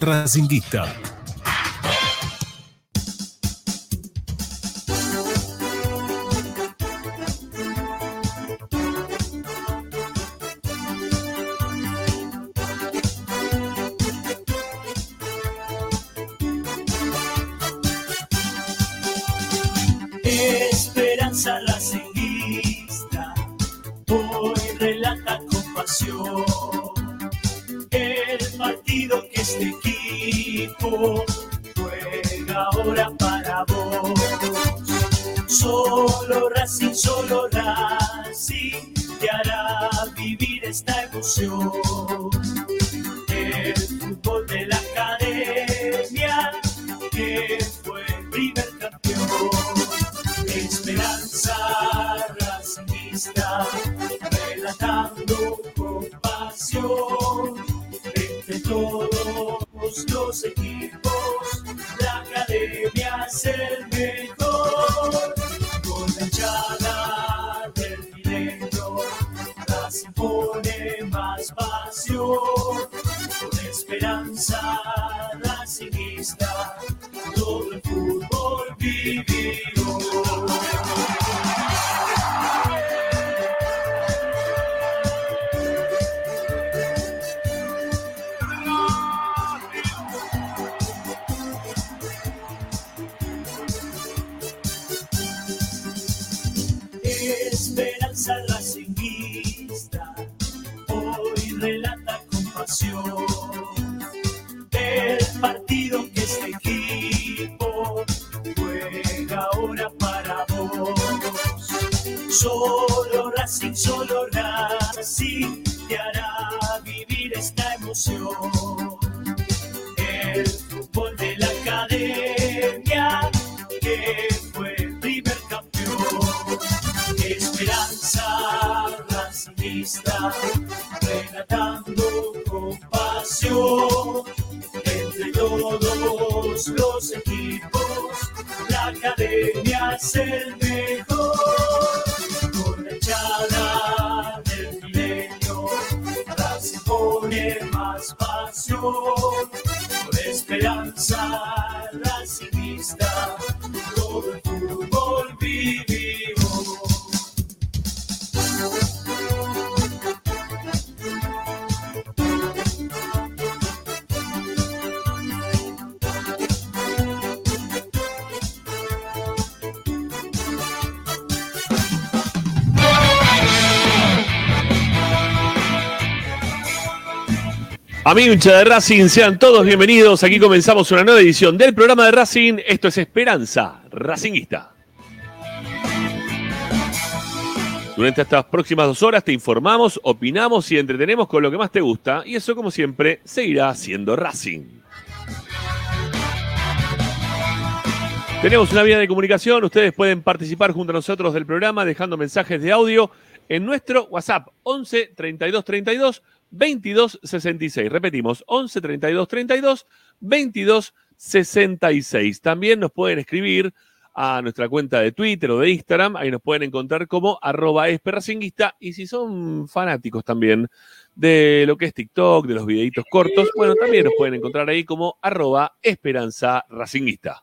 Racinguista. Amigo hincha de Racing, sean todos bienvenidos. Aquí comenzamos una nueva edición del programa de Racing. Esto es Esperanza Racinguista. Durante estas próximas dos horas te informamos, opinamos y entretenemos con lo que más te gusta. Y eso, como siempre, seguirá siendo Racing. Tenemos una vía de comunicación. Ustedes pueden participar junto a nosotros del programa dejando mensajes de audio en nuestro WhatsApp 11 32 32 22 66. Repetimos, 11 32 32 22 66. También nos pueden escribir a nuestra cuenta de Twitter o de Instagram. Ahí nos pueden encontrar como arroba esperracinguista. Y si son fanáticos también de lo que es TikTok, de los videitos cortos, bueno, también nos pueden encontrar ahí como arroba esperanza racinguista.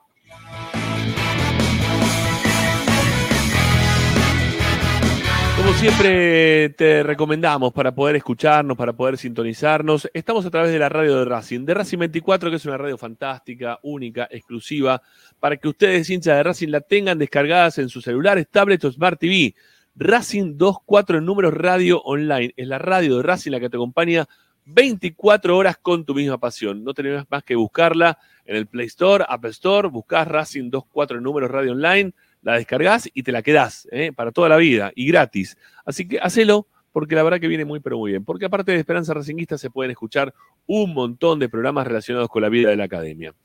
Como siempre te recomendamos para poder escucharnos, para poder sintonizarnos, estamos a través de la radio de Racing, de Racing 24, que es una radio fantástica, única, exclusiva, para que ustedes, hinchas de Racing, la tengan descargadas en sus celulares, tablets o Smart TV. Racing 24 en números radio online. Es la radio de Racing la que te acompaña 24 horas con tu misma pasión. No tenés más que buscarla en el Play Store, Apple Store, buscás Racing 24 en números radio online la descargas y te la quedás ¿eh? para toda la vida y gratis. Así que hacelo porque la verdad que viene muy pero muy bien. Porque aparte de Esperanza Racinguista se pueden escuchar un montón de programas relacionados con la vida de la academia.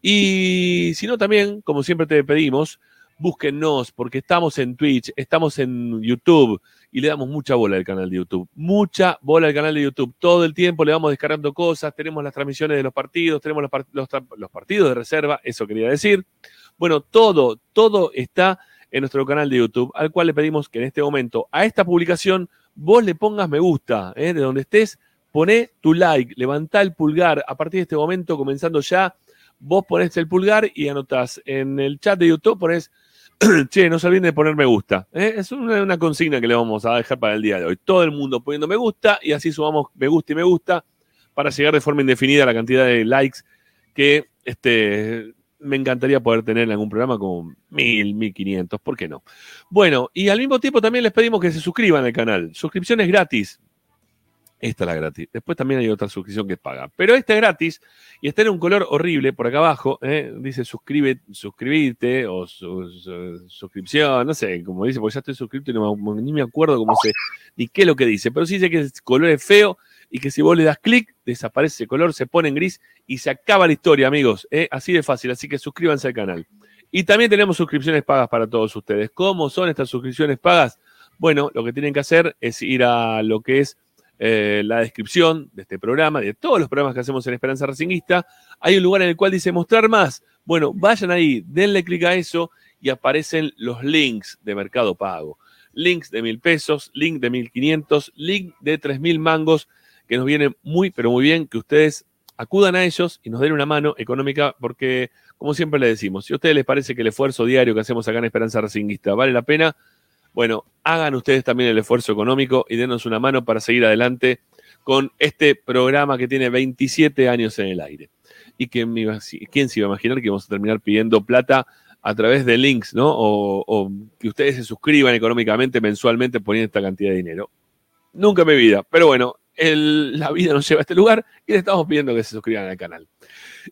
Y si no también, como siempre te pedimos, búsquennos porque estamos en Twitch, estamos en YouTube y le damos mucha bola al canal de YouTube. Mucha bola al canal de YouTube. Todo el tiempo le vamos descargando cosas, tenemos las transmisiones de los partidos, tenemos los, los los partidos de reserva, eso quería decir. Bueno, todo, todo está en nuestro canal de YouTube, al cual le pedimos que en este momento a esta publicación vos le pongas me gusta, ¿eh? de donde estés, poné tu like, levantá el pulgar. A partir de este momento, comenzando ya, vos ponés el pulgar y anotás en el chat de YouTube, ponés, che, no se olviden de poner me gusta. ¿eh? Es una, una, consigna que le vamos a dejar para el día de hoy. Todo el mundo poniendo me gusta y así sumamos me gusta y me gusta para llegar de forma indefinida a la cantidad de likes que este, me encantaría poder tener en algún programa con mil, mil quinientos, ¿por qué no? Bueno, y al mismo tiempo también les pedimos que se suscriban al canal. Suscripción es gratis. Esta es la gratis. Después también hay otra suscripción que paga. Pero esta es gratis y está en un color horrible por acá abajo. ¿eh? Dice suscribe, suscribirte o suscripción, no sé, como dice, porque ya estoy suscrito y no, ni me acuerdo cómo se, ni qué es lo que dice. Pero sí dice que el color es feo y que si vos le das clic, desaparece ese color, se pone en gris y se acaba la historia, amigos. ¿eh? Así de fácil, así que suscríbanse al canal. Y también tenemos suscripciones pagas para todos ustedes. ¿Cómo son estas suscripciones pagas? Bueno, lo que tienen que hacer es ir a lo que es eh, la descripción de este programa, de todos los programas que hacemos en Esperanza Racinguista. Hay un lugar en el cual dice mostrar más. Bueno, vayan ahí, denle clic a eso y aparecen los links de Mercado Pago. Links de mil pesos, link de mil quinientos, link de tres mil mangos que nos viene muy, pero muy bien que ustedes acudan a ellos y nos den una mano económica, porque, como siempre le decimos, si a ustedes les parece que el esfuerzo diario que hacemos acá en Esperanza Racinguista vale la pena, bueno, hagan ustedes también el esfuerzo económico y denos una mano para seguir adelante con este programa que tiene 27 años en el aire. Y que quién se iba a imaginar que vamos a terminar pidiendo plata a través de links, ¿no? O, o que ustedes se suscriban económicamente mensualmente poniendo esta cantidad de dinero. Nunca en mi vida. Pero bueno, la vida nos lleva a este lugar y le estamos pidiendo que se suscriban al canal.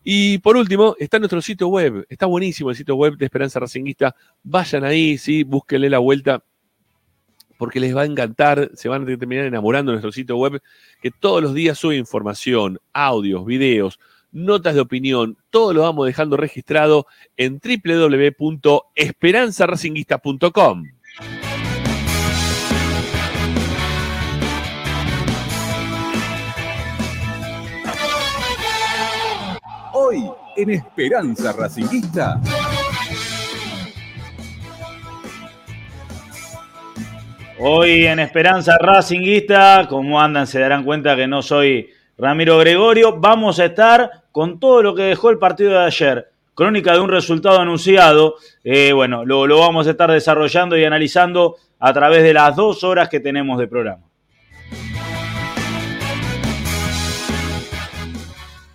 Y por último, está nuestro sitio web. Está buenísimo el sitio web de Esperanza Racinguista. Vayan ahí, sí, búsquenle la vuelta porque les va a encantar, se van a terminar enamorando de nuestro sitio web, que todos los días sube información, audios, videos, notas de opinión, todo lo vamos dejando registrado en www.esperanzaracinguista.com. en Esperanza Racinguista. Hoy en Esperanza Racinguista, como andan, se darán cuenta que no soy Ramiro Gregorio. Vamos a estar con todo lo que dejó el partido de ayer. Crónica de un resultado anunciado. Eh, bueno, lo, lo vamos a estar desarrollando y analizando a través de las dos horas que tenemos de programa.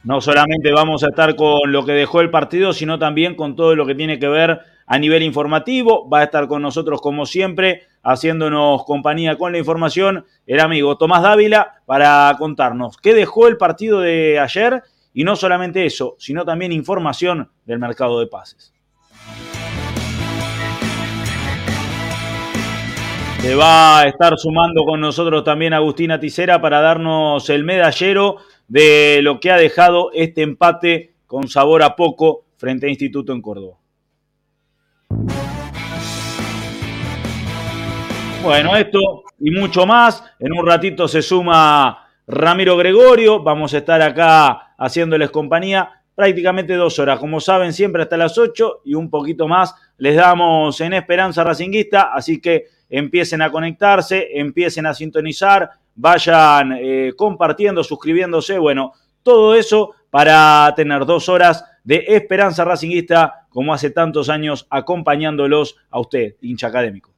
No solamente vamos a estar con lo que dejó el partido, sino también con todo lo que tiene que ver a nivel informativo. Va a estar con nosotros, como siempre, haciéndonos compañía con la información, el amigo Tomás Dávila, para contarnos qué dejó el partido de ayer y no solamente eso, sino también información del mercado de pases. Se va a estar sumando con nosotros también Agustina Ticera para darnos el medallero de lo que ha dejado este empate con sabor a poco frente a Instituto en Córdoba. Bueno, esto y mucho más. En un ratito se suma Ramiro Gregorio. Vamos a estar acá haciéndoles compañía prácticamente dos horas. Como saben, siempre hasta las 8 y un poquito más les damos en Esperanza Racinguista. Así que empiecen a conectarse, empiecen a sintonizar vayan eh, compartiendo, suscribiéndose, bueno, todo eso para tener dos horas de Esperanza Racinguista, como hace tantos años, acompañándolos a usted, hincha académico.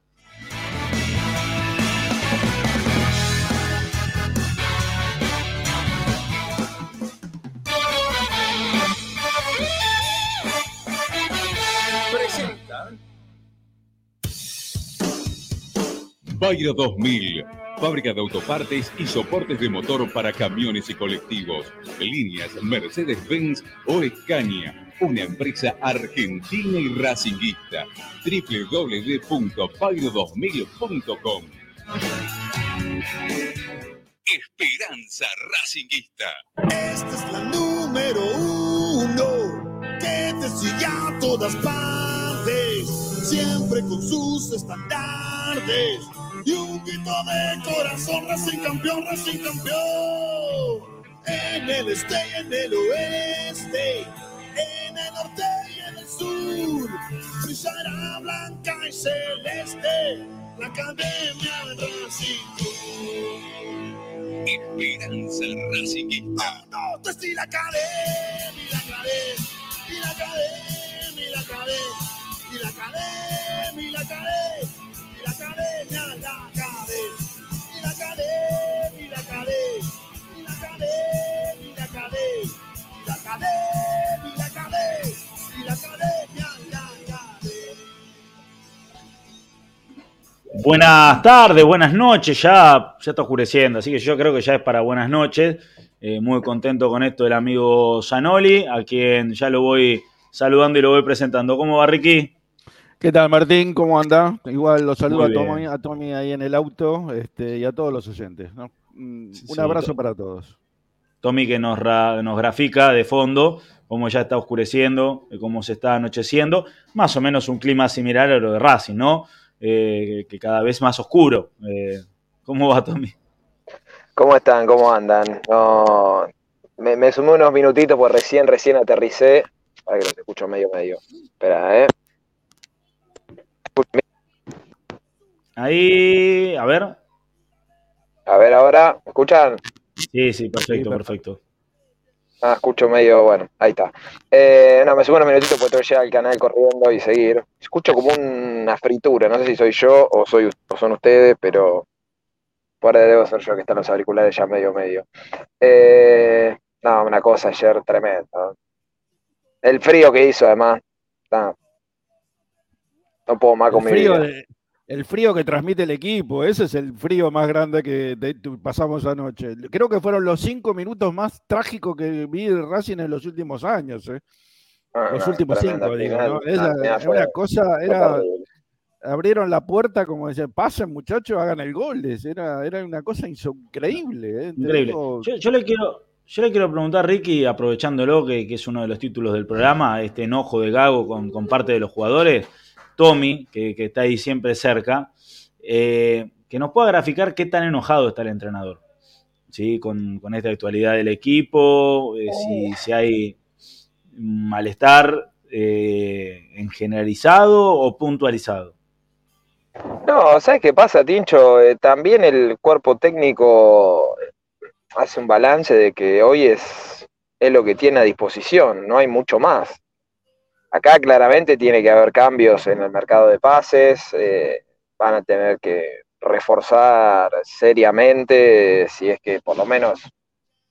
Bayro 2000 Fábrica de autopartes y soportes de motor para camiones y colectivos. Líneas Mercedes-Benz o Escaña. Una empresa argentina y racinguista. www.pairo2000.com Esperanza Racinguista. Esta es la número uno que te a todas partes, siempre con sus estandartes y un grito de corazón, Racing campeón, Racing campeón. En el este y en el oeste, en el norte y en el sur, brillará blanca y celeste la academia de Racing. Esperanza Racingista. No, no, si la y la cadé, y la cadé, y la cadé, y la cadé, y la cadé, Buenas tardes, buenas noches, ya, ya está oscureciendo, así que yo creo que ya es para buenas noches. Eh, muy contento con esto del amigo Zanoli, a quien ya lo voy saludando y lo voy presentando. ¿Cómo va, Ricky? ¿Qué tal, Martín? ¿Cómo anda? Igual los saludo a Tommy, a Tommy ahí en el auto este, y a todos los oyentes. Un sí, abrazo para todos. Tommy que nos, nos grafica de fondo cómo ya está oscureciendo, eh, cómo se está anocheciendo, más o menos un clima similar a lo de Racing, ¿no? Eh, que cada vez más oscuro. Eh, ¿Cómo va, Tommy? ¿Cómo están? ¿Cómo andan? No, me, me sumé unos minutitos porque recién, recién aterricé. Para que los escucho medio, medio. Espera, ¿eh? Ahí, a ver. A ver ahora, ¿me escuchan? Sí, sí, perfecto, perfecto. Ah, escucho medio, bueno, ahí está. Eh, no, me subo unos minutitos porque tengo que llegar al canal corriendo y seguir. Escucho como una fritura, no sé si soy yo o, soy, o son ustedes, pero por ahí debo ser yo que están los auriculares ya medio, medio. Eh, no, una cosa ayer tremenda. El frío que hizo, además. No, no puedo más El con mi frío, vida. de- el frío que transmite el equipo, ese es el frío más grande que de- tu- pasamos anoche. Creo que fueron los cinco minutos más trágicos que vi de Racing en los últimos años. ¿eh? Ah, Los no, últimos cinco, digo. ¿no? Esa- era una cosa, era, abrieron la puerta como decían, pasen muchachos, hagan el gol. Era, era una cosa increíble. ¿eh? Increíble. Yo, yo le quiero, yo le quiero preguntar, Ricky, aprovechándolo, que, que es uno de los títulos del programa, este enojo de Gago con, con parte de los jugadores, Tommy, que, que está ahí siempre cerca, eh, que nos pueda graficar qué tan enojado está el entrenador. ¿sí? Con, con esta actualidad del equipo, eh, si, si hay malestar eh, en generalizado o puntualizado. No, ¿sabes qué pasa, Tincho? También el cuerpo técnico hace un balance de que hoy es, es lo que tiene a disposición, no hay mucho más. Acá claramente tiene que haber cambios en el mercado de pases, eh, van a tener que reforzar seriamente, si es que por lo menos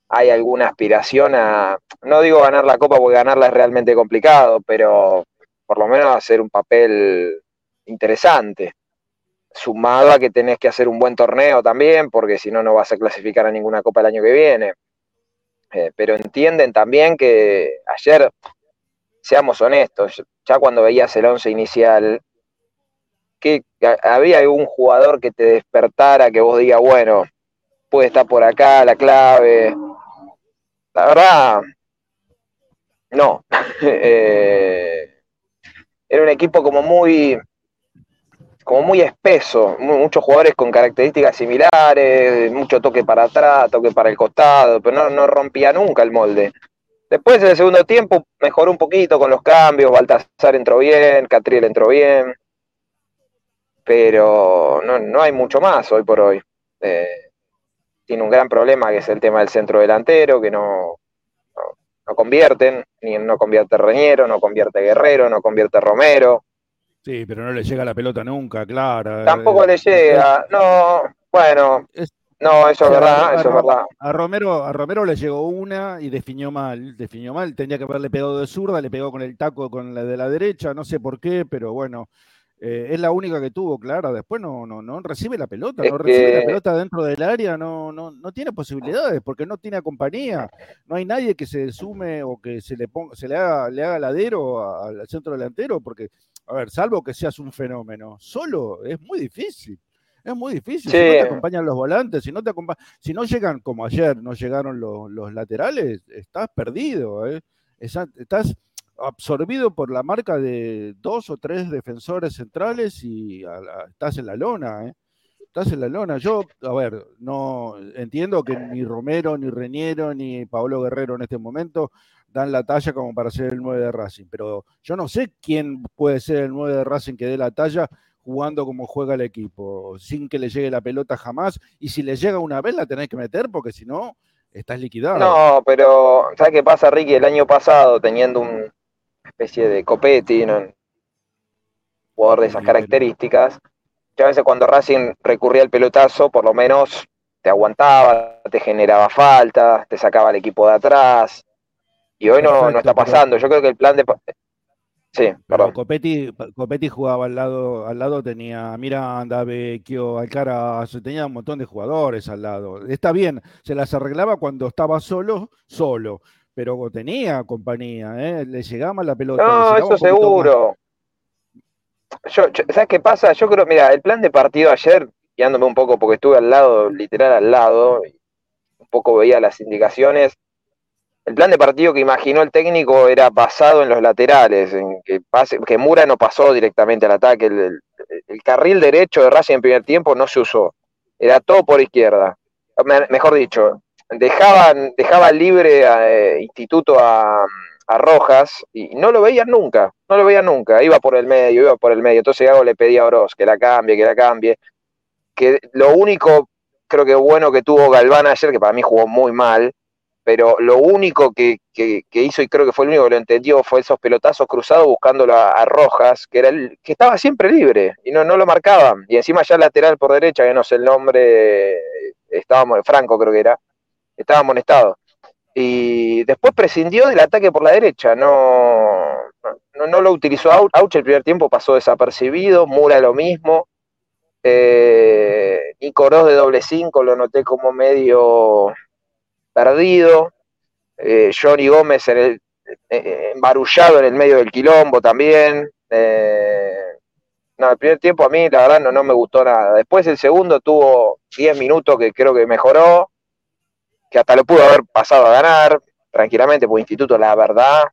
hay alguna aspiración a, no digo ganar la copa porque ganarla es realmente complicado, pero por lo menos hacer un papel interesante sumado a que tenés que hacer un buen torneo también, porque si no, no vas a clasificar a ninguna copa el año que viene. Eh, pero entienden también que ayer, seamos honestos, ya cuando veías el once inicial, que había algún jugador que te despertara, que vos digas, bueno, puede estar por acá la clave. La verdad, no. Eh, era un equipo como muy, como muy espeso, mu- muchos jugadores con características similares, mucho toque para atrás, toque para el costado, pero no, no rompía nunca el molde. Después en el segundo tiempo mejoró un poquito con los cambios, Baltasar entró bien, Catriel entró bien, pero no, no hay mucho más hoy por hoy. Eh, tiene un gran problema que es el tema del centro delantero, que no, no, no convierten, ni no convierte Reñero, no convierte Guerrero, no convierte Romero. Sí, pero no le llega la pelota nunca, claro. Tampoco Eh, le llega. No, bueno, Es- no, eso o es verdad, a- eso es verdad. A Romero, a Romero le llegó una y definió mal, definió mal, tenía que haberle pegado de zurda, le pegó con el taco con la de la derecha, no sé por qué, pero bueno, eh, es la única que tuvo, Clara, después no, no, no recibe la pelota, Es no recibe la pelota dentro del área, no, no, no tiene posibilidades, porque no tiene compañía, no hay nadie que se sume o que se le ponga, se le haga, le haga ladero al centro delantero, porque, a ver, salvo que seas un fenómeno, solo es muy difícil. Es muy difícil. Si no te acompañan los volantes, si no te si no llegan como ayer, no llegaron los, los laterales, estás perdido. ¿eh? Estás absorbido por la marca de dos o tres defensores centrales y a la- estás en la lona. ¿eh? Estás en la lona. Yo, a ver, no entiendo que ni Romero, ni Reñero, ni Pablo Guerrero en este momento dan la talla como para ser el 9 de Racing, pero yo no sé quién puede ser el 9 de Racing que dé la talla jugando como juega el equipo, sin que le llegue la pelota jamás. Y si le llega una vez, la tenés que meter, porque si no, estás liquidado. No, pero ¿sabes qué pasa, Ricky? El año pasado, teniendo una especie de Copetti, ¿no? un jugador de esas características, que a veces cuando Racing recurría al pelotazo, por lo menos te aguantaba, te generaba falta, te sacaba el equipo de atrás. Y hoy no, no está pasando. Yo creo que el plan de... Sí, perdón. Copetti, Copetti jugaba al lado, al lado tenía Miranda, Vecchio, Alcaraz, tenía un montón de jugadores al lado. Está bien, se las arreglaba cuando estaba solo, solo, pero tenía compañía, ¿eh? le llegaba la pelota. No, eso seguro. Yo, yo- ¿sabes qué pasa? Yo creo, mira, el plan de partido ayer, guiándome un poco porque estuve al lado, literal al lado, y un poco veía las indicaciones. El plan de partido que imaginó el técnico era basado en los laterales, en que, pase, que Mura no pasó directamente al ataque. El, carril derecho de Racing en primer tiempo no se usó. Era todo por izquierda. Me- Mejor dicho, dejaban, dejaban libre a eh, Instituto a, a Rojas y no lo veían nunca, no lo veían nunca. Iba por el medio, iba por el medio. Entonces Gago le pedía a Oroz que la cambie, que la cambie. Que lo único, creo que bueno que tuvo Galván ayer, que para mí jugó muy mal, pero lo único que, que- hizo, y creo que fue el único que lo entendió, fue esos pelotazos cruzados buscándolo a, a Rojas, que era el que estaba siempre libre y no, no lo marcaban. Y encima ya lateral por derecha, que no sé el nombre, estábamos, Franco creo que era, estaba amonestado. Y después prescindió del ataque por la derecha, no, no, no lo utilizó Auch, el primer tiempo pasó desapercibido, Mura lo mismo. Eh, Nico de doble 5 lo noté como medio perdido. Eh, Johnny Gómez en el, eh, embarullado en el medio del quilombo también. Eh, no, el primer tiempo a mí la verdad no, no me gustó nada. Después el segundo tuvo 10 minutos que creo que mejoró, que hasta lo pudo haber pasado a ganar tranquilamente, porque Instituto la verdad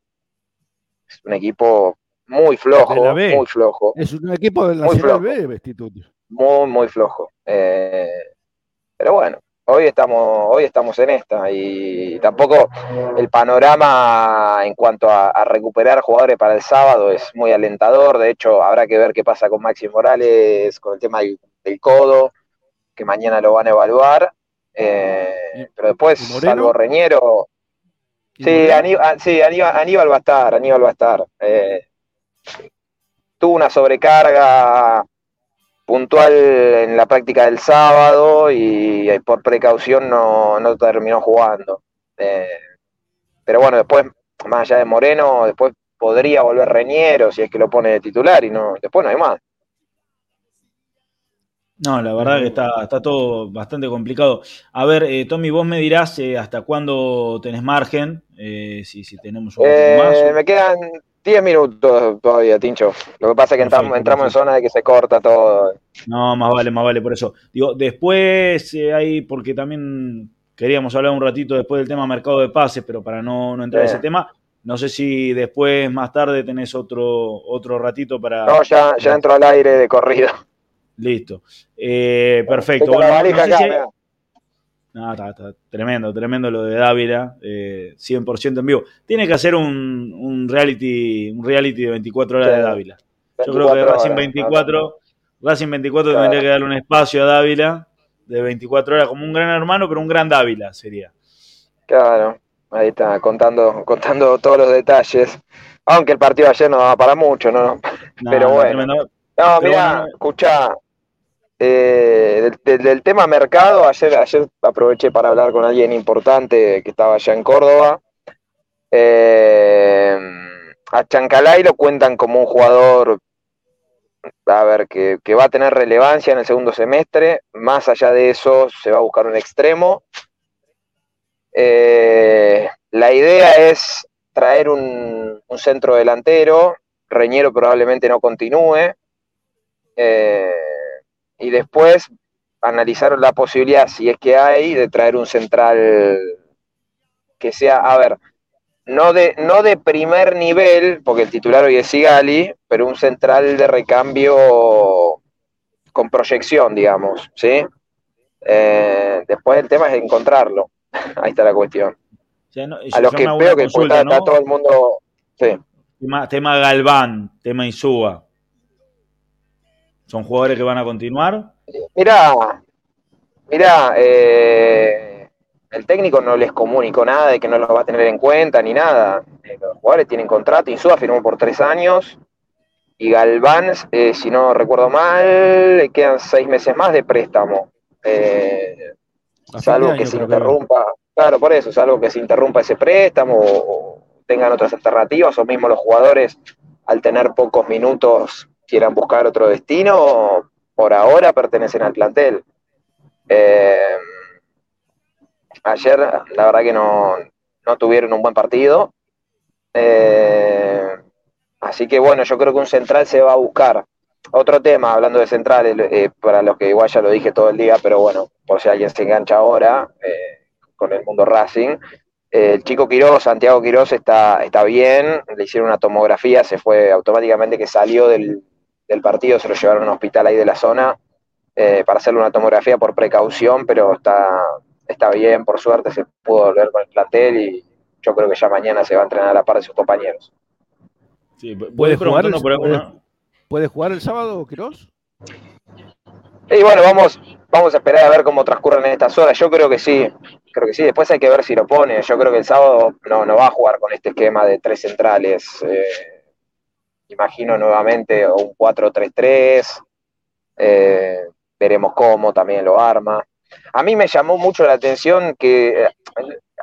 es un equipo muy flojo, muy flojo Es un equipo del Muy Nacional flojo. B, Instituto. muy, muy flojo. Eh, pero bueno, hoy estamos, hoy estamos en esta y tampoco el panorama en cuanto a, a recuperar jugadores para el sábado es muy alentador. De hecho, habrá que ver qué pasa con Maxi Morales, con el tema del, del codo, que mañana lo van a evaluar. Eh, pero después, salvo Reñero, ¿Y Sí? Aníbal, ah, sí, Aníbal, Aníbal va a estar, Aníbal va a estar. Eh, tuvo una sobrecarga puntual en la práctica del sábado y, eh, por precaución no, no terminó jugando. Eh, pero bueno, después, más allá de Moreno, después podría volver Reñero si es que lo pone de titular y no, después no hay más. No, la verdad que está, está todo bastante complicado. A ver, eh, Tommy, vos me dirás eh, hasta cuándo tenés margen, si, si tenemos un poquito más. me quedan 10 minutos todavía, Tincho. Lo que pasa es que Perfecto, entramos, entramos en zona de que se corta todo. No, más vale, más vale por eso. Digo, después eh, hay, porque también queríamos hablar un ratito después del tema mercado de pases, pero para no, no entrar Sí. ese tema, no sé si después, más tarde, tenés otro, otro ratito para... No, ya, ya entro al aire de corrido. Listo. Eh, perfecto. Bueno, valija no sé acá, si-. No, está, está tremendo, tremendo lo de Dávila, eh, 100% en vivo. Tiene que hacer un, un reality un reality de 24 horas Sí. de Dávila. Yo creo que 24 Racing horas, 24, Racing 24 Claro. tendría que darle un espacio a Dávila de 24 horas como un gran hermano, pero un gran Dávila sería. Claro, ahí está, contando, contando todos los detalles. Aunque el partido ayer no daba para mucho, ¿no? No, Pero no, bueno. tremendo. No, mira, bueno. escuchá, eh, del, tema mercado, ayer, ayer aproveché para hablar con alguien importante que estaba allá en Córdoba. Eh, a Chancalay lo cuentan como un jugador, a ver, que, que va a tener relevancia en el segundo semestre. Más allá de eso, se va a buscar un extremo. Eh, la idea es traer un, un centro delantero. Reñero probablemente no continúe. Eh, y después analizaron la posibilidad, si es que hay, de traer un central que sea, a ver, no de, no de primer nivel, porque el titular hoy es Sigali, pero un central de recambio con proyección, digamos, ¿sí? Eh, después el tema es encontrarlo. Ahí está la cuestión. No- A los que veo que consulta, está, todo el mundo. Sí. tema, tema Galván, tema Insúa. ¿Son jugadores que van a continuar? Mirá, mirá, eh, el técnico no les comunicó nada de que no los va a tener en cuenta ni nada. Eh, los jugadores tienen contrato, Insúa firmó por tres años y Galván, eh, si no recuerdo mal, le quedan seis meses más de préstamo. Eh, salvo año que se que interrumpa, claro, por eso, salvo que se interrumpa ese préstamo o, o tengan otras alternativas, o mismo los jugadores, al tener pocos minutos, quieran buscar otro destino, por ahora pertenecen al plantel. Eh, ayer, la verdad que no, no tuvieron un buen partido. Eh, así que bueno, yo creo que un central se va a buscar. Otro tema, hablando de centrales, eh, para los que igual ya lo dije todo el día, pero bueno, por si alguien se engancha ahora eh, con el mundo Racing. eh, el chico Quiroz, Santiago Quiroz, está, está bien, le hicieron una tomografía, se fue automáticamente que salió del, del partido, se lo llevaron a un hospital ahí de la zona eh, para hacerle una tomografía por precaución, pero está, está bien, por suerte se pudo volver con el plantel y yo creo que ya mañana se va a entrenar a la par de sus compañeros. Sí, ¿Puede jugar, el, puede, alguna- puede jugar el sábado, Quirós? Y bueno, vamos, vamos a esperar a ver cómo transcurren estas horas. Yo creo que sí, creo que sí. Después hay que ver si lo pone. Yo creo que el sábado no, no va a jugar con este esquema de tres centrales. Eh, imagino nuevamente un 4-3-3. Eh, veremos cómo también lo arma. A mí me llamó mucho la atención que, eh,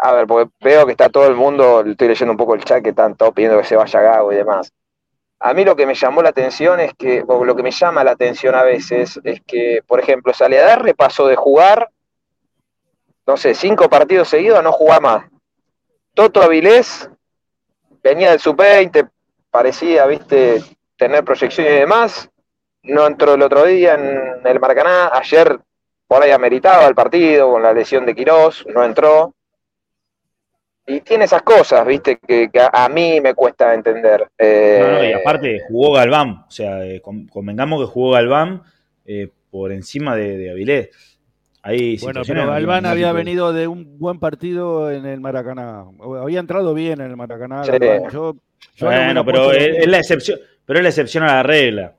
a ver, porque veo que está todo el mundo, estoy leyendo un poco el chat que están todos pidiendo que se vaya Gago y demás. A mí lo que me llamó la atención es que, o lo que me llama la atención a veces, es que, por ejemplo, Saleadarre pasó de jugar, no sé, cinco partidos seguidos no jugar más. Toto Avilés venía del sub-20, parecía, viste, tener proyección y demás. No entró el otro día en el Maracaná. Ayer por ahí ameritaba el partido con la lesión de Quirós, no entró. Y tiene esas cosas, viste, que, que a, a mí me cuesta entender. Eh, No, no, y aparte jugó Galván, o sea, eh, con- convengamos que jugó Galván eh, por encima de, de Avilés. Ahí Bueno, pero Galván había venido de un buen partido en el Maracaná. Había entrado bien en el Maracaná. Sí. Yo, yo Bueno, pero es la excepción, pero es la excepción a la regla.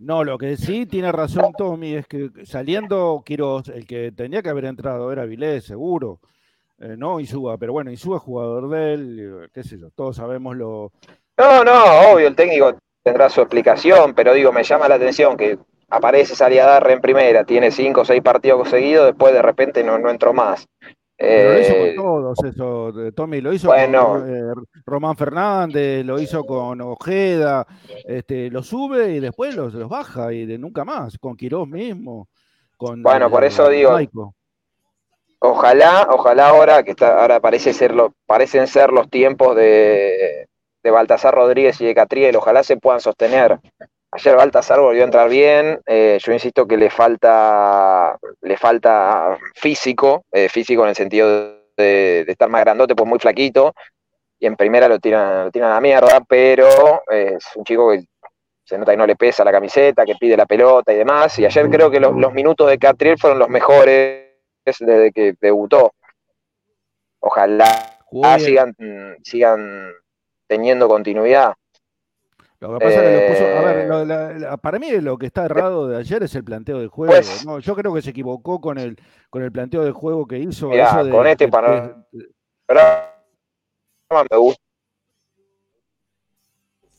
No, lo que sí tiene razón Tommy es que saliendo Quiroz, el que tenía que haber entrado era Vilés, seguro. Eh, no Insúa, pero bueno, Insúa es jugador de él, eh, qué sé yo, todos sabemos lo... No, no, obvio, el técnico tendrá su explicación, pero digo, me llama la atención que aparece Saliadarre en primera, tiene cinco o seis partidos seguidos, después de repente no, no entró más. Pero lo hizo Eh, con todos eso, eh, Tommy, lo hizo Bueno. con eh, Román Fernández, lo hizo con Ojeda, este, lo sube y después los, los baja y de nunca más, con Quiroz mismo, con Bueno, por eh, eso digo, Maico. Ojalá, ojalá ahora, que está, ahora parece ser lo, parecen ser los tiempos de, de Baltasar Rodríguez y de Catriel, ojalá se puedan sostener. Ayer Baltasar volvió a entrar bien, eh, yo insisto que le falta, le falta físico, eh, físico en el sentido de, de estar más grandote, pues muy flaquito, y en primera lo tiran, lo tiran a la mierda, pero eh, es un chico que se nota que no le pesa la camiseta, que pide la pelota y demás, y ayer creo que los, los minutos de Catriel fueron los mejores desde que debutó. Ojalá sigan, sigan teniendo continuidad. Lo que pasa es que lo puso, a ver, Eh, lo- la- la- para mí lo que está errado de ayer es el planteo del juego. Pues- ¿no? Yo creo que se equivocó con el, con el planteo del juego que hizo. Mirá, eso de- con este de- para- de- Pero me gusta.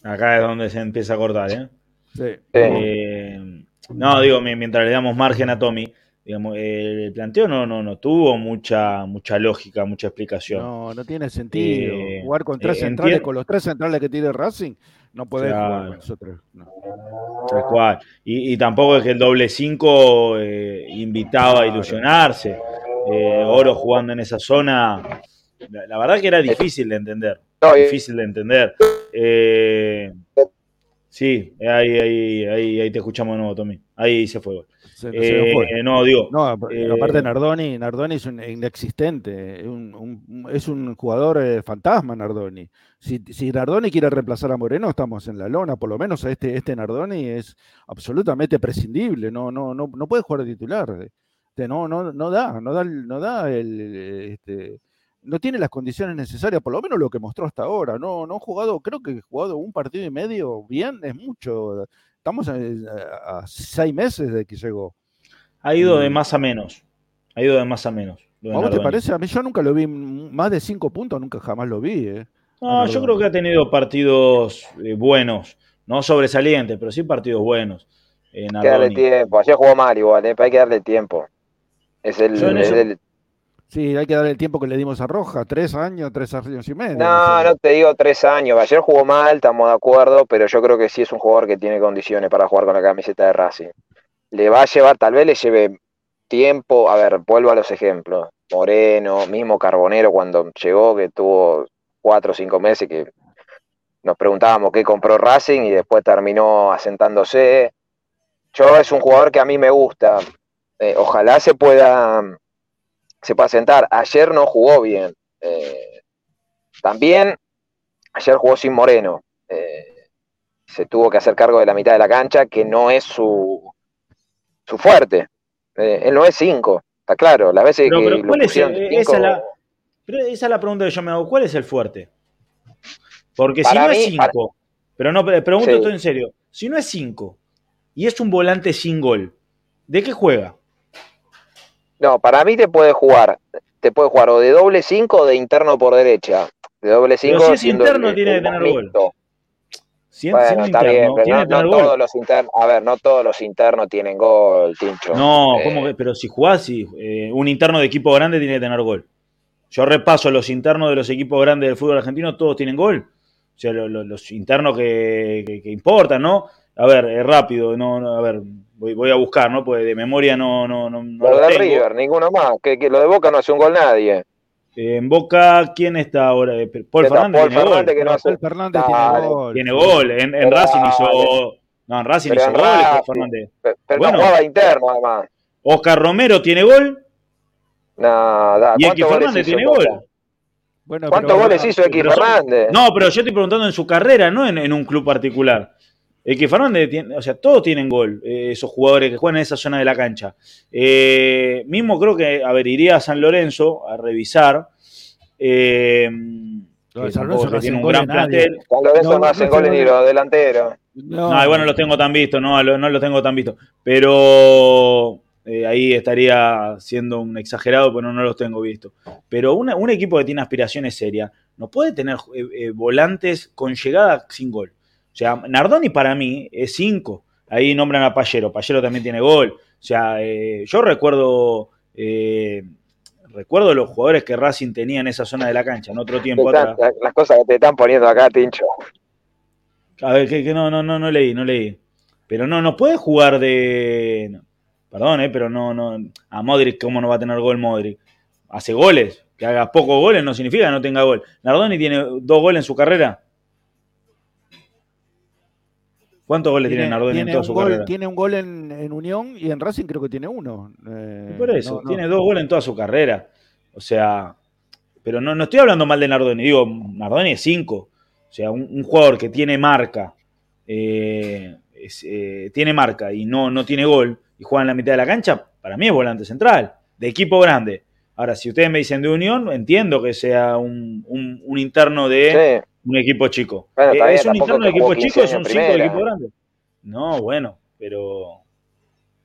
Acá es donde se empieza a cortar, ¿eh? sí. Eh, no, digo, mi- mientras le damos margen a Tommy, digamos, el planteo no, no, no tuvo mucha, mucha lógica, mucha explicación. No, no tiene sentido. Eh, jugar con tres eh, centrales, con los tres centrales que tiene Racing, no podés jugar con esos tres. no. Tal cual. Y, y tampoco es que el doble 5 invitaba a ilusionarse. Eh, Oro jugando en esa zona, la, la verdad que era difícil de entender. Difícil de entender. Eh, sí, ahí, ahí, ahí, ahí te escuchamos de nuevo, Tommy. Ahí se fue. Se- se. Eh, no, digo, No, eh, aparte Nardoni, Nardoni es un inexistente, es un, un- es un jugador eh, fantasma Nardoni. Si, si Nardoni quiere reemplazar a Moreno, estamos en la lona, por lo menos este, este Nardoni es absolutamente prescindible, no, no, no, no puede jugar de titular. Este, no, no, no da, no da, el- no da el, eh, este, no tiene las condiciones necesarias, por lo menos lo que mostró hasta ahora. No, no ha jugado, creo que ha jugado un partido y medio bien, es mucho. Estamos a, a seis meses de que llegó. Ha ido de Mm. más a menos. Ha ido de más a menos. de ¿Cómo te parece? A mí yo nunca lo vi, más de cinco puntos, nunca jamás lo vi. ¿eh? No, yo creo que ha tenido partidos eh, buenos. No sobresalientes, pero sí partidos buenos. Eh, Hay que darle tiempo. Ayer jugó mal igual, ¿eh? pero hay que darle tiempo. Es el, Sí, hay que darle el tiempo que le dimos a Roja, tres años, tres años y medio. No, no te digo tres años. Ayer jugó mal, estamos de acuerdo, pero yo creo que sí es un jugador que tiene condiciones para jugar con la camiseta de Racing. Le va a llevar, tal vez le lleve tiempo. A ver, vuelvo a los ejemplos. Moreno, mismo Carbonero cuando llegó, que tuvo cuatro o cinco meses, que nos preguntábamos qué compró Racing y después terminó asentándose. Yo es un jugador que a mí me gusta. Eh, ojalá se pueda, se pueda sentar. Ayer no jugó bien. Eh, también ayer jugó sin Moreno. Eh, se tuvo que hacer cargo de la mitad de la cancha, que no es su, su fuerte. Eh, él no es cinco, está claro. Las veces Pero, que pero lo ¿cuál es esa, cinco, es la, pero esa es la pregunta que yo me hago. ¿Cuál es el fuerte? Porque si no es mí, para- 5, pero no, pre- pregunto Sí. esto en serio. Si no es 5 y es un volante sin gol, ¿de qué juega? No, para mí te puede jugar, te puede jugar o de doble cinco o de interno por derecha. De doble Pero cinco. si es interno, el- tiene que tener gol. Bueno, siendo está interno, bien, pero no, todos los internos, a ver, no todos los internos tienen gol, Tincho. No, Eh, ¿cómo que? Pero si jugás, si, eh, un interno de equipo grande tiene que tener gol. Yo repaso los internos de los equipos grandes del fútbol argentino, todos tienen gol. O sea, lo- lo- los internos que, que- que importan, ¿no? A ver, es rápido, no, no, a ver, voy, voy a buscar, ¿no? Pues de memoria no, no, no, no Lo de tengo. River, ninguno más. Que, que lo de Boca no hace un gol nadie. Eh, en Boca, ¿quién está ahora? Eh, Paul Está Fernández Paul tiene Fernández gol. que no hace. Paul Fernández Dale. tiene gol. Tiene gol. En, Racing hizo. No, en Racing Pero hizo en goles, Paul Racing. Fernández. Pero Bueno. no jugaba interno, además. Oscar Romero tiene gol Nada, y X ¿cuántos goles Fernández tiene gol. Bueno, ¿Cuántos pero- goles hizo X Fernández? No, pero yo estoy preguntando en su carrera, no en, en un club particular. El que Fernández tiene, o sea, todos tienen gol, eh, esos jugadores que juegan en esa zona de la cancha. Eh, mismo creo que, a ver, iría a San Lorenzo a revisar. eh, San Lorenzo no tiene un gran plantel. San Lorenzo No, no, hacen goles ni los delanteros. No, No, igual no los tengo tan vistos, no, lo- no los tengo tan vistos. Pero eh, ahí estaría siendo un exagerado, pero no los tengo vistos. Pero una- un equipo que tiene aspiraciones serias no puede tener eh, eh, volantes con llegada sin gol. O sea, Nardoni para mí es 5. Ahí nombran a Pallero. Pallero también tiene gol. O sea, eh, yo recuerdo. eh, recuerdo los jugadores que Racing tenía en esa zona de la cancha en otro tiempo atrás. las cosas que te están poniendo acá, Tincho. A ver, que, que no, no, no, no leí, no leí. Pero no, no puede jugar de. no, perdón, eh, pero no, no. A Modric, ¿cómo no va a tener gol Modric? Hace goles. Que haga pocos goles no significa que no tenga gol. Nardoni tiene dos goles en su carrera. ¿Cuántos goles tiene, Nardoni en tiene toda un su gol, carrera? tiene un gol en, en Unión y en Racing creo que tiene uno. Eh, Y por eso, no, no. tiene dos goles en toda su carrera. O sea, pero no, no estoy hablando mal de Nardoni, digo, Nardoni es cinco. O sea, un, un jugador que tiene marca, eh, es, eh, tiene marca y no, no tiene gol y juega en la mitad de la cancha, para mí es volante central, de equipo grande. Ahora, si ustedes me dicen de Unión, entiendo que sea un, un- un interno de Sí, un equipo chico. Bueno, Eh, ¿Es un de equipo 15 chico? ¿Es un en 5 de primera. equipo grande? No, bueno, pero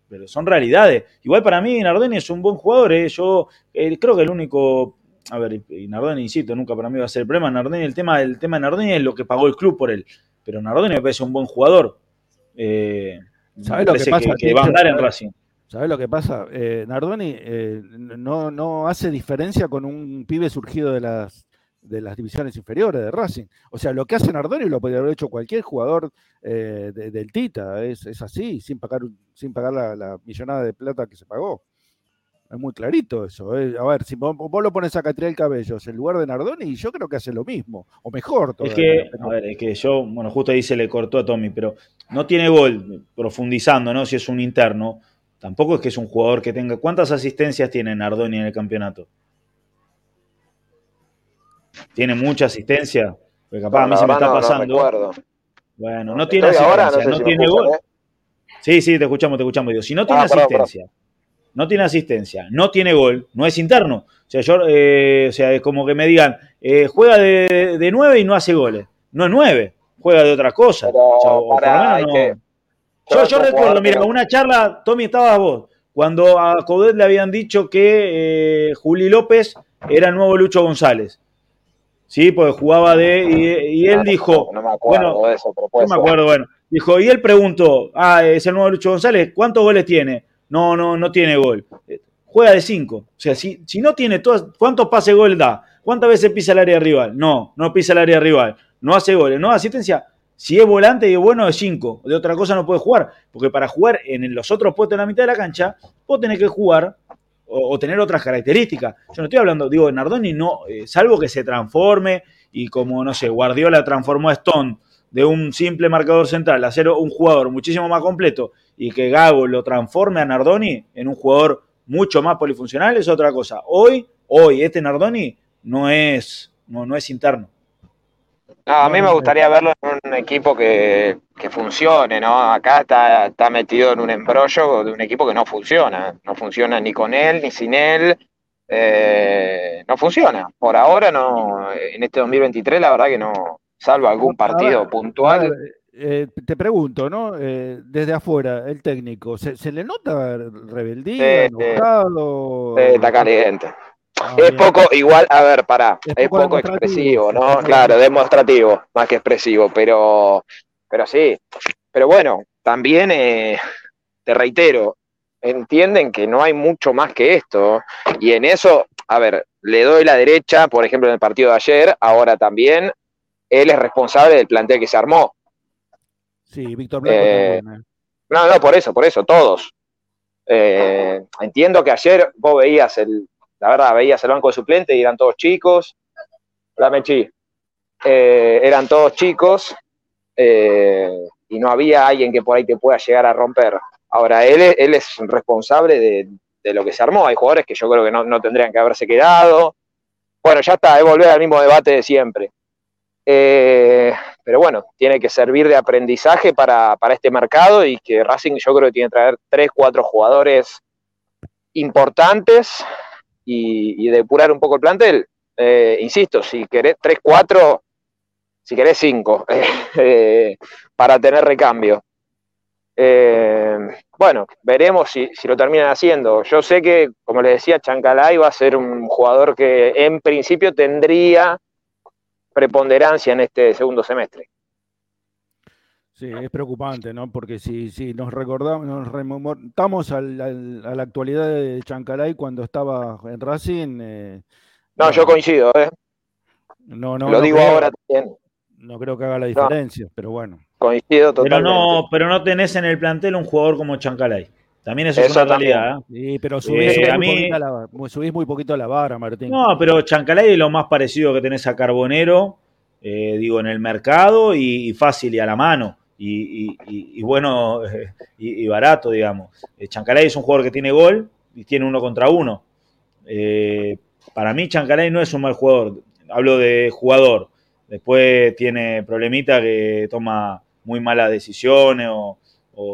pero son realidades. Igual para mí Nardoni es un buen jugador. ¿eh? Yo eh, creo que el único. A ver, y Nardoni, insisto, nunca para mí va a ser el problema. Nardoni, el tema, el tema de Nardoni es lo que pagó el club por él. Pero Nardoni me parece un buen jugador. Eh, ¿Sabés me lo que pasa, que, va a andar en Racing. ¿Sabes lo que pasa? Eh, Nardoni eh, no, no hace diferencia con un pibe surgido de las, de las divisiones inferiores de Racing. O sea, lo que hace Nardoni lo podría haber hecho cualquier jugador eh, de- del Tita. Es, es así, sin pagar, sin pagar la, la millonada de plata que se pagó. Es muy clarito eso. eh. A ver, si vos, vos lo pones a Catriel Cabellos en lugar de Nardoni, yo creo que hace lo mismo, o mejor Es todavía. que, pero- a ver, es que yo, bueno, justo ahí se le cortó a Tommy, pero no tiene gol, profundizando, ¿no? Si es un interno, tampoco es que es un jugador que tenga. ¿Cuántas asistencias tiene Nardoni en el campeonato? ¿Tiene mucha asistencia? Porque capaz a mí se me está no- no pasando. recuerdo. bueno, no tiene Estoy asistencia, ahora, no sé no si me tiene gol. ¿eh? Sí, sí, te escuchamos, te escuchamos. Digo, si no tiene Ah, perdón, asistencia, no tiene asistencia, no tiene gol, no es interno. O sea, yo, eh, o sea, es como que me digan, eh, juega de, 9 y no hace goles. No es 9, juega de otra cosa. Pero O sea, pará, no- que- Yo, yo recuerdo, mira, una charla, Tommy, estabas vos, cuando a Coudet le habían dicho que eh, Juli López era el nuevo Lucho González. Sí, porque jugaba de. Y, y él dijo. No me acuerdo bueno, de eso, pero puede no me acuerdo, bueno. Dijo, y él preguntó, ah, es el nuevo Lucho González, ¿cuántos goles tiene? No, no, no tiene gol. Eh, Juega de cinco. O sea, si, si no tiene todas, ¿cuántos pases gol da? ¿Cuántas veces pisa el área rival? No, no pisa el área rival. No hace goles, no asistencia. Si es volante y es bueno, es cinco. De otra cosa no puede jugar. Porque para jugar en los otros puestos en la mitad de la cancha, vos tenés que jugar o, tener otras características. Yo no estoy hablando, digo, Nardoni no, eh, salvo que se transforme y como, no sé, Guardiola transformó a Stone de un simple marcador central a ser un jugador muchísimo más completo y que Gago lo transforme a Nardoni en un jugador mucho más polifuncional es otra cosa. Hoy, hoy, este Nardoni no es, no, no es interno. No, a mí me gustaría verlo en un equipo que, que funcione, ¿no? Acá está, está metido en un embrollo de un equipo que no funciona. No funciona ni con él, ni sin él. Eh, no funciona. Por ahora no, en este 2023 la verdad que no, salvo algún ver, partido puntual. ver, eh, te pregunto, ¿no? Eh, desde afuera, el técnico, ¿se, se le nota rebeldía, Sí, enojado? Está caliente. Ah, Es bien. poco, igual, a ver, pará, Es es poco expresivo, ¿no? Claro, demostrativo, más que expresivo, pero, pero sí. Pero bueno, también eh, te reitero, entienden que no hay mucho más que esto, y en eso, a ver, le doy la derecha, por ejemplo, en el partido de ayer, ahora también, él es responsable del plantel que se armó. Sí, Víctor Blanco Eh, también. eh. No, no, por eso, por eso, todos. Entiendo que ayer vos veías el, la verdad, veías el banco de suplente y eran todos chicos. La Mechi. Eh, eran todos chicos eh, y no había alguien que por ahí te pueda llegar a romper. Ahora, él, él es responsable de, lo que se armó. Hay jugadores que yo creo que no, no tendrían que haberse quedado. Bueno, ya está, es volver al mismo debate de siempre. Eh, pero bueno, tiene que servir de aprendizaje para, para este mercado y que Racing yo creo que tiene que traer tres, cuatro jugadores importantes y, y depurar un poco el plantel. Eh, insisto, si querés tres, cuatro, si querés cinco, eh, para tener recambio. Eh, bueno, veremos si, si lo terminan haciendo. Yo sé que, como les decía, Chancalay va a ser un jugador que en principio tendría preponderancia en este segundo semestre. Sí, es preocupante, ¿no? Porque si, si nos recordamos, nos remontamos al- al- a la actualidad de Chancalay cuando estaba en Racing, eh, No, yo coincido, ¿eh? no, no, lo no digo creo, ahora también. no creo que haga la diferencia, pero bueno. Coincido Pero totalmente. no, pero no tenés en el plantel un jugador como Chancalay. También eso, es una realidad. ¿eh? Sí, pero subís, Eh, subís a muy mí- poquito la, muy- subís muy poquito la vara, Martín. No, pero Chancalay es lo más parecido que tenés a Carbonero, eh, digo, en el mercado y, y fácil y a la mano. Y, bueno, y, barato, digamos. Eh, Chancalay es un jugador que tiene gol y tiene uno contra uno. Eh, para mí, Chancalay no es un mal jugador. Hablo de jugador. Después tiene problemita que toma muy malas decisiones o,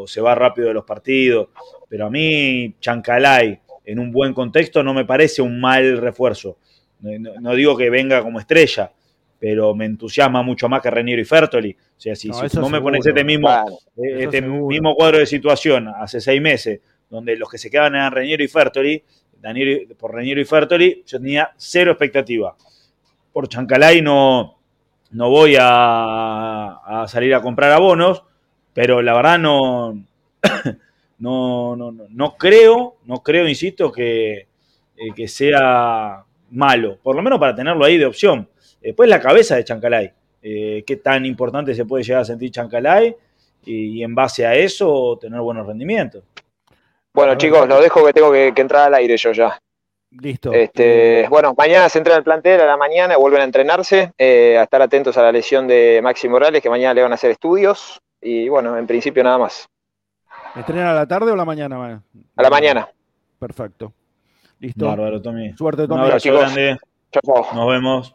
se va rápido de los partidos. Pero a mí, Chancalay, en un buen contexto, no me parece un mal refuerzo. No digo que venga como estrella, pero me entusiasma mucho más que Reniero y Fertoli. O sea, si, No, si me pones este mismo, eh, este mismo cuadro de situación hace seis meses, donde los que se quedaban eran Reñero y Fertoli, Daniel, por Reñero y Fertoli, yo tenía cero expectativa. Por Chancalay no, no voy a, a salir a comprar abonos, pero la verdad no, no, no, no, no creo, no creo, insisto, que, eh, que sea malo, por lo menos para tenerlo ahí de opción. Después la cabeza de Chancalay, eh, qué tan importante se puede llegar a sentir Chancalay y, y en base a eso tener buenos rendimientos. bueno, chicos, lo dejo que tengo que, que entrar al aire yo ya. Listo. Este, bueno, mañana se entra en el plantel a la mañana, vuelven a entrenarse, eh, a estar atentos a la lesión de Maxi Morales, que mañana le van a hacer estudios. Y bueno, en principio nada más. ¿Entrenan a la tarde o a la mañana? man? A la mañana. Perfecto. Listo. Bárbaro, Tommy. Suerte, Un Tommy. abrazo chicos. grande. Chao. Nos vemos.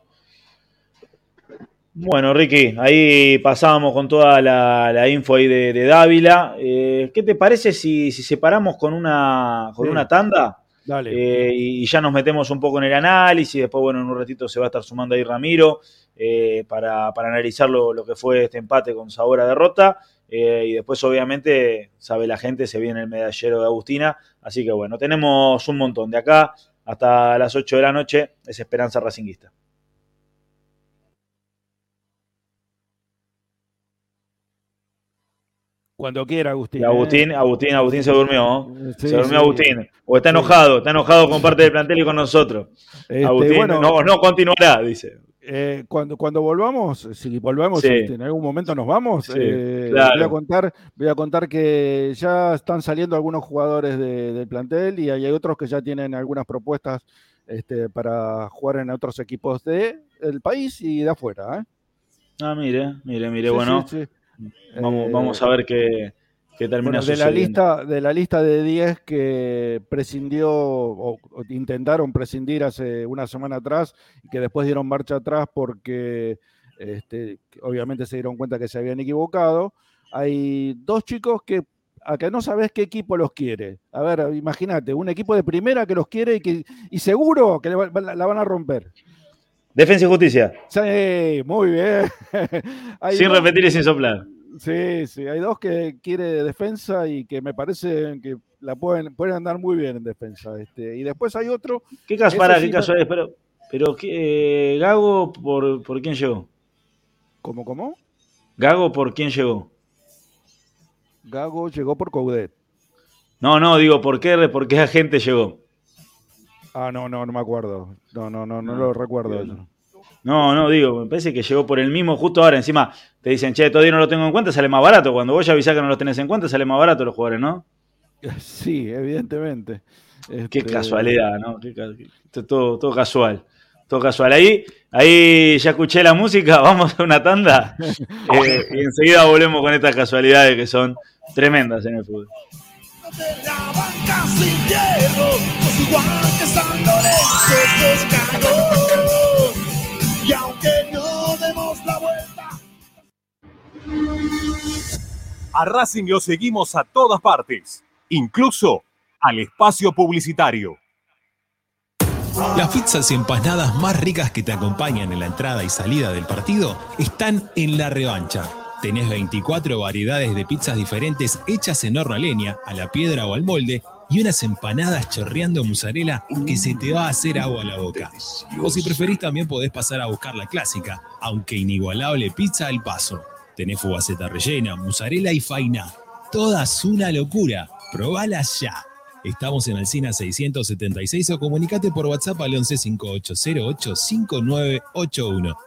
Bueno, Ricky, ahí pasábamos con toda la, la info ahí de, de Dávila. Eh, ¿Qué te parece si, si separamos con una, con Sí. una tanda? Dale. Eh, y, y ya nos metemos un poco en el análisis. Después, bueno, en un ratito se va a estar sumando ahí Ramiro. eh, para, para analizar lo, lo que fue este empate con sabor a derrota. Y después, obviamente, sabe la gente, se viene el medallero de Agustina. Así que bueno, tenemos un montón. De acá hasta las 8 de la noche es Esperanza Racinguista. Cuando quiera, Agustín. Y ¿eh? Agustín, Agustín, Agustín se durmió. Sí, se durmió sí. Agustín. O está enojado, está enojado con parte del plantel y con nosotros. Este, Agustín bueno, no, no continuará, dice. eh, cuando, cuando volvamos, si volvemos, Sí. este, en algún momento nos vamos, Sí, eh, claro. voy, a contar, voy a contar que ya están saliendo algunos jugadores de- del plantel y hay otros que ya tienen algunas propuestas este, para jugar en otros equipos de- del país y de afuera. ¿eh? Ah, mire, mire, mire, Sí, bueno, sí, sí. Vamos, Eh, vamos a ver qué, qué termina Bueno, de la lista de la lista de 10 que prescindió o, o intentaron prescindir hace una semana atrás y que después dieron marcha atrás porque este, obviamente se dieron cuenta que se habían equivocado. Hay dos chicos que acá no sabes qué equipo los quiere. A ver, imagínate, un equipo de primera que los quiere y que y seguro que la van a romper. Defensa y justicia, Sí, muy bien. Sin dos- repetir y sin soplar. Sí, sí, hay dos que quiere defensa y que me parece que la pueden, pueden andar muy bien en defensa. Este, y después hay otro, ¿Qué caso, Ese para, sí qué no- casualidad? Pero, pero ¿qué, eh, Gago, por, ¿por quién llegó? ¿cómo, cómo? Gago, ¿por quién llegó? Gago llegó por Coudet. No, no, digo, ¿por qué, por qué agente llegó? Ah, no, no, no me acuerdo. No, no, no, no, No, lo recuerdo. No, no, digo, me parece que llegó por el mismo justo ahora. Encima te dicen, che, todavía no lo tengo en cuenta, sale más barato. Cuando vos ya avisás que no lo tenés en cuenta, sale más barato los jugadores, ¿no? Sí, evidentemente. Qué Este, casualidad, ¿no? Qué ca- qué- todo, todo casual. Todo casual. Ahí, ahí ya escuché la música, vamos a una tanda eh, y enseguida volvemos con estas casualidades que son tremendas en el fútbol. De la banca sin hierro, pues. Y aunque no demos la vuelta. A Racing lo seguimos a todas partes, incluso al espacio publicitario. Las pizzas y empanadas más ricas que te acompañan en la entrada y salida del partido están en la revancha. Tenés 24 variedades de pizzas diferentes hechas en horno a leña, a la piedra o al molde y unas empanadas chorreando mozzarella que se te va a hacer agua a la boca. O si preferís también podés pasar a buscar la clásica, aunque inigualable pizza al paso. Tenés fugaceta rellena, mozzarella y faina. Todas una locura. Probalas ya. Estamos en Alcina 676 o comunicate por WhatsApp al 11 5808 5981.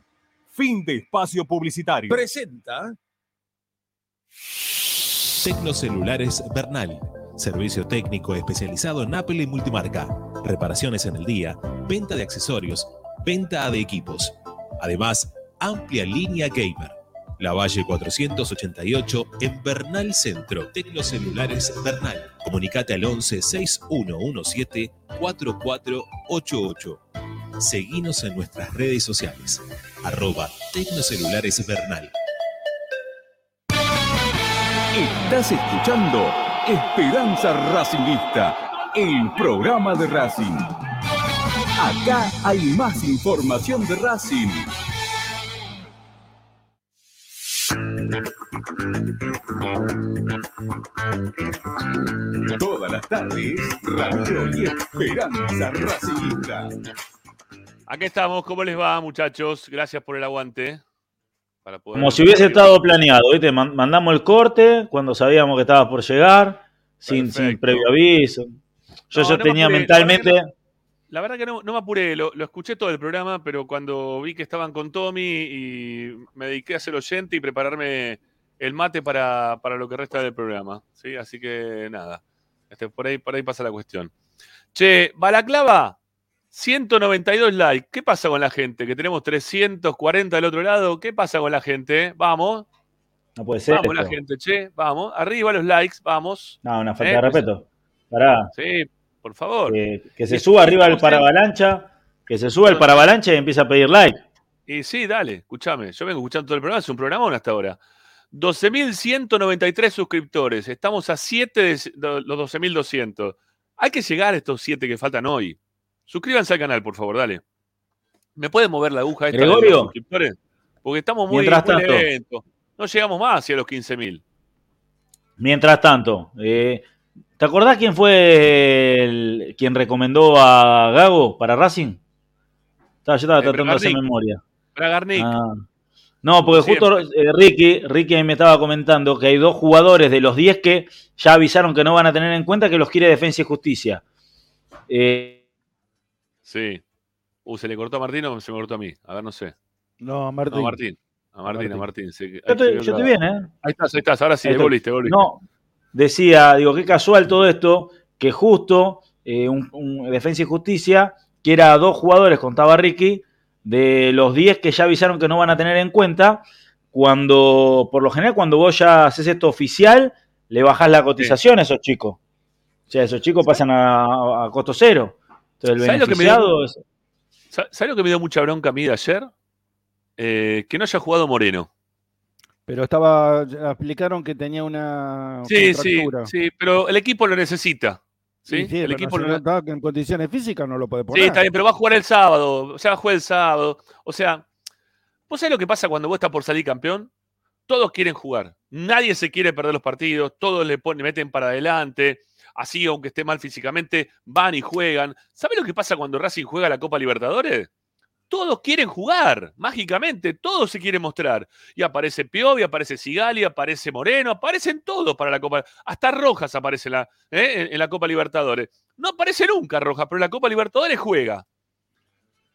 Fin de espacio publicitario. Presenta Tecnocelulares Bernal. Servicio técnico especializado en Apple y multimarca. Reparaciones en el día, venta de accesorios, venta de equipos. Además, amplia línea gamer. La Valle 488 en Bernal Centro. Tecnocelulares Bernal. Comunicate al 11 6117 4488. Seguinos en nuestras redes sociales. Arroba Tecnocelulares Bernal. Estás escuchando Esperanza Racingista, el programa de Racing. Acá hay más información de Racing. Todas las tardes, Radio y Esperanza Racingista. Aquí estamos, ¿cómo les va, muchachos? Gracias por el aguante. Para poder- Como si hubiese estado planeado, ¿viste? Man- Mandamos el corte cuando sabíamos que estaba por llegar, sin, sin previo aviso. Yo No, ya no tenía mentalmente. no- La verdad que no, no me apuré, lo, lo escuché todo el programa, pero cuando vi que estaban con Tommy y me dediqué a ser oyente y prepararme el mate para, para lo que resta del programa. ¿sí? Así que nada, este, por, ahí, por ahí pasa la cuestión. Che, Balaclava, 192 likes. ¿Qué pasa con la gente? Que tenemos 340 del otro lado. ¿Qué pasa con la gente? Vamos, No puede ser. vamos la esto. gente, che, vamos. Arriba los likes, vamos. No, una falta Eh, de pues- respeto. Pará. Sí, por favor. Que, que se suba arriba el paravalancha. Que se suba el paravalancha y empieza a pedir like. Y sí, dale, escúchame. Yo vengo escuchando todo el programa, es un programón hasta ahora. 12.193 suscriptores. Estamos a 7 de los 12.200. Hay que llegar a estos 7 que faltan hoy. Suscríbanse al canal, por favor, dale. ¿Me puede mover la aguja esta de Gregorio. los suscriptores? Porque estamos muy, Mientras muy tanto. No llegamos más hacia los 15.000. Mientras tanto, eh, ¿te acordás quién fue el- quien recomendó a Gago para Racing? Estaba, yo estaba Eh, tratando de hacer memoria. Bragarnik. Ah. No, porque justo eh, Ricky, Ricky me estaba comentando que hay dos jugadores de los 10 que ya avisaron que no van a tener en cuenta que los quiere Defensa y Justicia. Eh, Sí. Uh, ¿se le cortó a Martín o se me cortó a mí? A ver, no sé. No, No, Martín. a Martín. A Martín, a Martín. Martín. sí, yo ahí estoy, yo bien, ¿eh? Ahí estás, ahí estás. Ahora sí, Ahí volviste, volviste. No, decía, digo, qué casual todo esto, que justo eh, un, un Defensa y Justicia quiera a dos jugadores, contaba Ricky, de los 10 que ya avisaron que no van a tener en cuenta, cuando, por lo general, cuando vos ya haces esto oficial, le bajás la cotización a esos chicos. O sea, esos chicos pasan a, a costo cero. Entonces el ¿Sabés lo que me dio- es... Sa- ¿Sabes lo que me dio mucha bronca a mí de ayer? Eh, que no haya jugado Moreno. Pero estaba, explicaron que tenía una Sí, sí, contractura. sí, pero el equipo lo necesita. ¿sí? Sí, sí, el equipo lo está en condiciones físicas no lo puede Sí, poner. está bien, pero va a jugar el sábado. O sea, va a jugar el sábado. O sea, ¿vos sabés lo que pasa cuando vos estás por salir campeón? Todos quieren jugar. Nadie se quiere perder los partidos. Todos le ponen, meten para adelante. Así, aunque esté mal físicamente, van y juegan. ¿Sabés lo que pasa cuando Racing juega la Copa Libertadores? Todos quieren jugar, mágicamente, todos se quieren mostrar. Y aparece Piovi, aparece Sigali, aparece Moreno, aparecen todos para la Copa. Hasta Rojas aparece en la, ¿eh? la Copa Libertadores. No aparece nunca Rojas, pero la Copa Libertadores juega.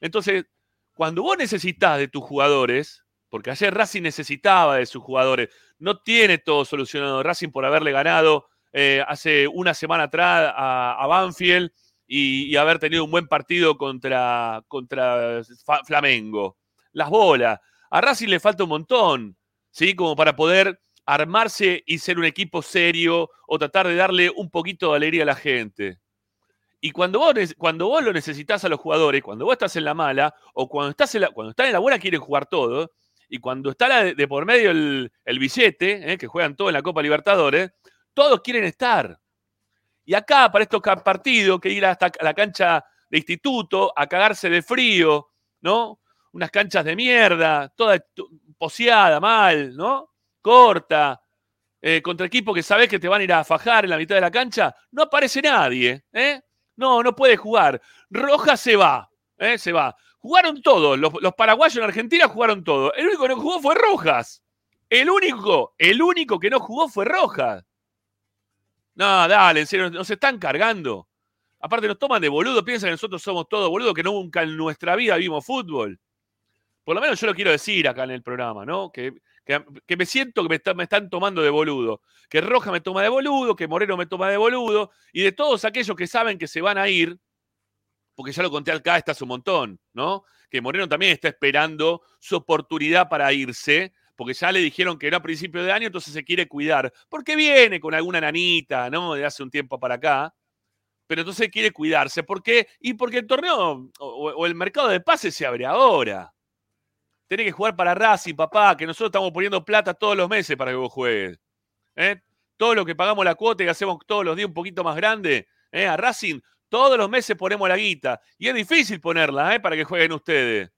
Entonces, cuando vos necesitas de tus jugadores, porque ayer Racing necesitaba de sus jugadores, no tiene todo solucionado Racing por haberle ganado eh, hace una semana atrás a, Banfield y, haber tenido un buen partido contra, contra Flamengo. Las bolas. A Racing le falta un montón, ¿sí? Como para poder armarse y ser un equipo serio o tratar de darle un poquito de alegría a la gente. Y cuando vos, cuando vos lo necesitas a los jugadores, cuando vos estás en la mala, o cuando estás en la, cuando están en la buena quieren jugar todo, y cuando está de, por medio el, billete, eh, que juegan todo en la Copa Libertadores, todos quieren estar. Y acá, para estos partidos, que ir hasta la cancha de instituto a cagarse de frío, ¿no? Unas canchas de mierda, toda poseada, mal, ¿no? Corta, eh, contra equipos que sabes que te van a ir a fajar en la mitad de la cancha, no aparece nadie, ¿eh? No, no puede jugar. Roja se va, ¿eh? se va. Jugaron todos, los, paraguayos en Argentina jugaron todo. El único que no jugó fue Rojas. El único, el único que no jugó fue Rojas. No, dale, en nos están cargando. Aparte nos toman de boludo, piensan que nosotros somos todos boludos, que nunca en nuestra vida vimos fútbol. Por lo menos yo lo quiero decir acá en el programa, ¿no? Que, que, me siento que me, están tomando de boludo. Que Roja me toma de boludo, que Moreno me toma de boludo. Y de todos aquellos que saben que se van a ir, porque ya lo conté acá, está un montón, ¿no? Que Moreno también está esperando su oportunidad para irse, porque ya le dijeron que era a principio de año, entonces se quiere cuidar. Porque viene con alguna nanita, ¿no? De hace un tiempo para acá. Pero entonces quiere cuidarse. ¿Por qué? Y porque el torneo o, el mercado de pases se abre ahora. Tiene que jugar para Racing, papá, que nosotros estamos poniendo plata todos los meses para que vos juegues. ¿eh? Todo lo que pagamos la cuota y hacemos todos los días un poquito más grande, ¿eh? a Racing, todos los meses ponemos la guita. Y es difícil ponerla ¿eh? para que jueguen ustedes.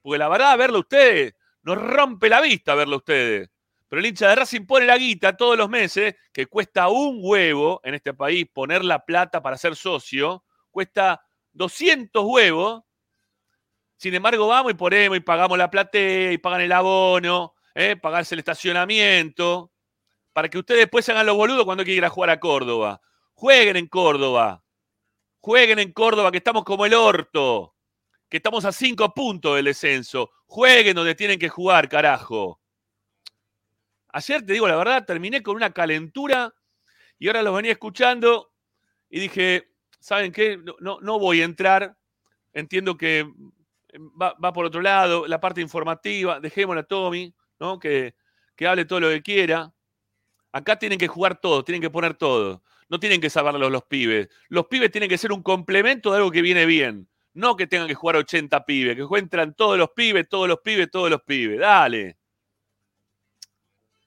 Porque la verdad, verlo ustedes, nos rompe la vista verlo ustedes. Pero el hincha de Racing pone la guita todos los meses, que cuesta un huevo en este país poner la plata para ser socio, cuesta 200 huevos sin embargo, vamos y ponemos y pagamos la platea y pagan el abono, ¿eh? pagarse el estacionamiento, para que ustedes después hagan los boludos cuando quieran jugar a Córdoba. Jueguen en Córdoba. Jueguen en Córdoba, que estamos como el orto. Que estamos a cinco puntos del descenso. Jueguen donde tienen que jugar, carajo. Ayer, te digo la verdad, terminé con una calentura y ahora los venía escuchando y dije, ¿saben qué? No, no voy a entrar. Entiendo que va, por otro lado, la parte informativa, dejémosla a Tommy, ¿no? Que, que hable todo lo que quiera. Acá tienen que jugar todo, tienen que poner todo. No tienen que saberlo los pibes. Los pibes tienen que ser un complemento de algo que viene bien. No que tengan que jugar 80 pibes, que encuentran todos los pibes, todos los pibes, todos los pibes. Dale.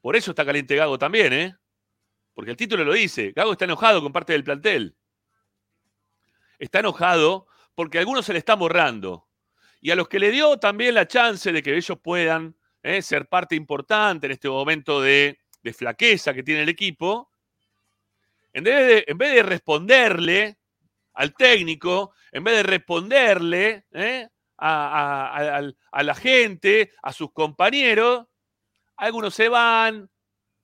Por eso está caliente Gago también, ¿eh? Porque el título lo dice. Gago está enojado con parte del plantel. Está enojado porque a algunos se le están borrando y a los que le dio también la chance de que ellos puedan eh, ser parte importante en este momento de, flaqueza que tiene el equipo, en vez de responderle al técnico, en vez de responderle eh, a, la gente, a sus compañeros, algunos se van,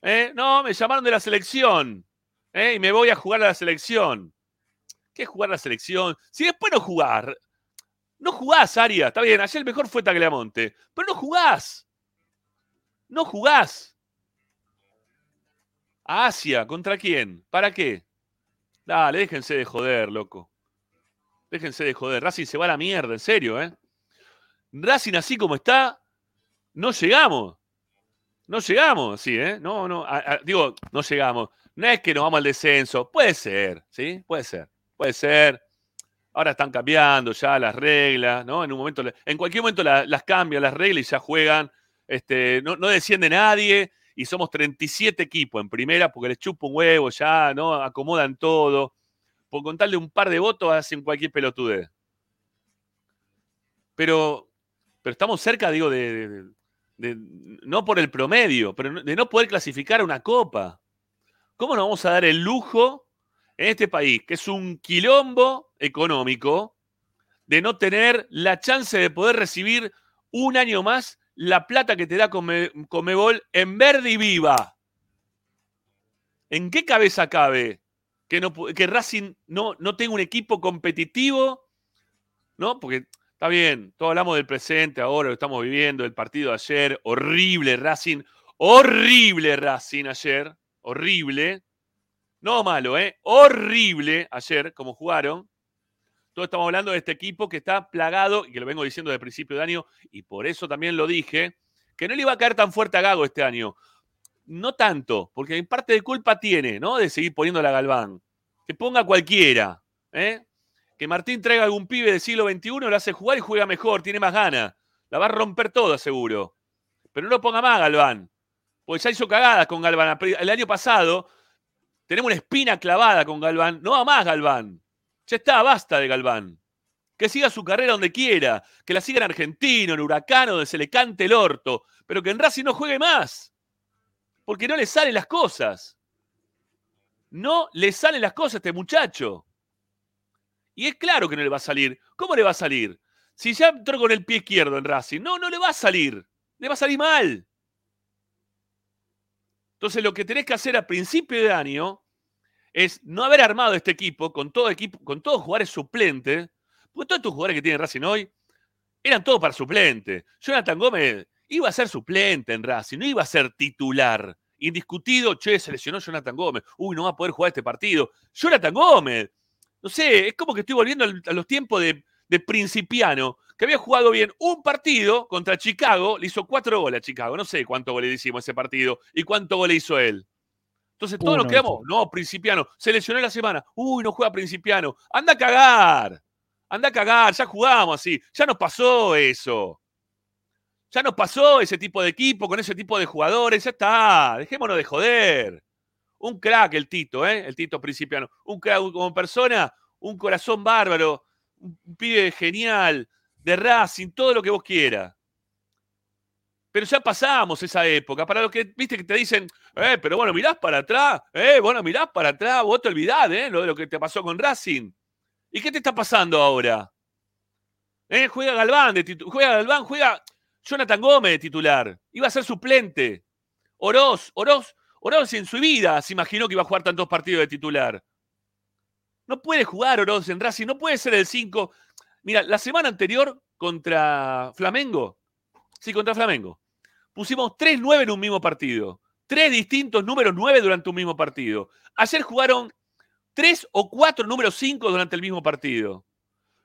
eh, no, me llamaron de la selección y me voy a jugar a la selección. ¿Qué es jugar a la selección? Si después no jugar, no jugás, Aria. Está bien, ayer el mejor fue Tagliamonte. Pero no jugás. No jugás. Asia, ¿contra quién? ¿Para qué? Dale, déjense de joder, loco. Déjense de joder. Racing se va a la mierda, en serio, ¿eh? Racing así como está, no llegamos. No llegamos, sí, ¿eh? No, no, digo, no llegamos. No es que nos vamos al descenso. Puede ser, ¿sí? Puede ser. Puede ser. Ahora están cambiando ya las reglas, ¿no? En un momento, en cualquier momento las cambian las reglas y ya juegan. Este, no, desciende nadie y somos 37 equipos en primera porque les chupa un huevo ya, ¿no? Acomodan todo. Por contarle un par de votos hacen cualquier pelotudez. Pero, pero estamos cerca, digo, de, no por el promedio, pero de no poder clasificar a una copa. ¿Cómo nos vamos a dar el lujo en este país, que es un quilombo económico, de no tener la chance de poder recibir un año más la plata que te da Come- Comebol en verde y viva. ¿En qué cabeza cabe que, no, que Racing no, no tenga un equipo competitivo? ¿No? Porque está bien, todos hablamos del presente ahora, lo estamos viviendo, el partido de ayer, horrible Racing, horrible Racing ayer, horrible. No malo, ¿eh? Horrible ayer, como jugaron. Todos estamos hablando de este equipo que está plagado, y que lo vengo diciendo desde el principio de año, y por eso también lo dije, que no le iba a caer tan fuerte a Gago este año. No tanto, porque en parte de culpa tiene, ¿no? De seguir poniendo la Galván. Que ponga cualquiera, ¿eh? Que Martín traiga algún pibe del siglo XXI, lo hace jugar y juega mejor, tiene más ganas. La va a romper toda, seguro. Pero no lo ponga más, Galván. Porque ya hizo cagadas con Galván. El año pasado tenemos una espina clavada con Galván. No va más, Galván. Ya está, basta de Galván. Que siga su carrera donde quiera. Que la siga en Argentino, en Huracán, donde se le cante el orto. Pero que en Racing no juegue más. Porque no le salen las cosas. No le salen las cosas a este muchacho. Y es claro que no le va a salir. ¿Cómo le va a salir? Si ya entró con el pie izquierdo en Racing. No, no le va a salir. Le va a salir mal. Entonces lo que tenés que hacer a principio de año es no haber armado este equipo con todo equipo, con todos jugadores suplentes, porque todos estos jugadores que tiene Racing hoy eran todos para suplente. Jonathan Gómez iba a ser suplente en Racing, no iba a ser titular. Indiscutido, che, se lesionó Jonathan Gómez. Uy, no va a poder jugar este partido. Jonathan Gómez. No sé, es como que estoy volviendo a los tiempos de, de Principiano, que había jugado bien un partido contra Chicago, le hizo cuatro goles a Chicago. No sé cuántos goles le hicimos ese partido y cuántos goles hizo él. Entonces todos nos Uno quedamos, no, Principiano, se lesionó la semana. Uy, no juega Principiano. Anda a cagar. Anda a cagar, ya jugamos así. Ya nos pasó eso. Ya nos pasó ese tipo de equipo con ese tipo de jugadores. Ya está. Dejémonos de joder. Un crack el Tito, ¿eh? El Tito Principiano. Un crack como persona, un corazón bárbaro, un pibe genial, de Racing, todo lo que vos quieras. Pero ya pasamos esa época. Para los que, viste, que te dicen, eh, pero bueno, mirás para atrás, eh, bueno, mirás para atrás, vos te olvidás, eh, lo de lo que te pasó con Racing. ¿Y qué te está pasando ahora? Eh, juega Galván de juega Galván, juega Jonathan Gómez de titular. Iba a ser suplente. Oroz, Oroz, Oroz en su vida se imaginó que iba a jugar tantos partidos de titular. No puede jugar Oroz en Racing, no puede ser el 5. Mira, la semana anterior contra Flamengo, sí, contra Flamengo, pusimos 3-9 en un mismo partido. Tres distintos números 9 durante un mismo partido. Ayer jugaron tres o cuatro números 5 durante el mismo partido.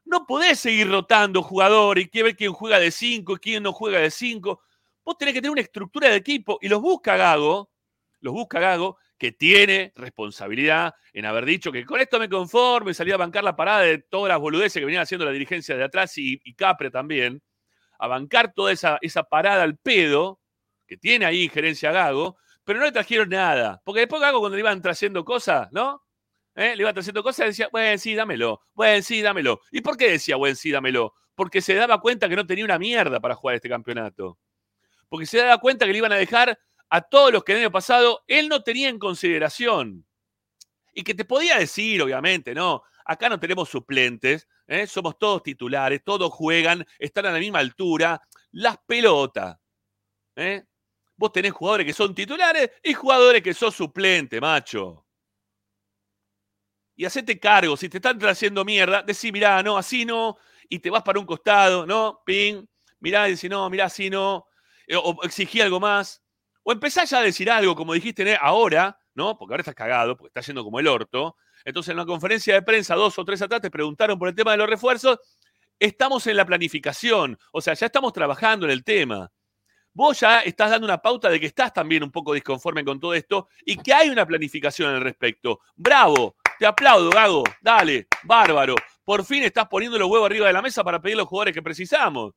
No podés seguir rotando jugadores y ver quién juega de 5 y quién no juega de 5. Vos tenés que tener una estructura de equipo y los busca Gago, los busca Gago, que tiene responsabilidad en haber dicho que con esto me conformo y salí a bancar la parada de todas las boludeces que venían haciendo la dirigencia de atrás y Capre también, a bancar toda esa, esa parada al pedo, que tiene ahí injerencia Gago, pero no le trajeron nada. Porque después Gago cuando le iban trayendo cosas, ¿no? ¿Eh? Le iban trayendo cosas decía, bueno, sí, dámelo, bueno, sí, dámelo. ¿Y por qué decía, bueno, sí, dámelo? Porque se daba cuenta que no tenía una mierda para jugar este campeonato. Porque se daba cuenta que le iban a dejar a todos los que el año pasado él no tenía en consideración. Y que te podía decir, obviamente, no, acá no tenemos suplentes, ¿eh? somos todos titulares, todos juegan, están a la misma altura, las pelotas. ¿eh? Vos tenés jugadores que son titulares y jugadores que son suplentes, macho. Y hacete cargo, si te están trayendo mierda, decí, mirá, no, así no, y te vas para un costado, ¿no? Ping, mirá, y decís, no, mirá, así no, eh, o exigí algo más. O empezás ya a decir algo, como dijiste ¿eh? ahora, ¿no? Porque ahora estás cagado, porque estás yendo como el orto. Entonces, en una conferencia de prensa, dos o tres atrás, te preguntaron por el tema de los refuerzos. Estamos en la planificación, o sea, ya estamos trabajando en el tema. Vos ya estás dando una pauta de que estás también un poco disconforme con todo esto y que hay una planificación al respecto. ¡Bravo! Te aplaudo, Gago. Dale, bárbaro. Por fin estás poniendo los huevos arriba de la mesa para pedir los jugadores que precisamos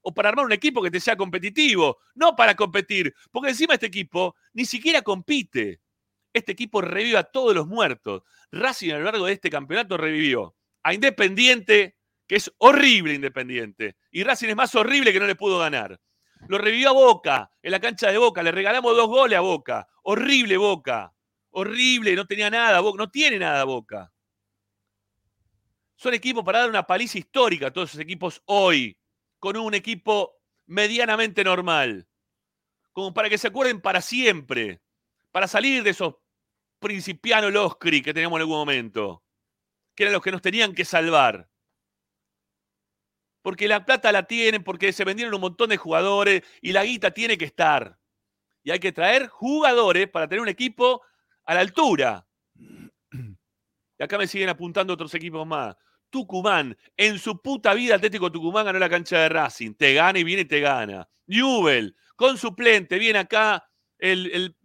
o para armar un equipo que te sea competitivo, no para competir, porque encima este equipo ni siquiera compite. Este equipo revive a todos los muertos. Racing a lo largo de este campeonato revivió a Independiente, que es horrible Independiente, y Racing es más horrible que no le pudo ganar. Lo revivió a Boca, en la cancha de Boca, le regalamos dos goles a Boca. Horrible Boca, horrible, no tenía nada, Boca, no tiene nada Boca. son equipos para dar una paliza histórica a todos esos equipos hoy, con un equipo medianamente normal, como para que se acuerden para siempre, para salir de esos principianos loscri que teníamos en algún momento, que eran los que nos tenían que salvar. Porque la plata la tienen, porque se vendieron un montón de jugadores y la guita tiene que estar. Y hay que traer jugadores para tener un equipo a la altura. Y acá me siguen apuntando otros equipos más. Tucumán, en su puta vida Atlético Tucumán ganó la cancha de Racing. Te gana y viene y te gana. Newell, con suplente, viene acá el,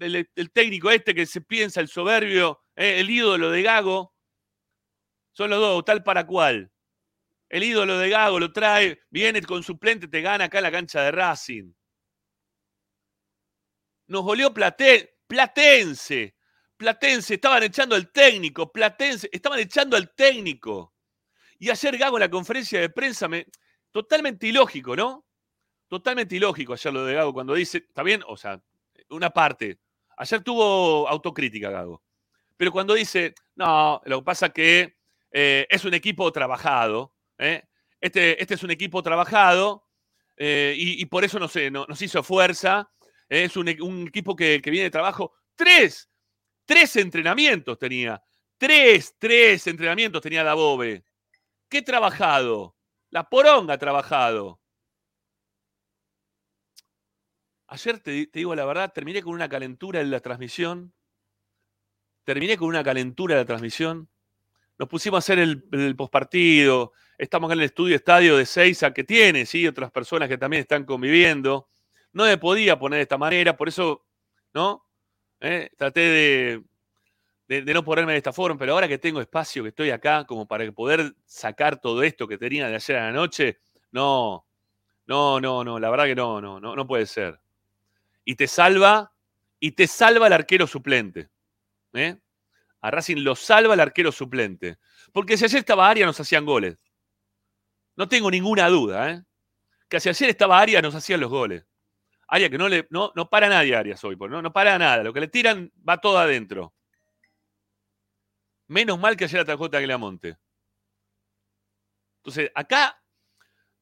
técnico este que se piensa, el soberbio, eh, el ídolo de Gago. Son los dos, tal para cual. El ídolo de Gago lo trae, viene con suplente, te gana acá en la cancha de Racing. Nos goleó Platense. Platense, estaban echando al técnico. Platense, estaban echando al técnico. Y ayer Gago en la conferencia de prensa, me, totalmente ilógico, ¿no? Totalmente ilógico ayer lo de Gago cuando dice, está bien, o sea, una parte. Ayer tuvo autocrítica Gago. Pero cuando dice, no, lo que pasa que eh, es un equipo trabajado, ¿eh? este, este, es un equipo trabajado eh, y, por eso no sé, nos hizo fuerza. Es un, equipo que, viene de trabajo. Tres, tres entrenamientos tenía. Tres, tres entrenamientos tenía Dabove. ¿Qué trabajado? La poronga ha trabajado. Ayer te, digo la verdad, terminé con una calentura en la transmisión. Terminé con una calentura en la transmisión. Nos pusimos a hacer el, el postpartido. Estamos acá en el estudio estadio de Seiza que tiene, sí, otras personas que también están conviviendo. No me podía poner de esta manera, por eso, ¿no? ¿Eh? Traté de, no ponerme de esta forma, pero ahora que tengo espacio, que estoy acá, como para poder sacar todo esto que tenía de ayer a la noche, no, no, no, no, la verdad que no, no, no, no puede ser. Y te salva, y te salva el arquero suplente. ¿eh? A Racing lo salva el arquero suplente. Porque si ayer estaba Aria nos hacían goles. No tengo ninguna duda, ¿eh? Que si ayer estaba Aria nos hacían los goles. Aria que no le, no, no para nadie Arias hoy, no, no para nada. Lo que le tiran va todo adentro. Menos mal que ayer atajó Tagliamonte. Entonces, acá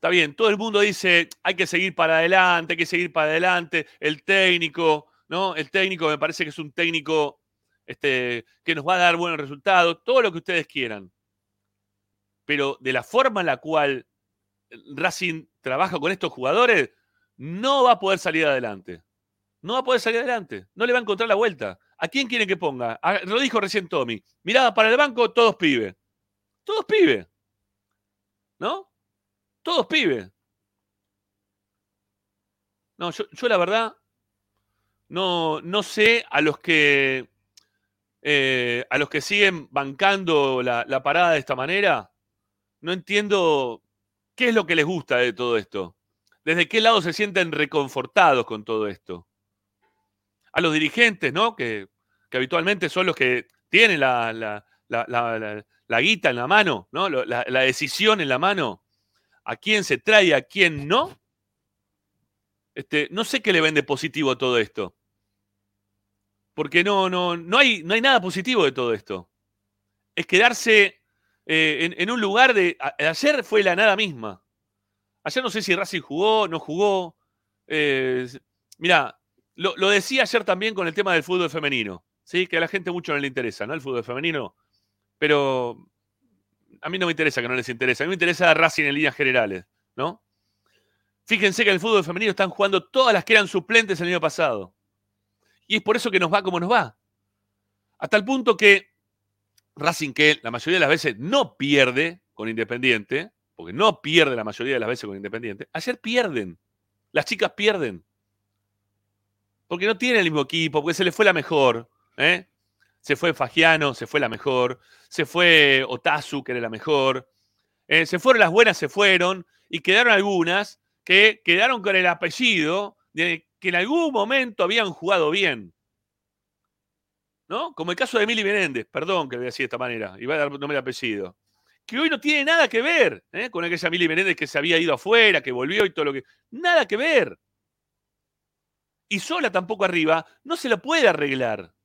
está bien, todo el mundo dice, hay que seguir para adelante, hay que seguir para adelante. El técnico, ¿no? El técnico me parece que es un técnico este, que nos va a dar buenos resultados, todo lo que ustedes quieran. Pero de la forma en la cual Racing trabaja con estos jugadores, no va a poder salir adelante. No va a poder salir adelante. No le va a encontrar la vuelta. ¿A quién quieren que ponga? lo dijo recién Tommy. Mirada para el banco, todos pibes. Todos pibes. ¿No? Todos pibes. No, yo, la verdad no, no sé a los que eh, a los que siguen bancando la, la, parada de esta manera, no entiendo qué es lo que les gusta de todo esto. ¿Desde qué lado se sienten reconfortados con todo esto? a los dirigentes, ¿no? Que, habitualmente son los que tienen la, la, guita en la mano, ¿no? La, decisión en la mano, a quién se trae, a quién no. Este, no sé qué le vende positivo todo esto. Porque no, no, no, hay, no hay nada positivo de todo esto. Es quedarse eh, en, un lugar de. ayer fue la nada misma. Ayer no sé si Racing jugó, no jugó. Eh, mira, lo, decía ayer también con el tema del fútbol femenino, ¿sí? que a la gente mucho no le interesa, ¿no? El fútbol femenino. Pero a mí no me interesa que no les interese. A mí me interesa Racing en líneas generales, ¿no? Fíjense que en el fútbol femenino están jugando todas las que eran suplentes el año pasado. Y es por eso que nos va como nos va. Hasta el punto que Racing, que la mayoría de las veces no pierde con Independiente, porque no pierde la mayoría de las veces con Independiente, ayer pierden. Las chicas pierden porque no tiene el mismo equipo, porque se le fue la mejor. ¿eh? Se fue Fagiano, se fue la mejor. Se fue Otazu, que era la mejor. Eh, se fueron las buenas, se fueron. Y quedaron algunas que quedaron con el apellido que en algún momento habían jugado bien. ¿No? Como el caso de Emily Menéndez, perdón que lo voy a decir de esta manera, y va a dar nombre de apellido. Que hoy no tiene nada que ver ¿eh? con aquella Emily Menéndez que se había ido afuera, que volvió y todo lo que. Nada que ver y sola tampoco arriba, no se lo puede arreglar.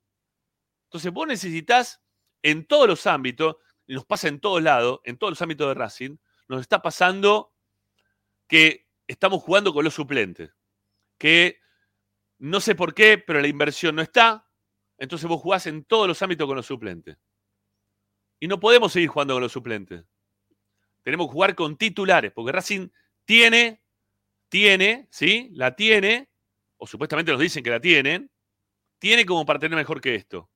Entonces vos necesitas en todos los ámbitos y nos pasa en todos lados, en todos los ámbitos de Racing, nos está pasando que estamos jugando con los suplentes. Que no sé por qué, pero la inversión no está. Entonces vos jugás en todos los ámbitos con los suplentes. Y no podemos seguir jugando con los suplentes. Tenemos que jugar con titulares, porque Racing tiene, tiene, ¿sí? La tiene, o supuestamente nos dicen que la tienen, tiene como para tener mejor que esto.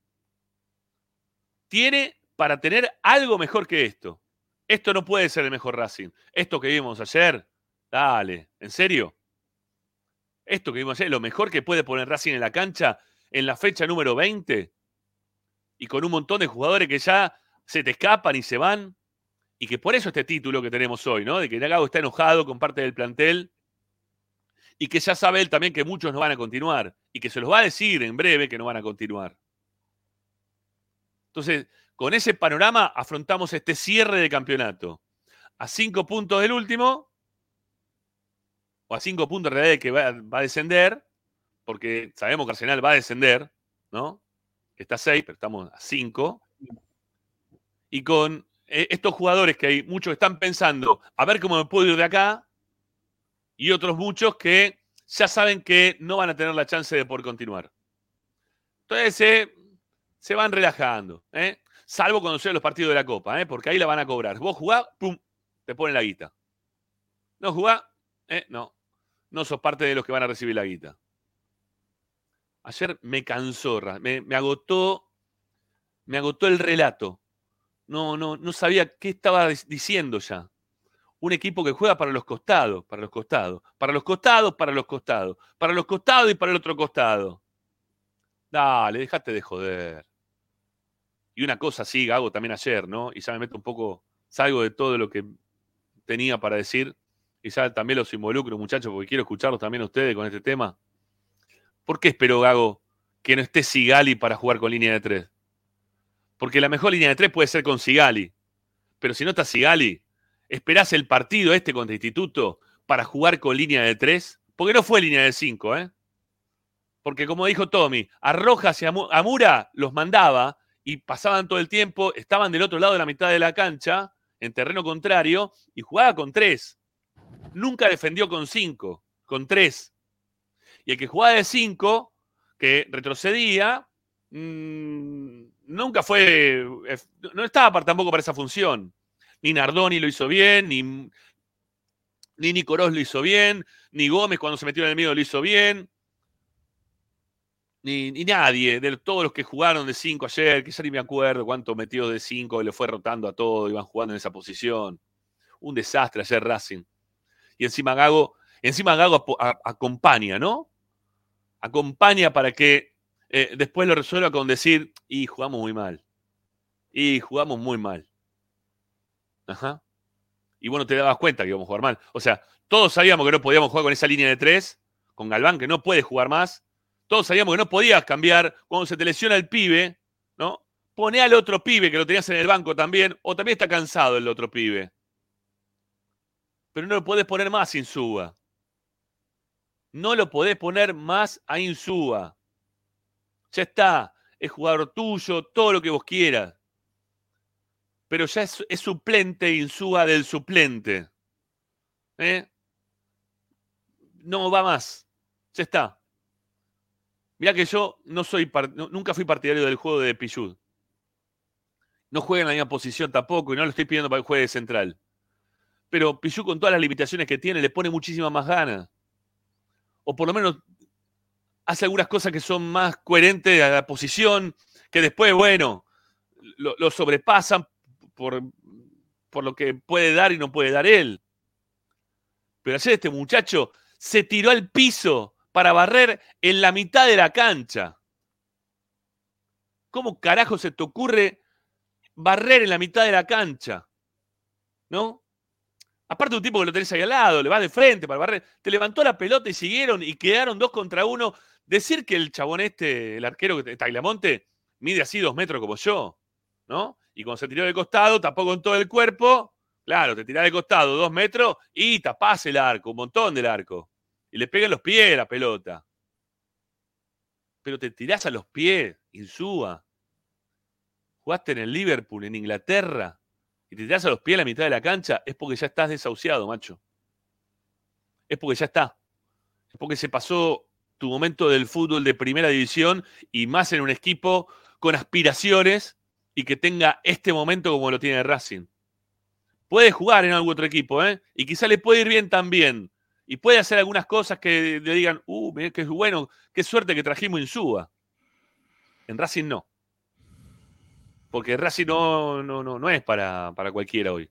Tiene para tener algo mejor que esto. Esto no puede ser el mejor Racing. Esto que vimos ayer, dale, ¿en serio? Esto que vimos ayer, lo mejor que puede poner Racing en la cancha en la fecha número 20 y con un montón de jugadores que ya se te escapan y se van. Y que por eso este título que tenemos hoy, ¿no? De que Nagago está enojado con parte del plantel y que ya sabe él también que muchos no van a continuar y que se los va a decir en breve que no van a continuar. Entonces, con ese panorama afrontamos este cierre de campeonato. A cinco puntos del último, o a cinco puntos en realidad que va, a descender, porque sabemos que Arsenal va a descender, ¿no? Está a seis, pero estamos a cinco. Y con eh, estos jugadores que hay muchos que están pensando, a ver cómo me puedo ir de acá, y otros muchos que ya saben que no van a tener la chance de poder continuar. Entonces eh, se van relajando, ¿eh? salvo cuando sean los partidos de la Copa, ¿eh? porque ahí la van a cobrar. Vos jugás, ¡pum! te ponen la guita. No jugás, ¿eh? no. No sos parte de los que van a recibir la guita. Ayer me cansó, me, me agotó, me agotó el relato. No, no, no sabía qué estaba diciendo ya un equipo que juega para los costados, para los costados, para los costados, para los costados, para los costados y para el otro costado. Dale, déjate de joder. Y una cosa sí, hago también ayer, ¿no? Y ya me meto un poco, salgo de todo lo que tenía para decir y ya también los involucro, muchachos, porque quiero escucharlos también a ustedes con este tema. ¿Por qué espero, Gago, que no esté Sigali para jugar con línea de tres? Porque la mejor línea de tres puede ser con Sigali. Pero si no está Sigali, ¿Esperás el partido este contra Instituto para jugar con línea de tres? Porque no fue línea de cinco, ¿eh? Porque como dijo Tommy, a Rojas y a Mura los mandaba y pasaban todo el tiempo, estaban del otro lado de la mitad de la cancha, en terreno contrario, y jugaba con tres. Nunca defendió con cinco, con tres. Y el que jugaba de cinco, que retrocedía, mmm, nunca fue, eh, no estaba tampoco para esa función ni Nardoni lo hizo bien, ni, ni Nicolás lo hizo bien, ni Gómez cuando se metió en el medio lo hizo bien, ni, nadie, de todos los que jugaron de 5 ayer, que ya ni me acuerdo cuánto metió de 5 y le fue rotando a todo, iban jugando en esa posición. Un desastre ayer Racing. Y encima Gago, encima Gago acompaña, ¿no? Acompaña para que eh, después lo resuelva con decir, y jugamos muy mal. Y jugamos muy mal. Ajá. Y bueno, te dabas cuenta que íbamos a jugar mal. O sea, todos sabíamos que no podíamos jugar con esa línea de tres, con Galván, que no puede jugar más. Todos sabíamos que no podías cambiar cuando se te lesiona el pibe, ¿no? Pone al otro pibe que lo tenías en el banco también, o también está cansado el otro pibe. Pero no lo podés poner más Insúa. No lo podés poner más a Insúa. Ya está. Es jugador tuyo, todo lo que vos quieras pero ya es, suplente Insúa del suplente. ¿Eh? No va más. Ya está. Mirá que yo no soy nunca fui partidario del juego de Pichud. No juega en la misma posición tampoco y no lo estoy pidiendo para que juegue de central. Pero Pichud con todas las limitaciones que tiene le pone muchísima más ganas. O por lo menos hace algunas cosas que son más coherentes a la posición, que después, bueno, lo sobrepasan por, por lo que puede dar y no puede dar él. Pero ayer este muchacho se tiró al piso para barrer en la mitad de la cancha. ¿Cómo carajo se te ocurre barrer en la mitad de la cancha? ¿No? Aparte un tipo que lo tenés ahí al lado, le va de frente para barrer. Te levantó la pelota y siguieron y quedaron dos contra uno. Decir que el chabón este, el arquero que Tailamonte, mide así dos metros como yo, ¿no? Y cuando se tiró de costado, tapó con todo el cuerpo. Claro, te tirás de costado dos metros y tapás el arco, un montón del arco. Y le pegan los pies la pelota. Pero te tirás a los pies, Insúa. Jugaste en el Liverpool, en Inglaterra. y te tiras a los pies a la mitad de la cancha, es porque ya estás desahuciado, macho. Es porque ya está. Es porque se pasó tu momento del fútbol de primera división y más en un equipo con aspiraciones y que tenga este momento como lo tiene Racing. Puede jugar en algún otro equipo, ¿eh? Y quizá le puede ir bien también. Y puede hacer algunas cosas que le digan, uh, qué bueno, qué suerte que trajimos Insúa. En Racing no. Porque Racing no, no, no, no es para, para cualquiera hoy.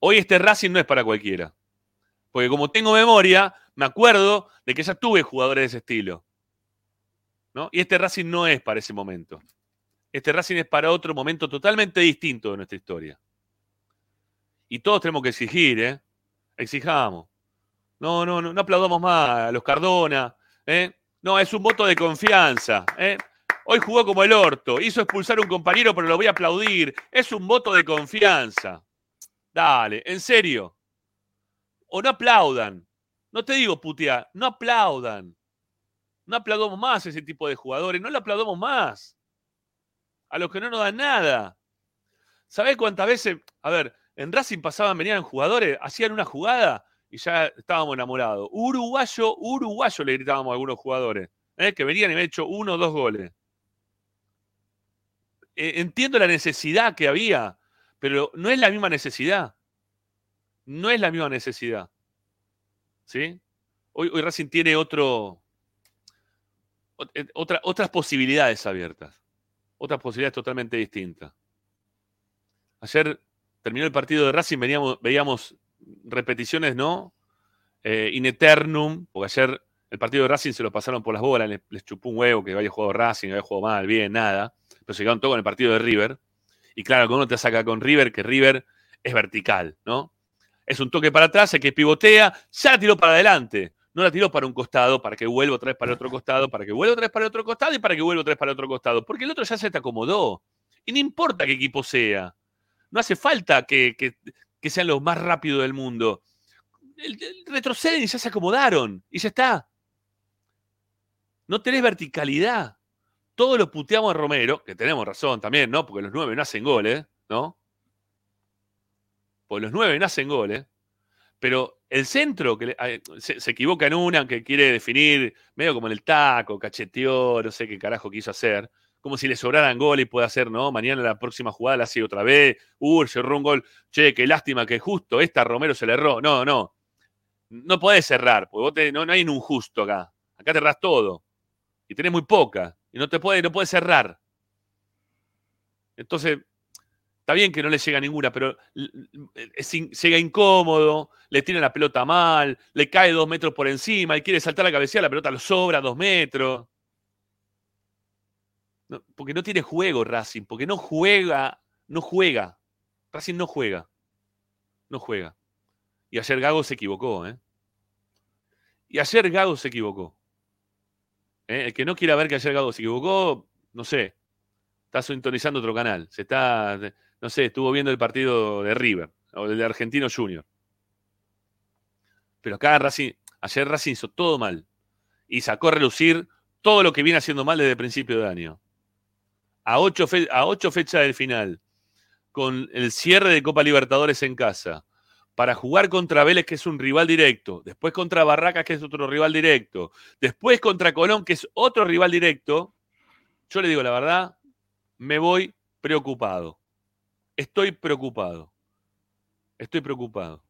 Hoy este Racing no es para cualquiera. Porque como tengo memoria, me acuerdo de que ya tuve jugadores de ese estilo. ¿no? Y este Racing no es para ese momento. Este Racing es para otro momento totalmente distinto de nuestra historia. Y todos tenemos que exigir, ¿eh? Exijamos. No, no, no, no aplaudamos más a los Cardona. ¿eh? No, es un voto de confianza. ¿eh? Hoy jugó como el orto. Hizo expulsar a un compañero, pero lo voy a aplaudir. Es un voto de confianza. Dale, en serio. O no aplaudan. No te digo putear, no aplaudan. No aplaudamos más a ese tipo de jugadores. No le aplaudamos más. A los que no nos dan nada. ¿Sabés cuántas veces? A ver, en Racing pasaban, venían jugadores, hacían una jugada y ya estábamos enamorados. Uruguayo, uruguayo le gritábamos a algunos jugadores, ¿eh? que venían y me han hecho uno o dos goles. Eh, entiendo la necesidad que había, pero no es la misma necesidad. No es la misma necesidad. ¿Sí? Hoy, hoy Racing tiene otro, eh, otra, otras posibilidades abiertas. Otras posibilidades totalmente distintas. Ayer terminó el partido de Racing, veníamos, veíamos repeticiones, ¿no? Eh, in eternum, porque ayer el partido de Racing se lo pasaron por las bolas, les, chupó un huevo que había jugado Racing, había jugado mal, bien, nada. Pero se quedaron todo con el partido de River. Y claro, uno te saca con River, que River es vertical, ¿no? Es un toque para atrás, el que pivotea, ya la tiró para adelante. No la tiró para un costado, para que vuelva otra vez para el otro costado, para que vuelva otra vez para el otro costado y para que vuelva otra vez para el otro costado. Porque el otro ya se te acomodó. Y no importa qué equipo sea. No hace falta que sean los más rápidos del mundo. retroceden y ya se acomodaron. Y ya está. No tenés verticalidad. Todo lo puteamos a Romero, que tenemos razón también, ¿no? Porque los nueve no hacen goles, ¿no? Porque los nueve no hacen goles. Pero el centro, que se, se, equivoca en una, que quiere definir medio como en el taco, cacheteó, no sé qué carajo quiso hacer como si le sobraran gol y puede hacer, ¿no? Mañana la próxima jugada la hace otra vez. Uh, cerró un gol. Che, qué lástima que justo esta Romero se le erró. No, no. No podés cerrar, porque no, hay un justo acá. Acá te erras todo. Y tenés muy poca. Y no te puede, no puedes cerrar. Entonces, está bien que no le llega ninguna, pero llega incómodo, le tira la pelota mal, le cae dos metros por encima y quiere saltar la cabecilla, la pelota lo sobra dos metros porque no tiene juego Racing, porque no juega, no juega. Racing no juega. No juega. Y ayer Gago se equivocó, ¿eh? Y ayer Gago se equivocó. ¿Eh? El que no quiera ver que ayer Gago se equivocó, no sé, está sintonizando otro canal. Se está, no sé, estuvo viendo el partido de River o del de Argentino Junior. Pero acá Racing, ayer Racing hizo todo mal. Y sacó a relucir todo lo que viene haciendo mal desde el principio de año a ocho, fechas del final, con el cierre de Copa Libertadores en casa, para jugar contra Vélez, que es un rival directo, después contra Barracas, que es otro rival directo, después contra Colón, que es otro rival directo, yo le digo la verdad, me voy preocupado. Estoy preocupado. Estoy preocupado.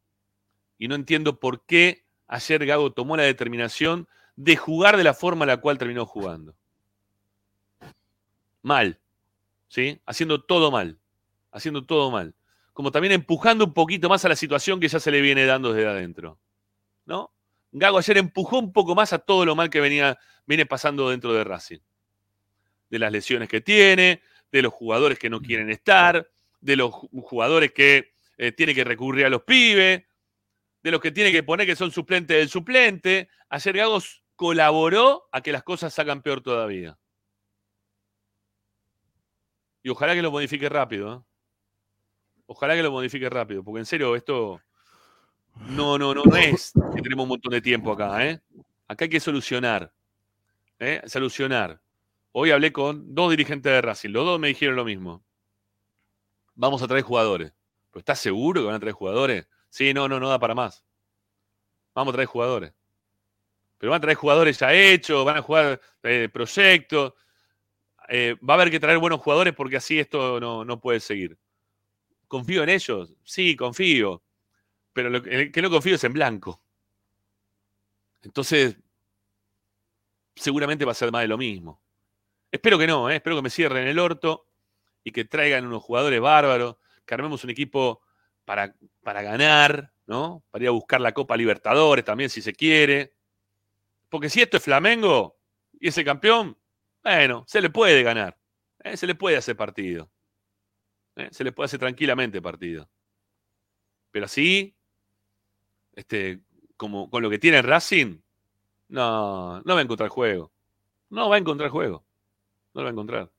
Y no entiendo por qué ayer Gago tomó la determinación de jugar de la forma en la cual terminó jugando. Mal. ¿Sí? Haciendo todo mal, haciendo todo mal. Como también empujando un poquito más a la situación que ya se le viene dando desde adentro, ¿no? Gago ayer empujó un poco más a todo lo mal que venía, viene pasando dentro de Racing. De las lesiones que tiene, de los jugadores que no quieren estar, de los jugadores que eh, tiene que recurrir a los pibes, de los que tiene que poner que son suplentes del suplente. Ayer Gago colaboró a que las cosas salgan peor todavía. Y ojalá que lo modifique rápido. ¿eh? Ojalá que lo modifique rápido, porque en serio, esto no, no, no, es que tenemos un montón de tiempo acá. ¿eh? Acá hay que solucionar. ¿eh? Solucionar. Hoy hablé con dos dirigentes de Racing. Los dos me dijeron lo mismo. Vamos a traer jugadores. ¿Pero estás seguro que van a traer jugadores? Sí, no, no, no da para más. Vamos a traer jugadores. Pero van a traer jugadores ya hechos, van a jugar eh, proyectos. Eh, va a haber que traer buenos jugadores porque así esto no, no puede seguir. ¿Confío en ellos? Sí, confío. Pero lo que, no confío es en blanco. Entonces, seguramente va a ser más de lo mismo. Espero que no, ¿eh? espero que me cierren el orto y que traigan unos jugadores bárbaros, que armemos un equipo para, para ganar, ¿no? Para ir a buscar la Copa Libertadores también, si se quiere. Porque si esto es Flamengo y ese campeón, bueno, se le puede ganar. ¿eh? Se le puede hacer partido. ¿eh? Se le puede hacer tranquilamente partido. Pero así, este, como con lo que tiene Racing, no, no va a encontrar juego. No va a encontrar juego. No lo va a encontrar.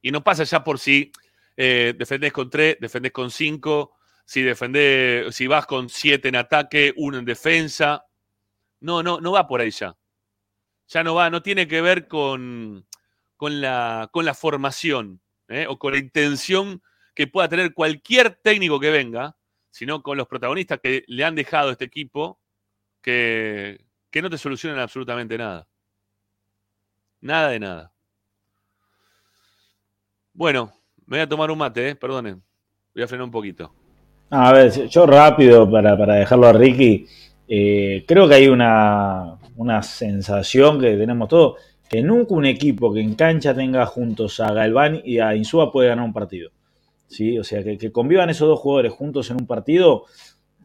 Y no pasa ya por si eh, defendés con tres, defendés con cinco, si defendés, si vas con siete en ataque, uno en defensa. No, no, no va por ahí ya. Ya no va, no tiene que ver con, con, la, con la formación ¿eh? o con la intención que pueda tener cualquier técnico que venga, sino con los protagonistas que le han dejado este equipo que, que no te solucionan absolutamente nada. Nada de nada. Bueno, me voy a tomar un mate, ¿eh? perdonen. Voy a frenar un poquito. A ver, yo rápido para, para dejarlo a Ricky. eh, creo que hay una, una sensación que tenemos todos, que nunca un equipo que en cancha tenga juntos a Galván y a Insúa puede ganar un partido. ¿Sí? O sea, que, que convivan esos dos jugadores juntos en un partido,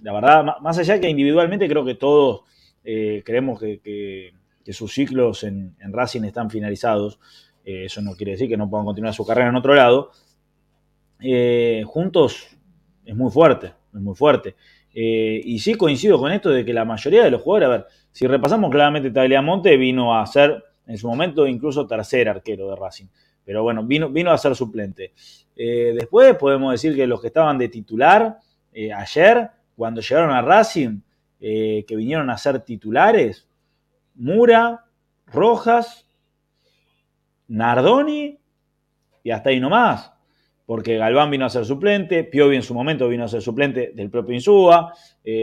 la verdad, más allá que individualmente creo que todos eh, creemos que, que- que sus ciclos en, en Racing están finalizados. Eh, eso no quiere decir que no puedan continuar su carrera en otro lado. Eh, juntos es muy fuerte, es muy fuerte. Y sí coincido con esto de que la mayoría de los jugadores, a ver, si repasamos claramente, Tagliamonte vino a ser en su momento incluso tercer arquero de Racing. Pero bueno, vino, vino a ser suplente. Eh, después podemos decir que los que estaban de titular eh, ayer, cuando llegaron a Racing, eh, que vinieron a ser titulares, Mura, Rojas, Nardoni y hasta ahí nomás. Porque Galván vino a ser suplente, Piovi en su momento vino a ser suplente del propio Insúa,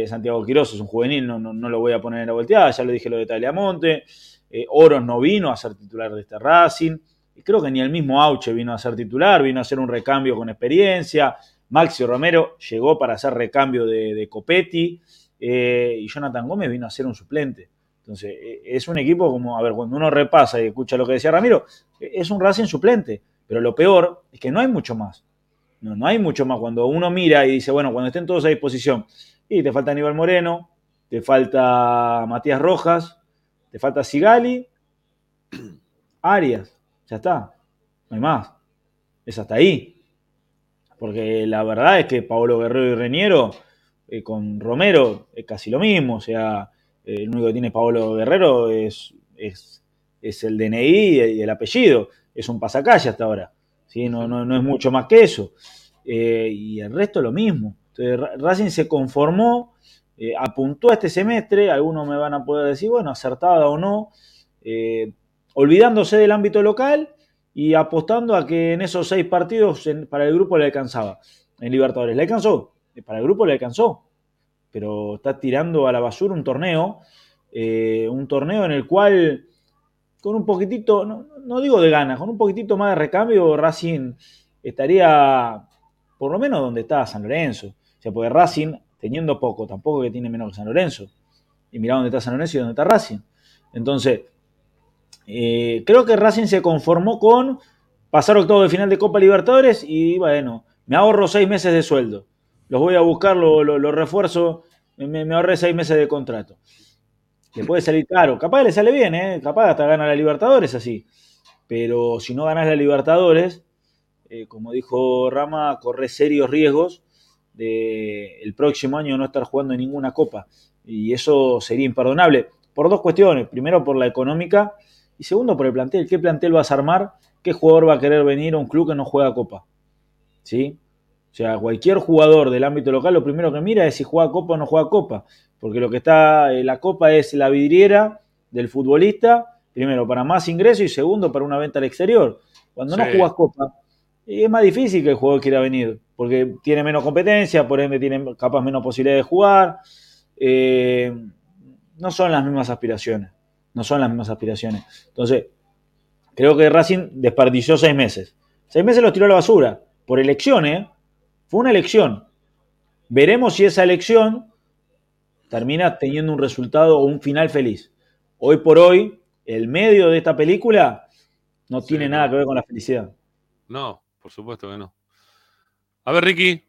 Santiago Quiroz es un juvenil, no, no, no lo voy a poner en la volteada, ya lo dije lo de Tagliamonte, eh, Oros no vino a ser titular de este Racing, y creo que ni el mismo Auche vino a ser titular, vino a hacer un recambio con experiencia, Maxi Romero llegó para hacer recambio de, Copetti, eh, y Jonathan Gómez vino a ser un suplente. Entonces, eh, es un equipo como, a ver, cuando uno repasa y escucha lo que decía Ramiro, es un Racing suplente. Pero lo peor es que no hay mucho más. No, no hay mucho más. Cuando uno mira y dice, bueno, cuando estén todos a disposición, y te falta Aníbal Moreno, te falta Matías Rojas, te falta Sigali, Arias, ya está. No hay más. Es hasta ahí. Porque la verdad es que Pablo Guerrero y Reñero eh, con Romero es casi lo mismo. O sea, eh, el único que tiene Pablo Guerrero es, es, es el DNI y el apellido. Es un pasacalle hasta ahora. ¿sí? No, no, no es mucho más que eso. Eh, y el resto lo mismo. Entonces, Ra- Racing se conformó, eh, apuntó a este semestre. Algunos me van a poder decir, bueno, acertada o no. eh, olvidándose del ámbito local y apostando a que en esos seis partidos para el grupo le alcanzaba. En Libertadores le alcanzó, para el grupo le alcanzó, pero está tirando a la basura un torneo, eh, un torneo en el cual con un poquitito, no, no digo de ganas, con un poquitito más de recambio Racing estaría por lo menos donde está San Lorenzo. O sea, porque Racing, teniendo poco, tampoco que tiene menos que San Lorenzo. Y mirá dónde está San Lorenzo y dónde está Racing. Entonces, eh, creo que Racing se conformó con pasar octavo de final de Copa Libertadores y bueno, me ahorro seis meses de sueldo. Los voy a buscar, lo, lo- lo refuerzo, me, me ahorré seis meses de contrato. Le puede salir caro, capaz le sale bien, ¿eh? capaz hasta gana la Libertadores así. Pero si no ganas la Libertadores, eh, como dijo Rama, corres serios riesgos de el próximo año no estar jugando en ninguna copa. Y eso sería imperdonable por dos cuestiones. Primero, por la económica y segundo, por el plantel. ¿Qué plantel vas a armar? ¿Qué jugador va a querer venir a un club que no juega copa? ¿Sí? O sea, cualquier jugador del ámbito local lo primero que mira es si juega copa o no juega copa. Porque lo que está, eh, la copa es la vidriera del futbolista, primero para más ingresos y segundo para una venta al exterior. Cuando no jugás copa, Y es más difícil que el jugador quiera venir, porque tiene menos competencia, por ende tiene capaz menos posibilidad de jugar. Eh, no son las mismas aspiraciones. No son las mismas aspiraciones. Entonces, creo que Racing desperdició seis meses. Seis meses los tiró a la basura. Por elección, ¿eh? Fue una elección. Veremos si esa elección termina teniendo un resultado o un final feliz. Hoy por hoy, el medio de esta película no tiene nada que ver con la felicidad. No, por supuesto que no. A ver, Ricky.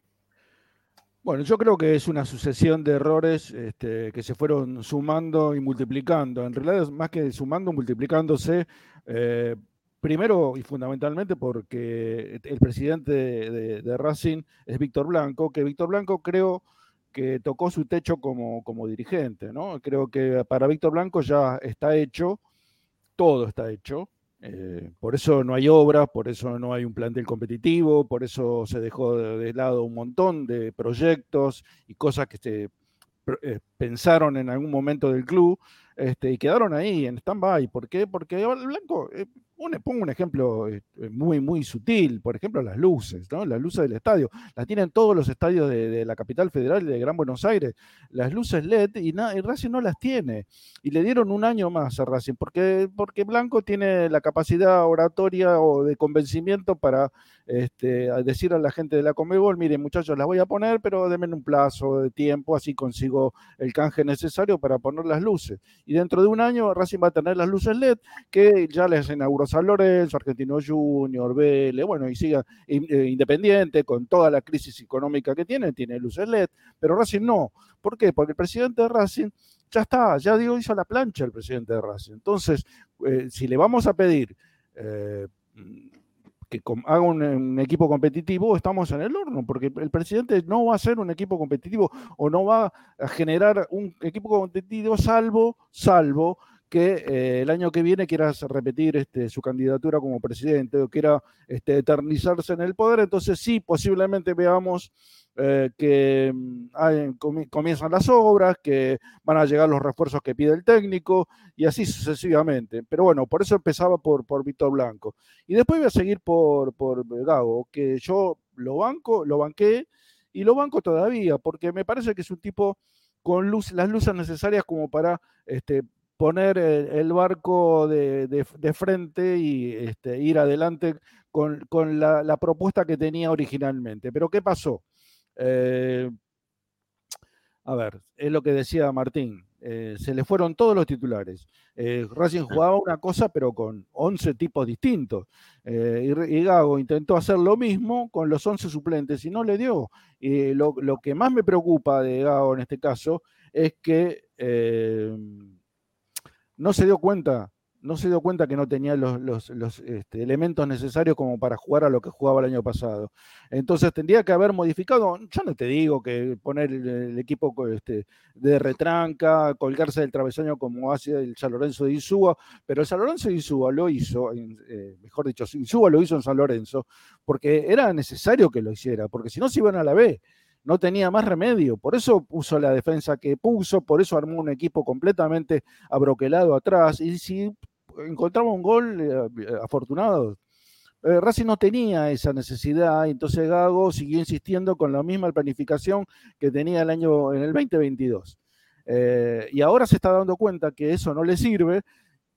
Bueno, yo creo que es una sucesión de errores este, que se fueron sumando y multiplicando. En realidad, más que sumando, multiplicándose. Eh, primero y fundamentalmente porque el presidente de, de Racing es Víctor Blanco, que Víctor Blanco creo que tocó su techo como, como dirigente, ¿no? Creo que para Víctor Blanco ya está hecho, todo está hecho. Eh, por eso no hay obras, por eso no hay un plantel competitivo, por eso se dejó de, lado un montón de proyectos y cosas que se eh, pensaron en algún momento del club este, y quedaron ahí en stand-by. ¿Por qué? Porque Blanco eh, pongo un ejemplo eh, eh, muy, muy sutil, por ejemplo, las luces, ¿no? Las luces del estadio. Las tienen todos los estadios de, la capital federal y de Gran Buenos Aires. Las luces LED y, Racing no las tiene. Y le dieron un año más a Racing, porque, porque Blanco tiene la capacidad oratoria o de convencimiento para este, decir a la gente de la Comebol, miren muchachos, las voy a poner, pero denme un plazo de tiempo, así consigo el canje necesario para poner las luces. Y dentro de un año Racing va a tener las luces LED que ya les inauguró San Lorenzo, Argentino Junior, Vélez, bueno, y siga eh, Independiente con toda la crisis económica que tiene, tiene luces LED, pero Racing no. ¿Por qué? Porque el presidente de Racing ya está, ya dio, hizo la plancha el presidente de Racing. Entonces, eh, si le vamos a pedir eh, que haga un, equipo competitivo, estamos en el horno, porque el presidente no va a hacer un equipo competitivo o no va a generar un equipo competitivo salvo, salvo que eh, el año que viene quiera repetir este, su candidatura como presidente o quiera este, eternizarse en el poder, entonces sí, posiblemente veamos eh, que mm, comienzan las obras, que van a llegar los refuerzos que pide el técnico y así sucesivamente. Pero bueno, por eso empezaba por, por Víctor Blanco. Y después voy a seguir por, por Gago, que yo lo banco, lo banqué y lo banco todavía, porque me parece que es un tipo con las luces necesarias como para este, poner el, barco de, frente y este, ir adelante con, la, propuesta que tenía originalmente. Pero ¿qué pasó? Eh, a ver, es lo que decía Martín. Eh, se le fueron todos los titulares. Eh, Racing jugaba una cosa, pero con 11 tipos distintos. y, Gago intentó hacer lo mismo con los 11 suplentes y no le dio. Y lo, lo, que más me preocupa de Gago en este caso es que no se dio cuenta, no se dio cuenta que no tenía los, este, elementos necesarios como para jugar a lo que jugaba el año pasado. Entonces tendría que haber modificado, yo no te digo que poner el, equipo este, de retranca, colgarse del travesaño como hace el San Lorenzo de Insúa, pero el San Lorenzo de Insúa lo hizo, eh, mejor dicho, Insúa lo hizo en San Lorenzo, porque era necesario que lo hiciera, porque si no se iban a la B no tenía más remedio. Por eso puso la defensa que puso, por eso armó un equipo completamente abroquelado atrás. Y si encontraba un gol, eh, afortunado. Eh, Racing no tenía esa necesidad, entonces Gago siguió insistiendo con la misma planificación que tenía el año en el 2022. Eh, y ahora se está dando cuenta que eso no le sirve,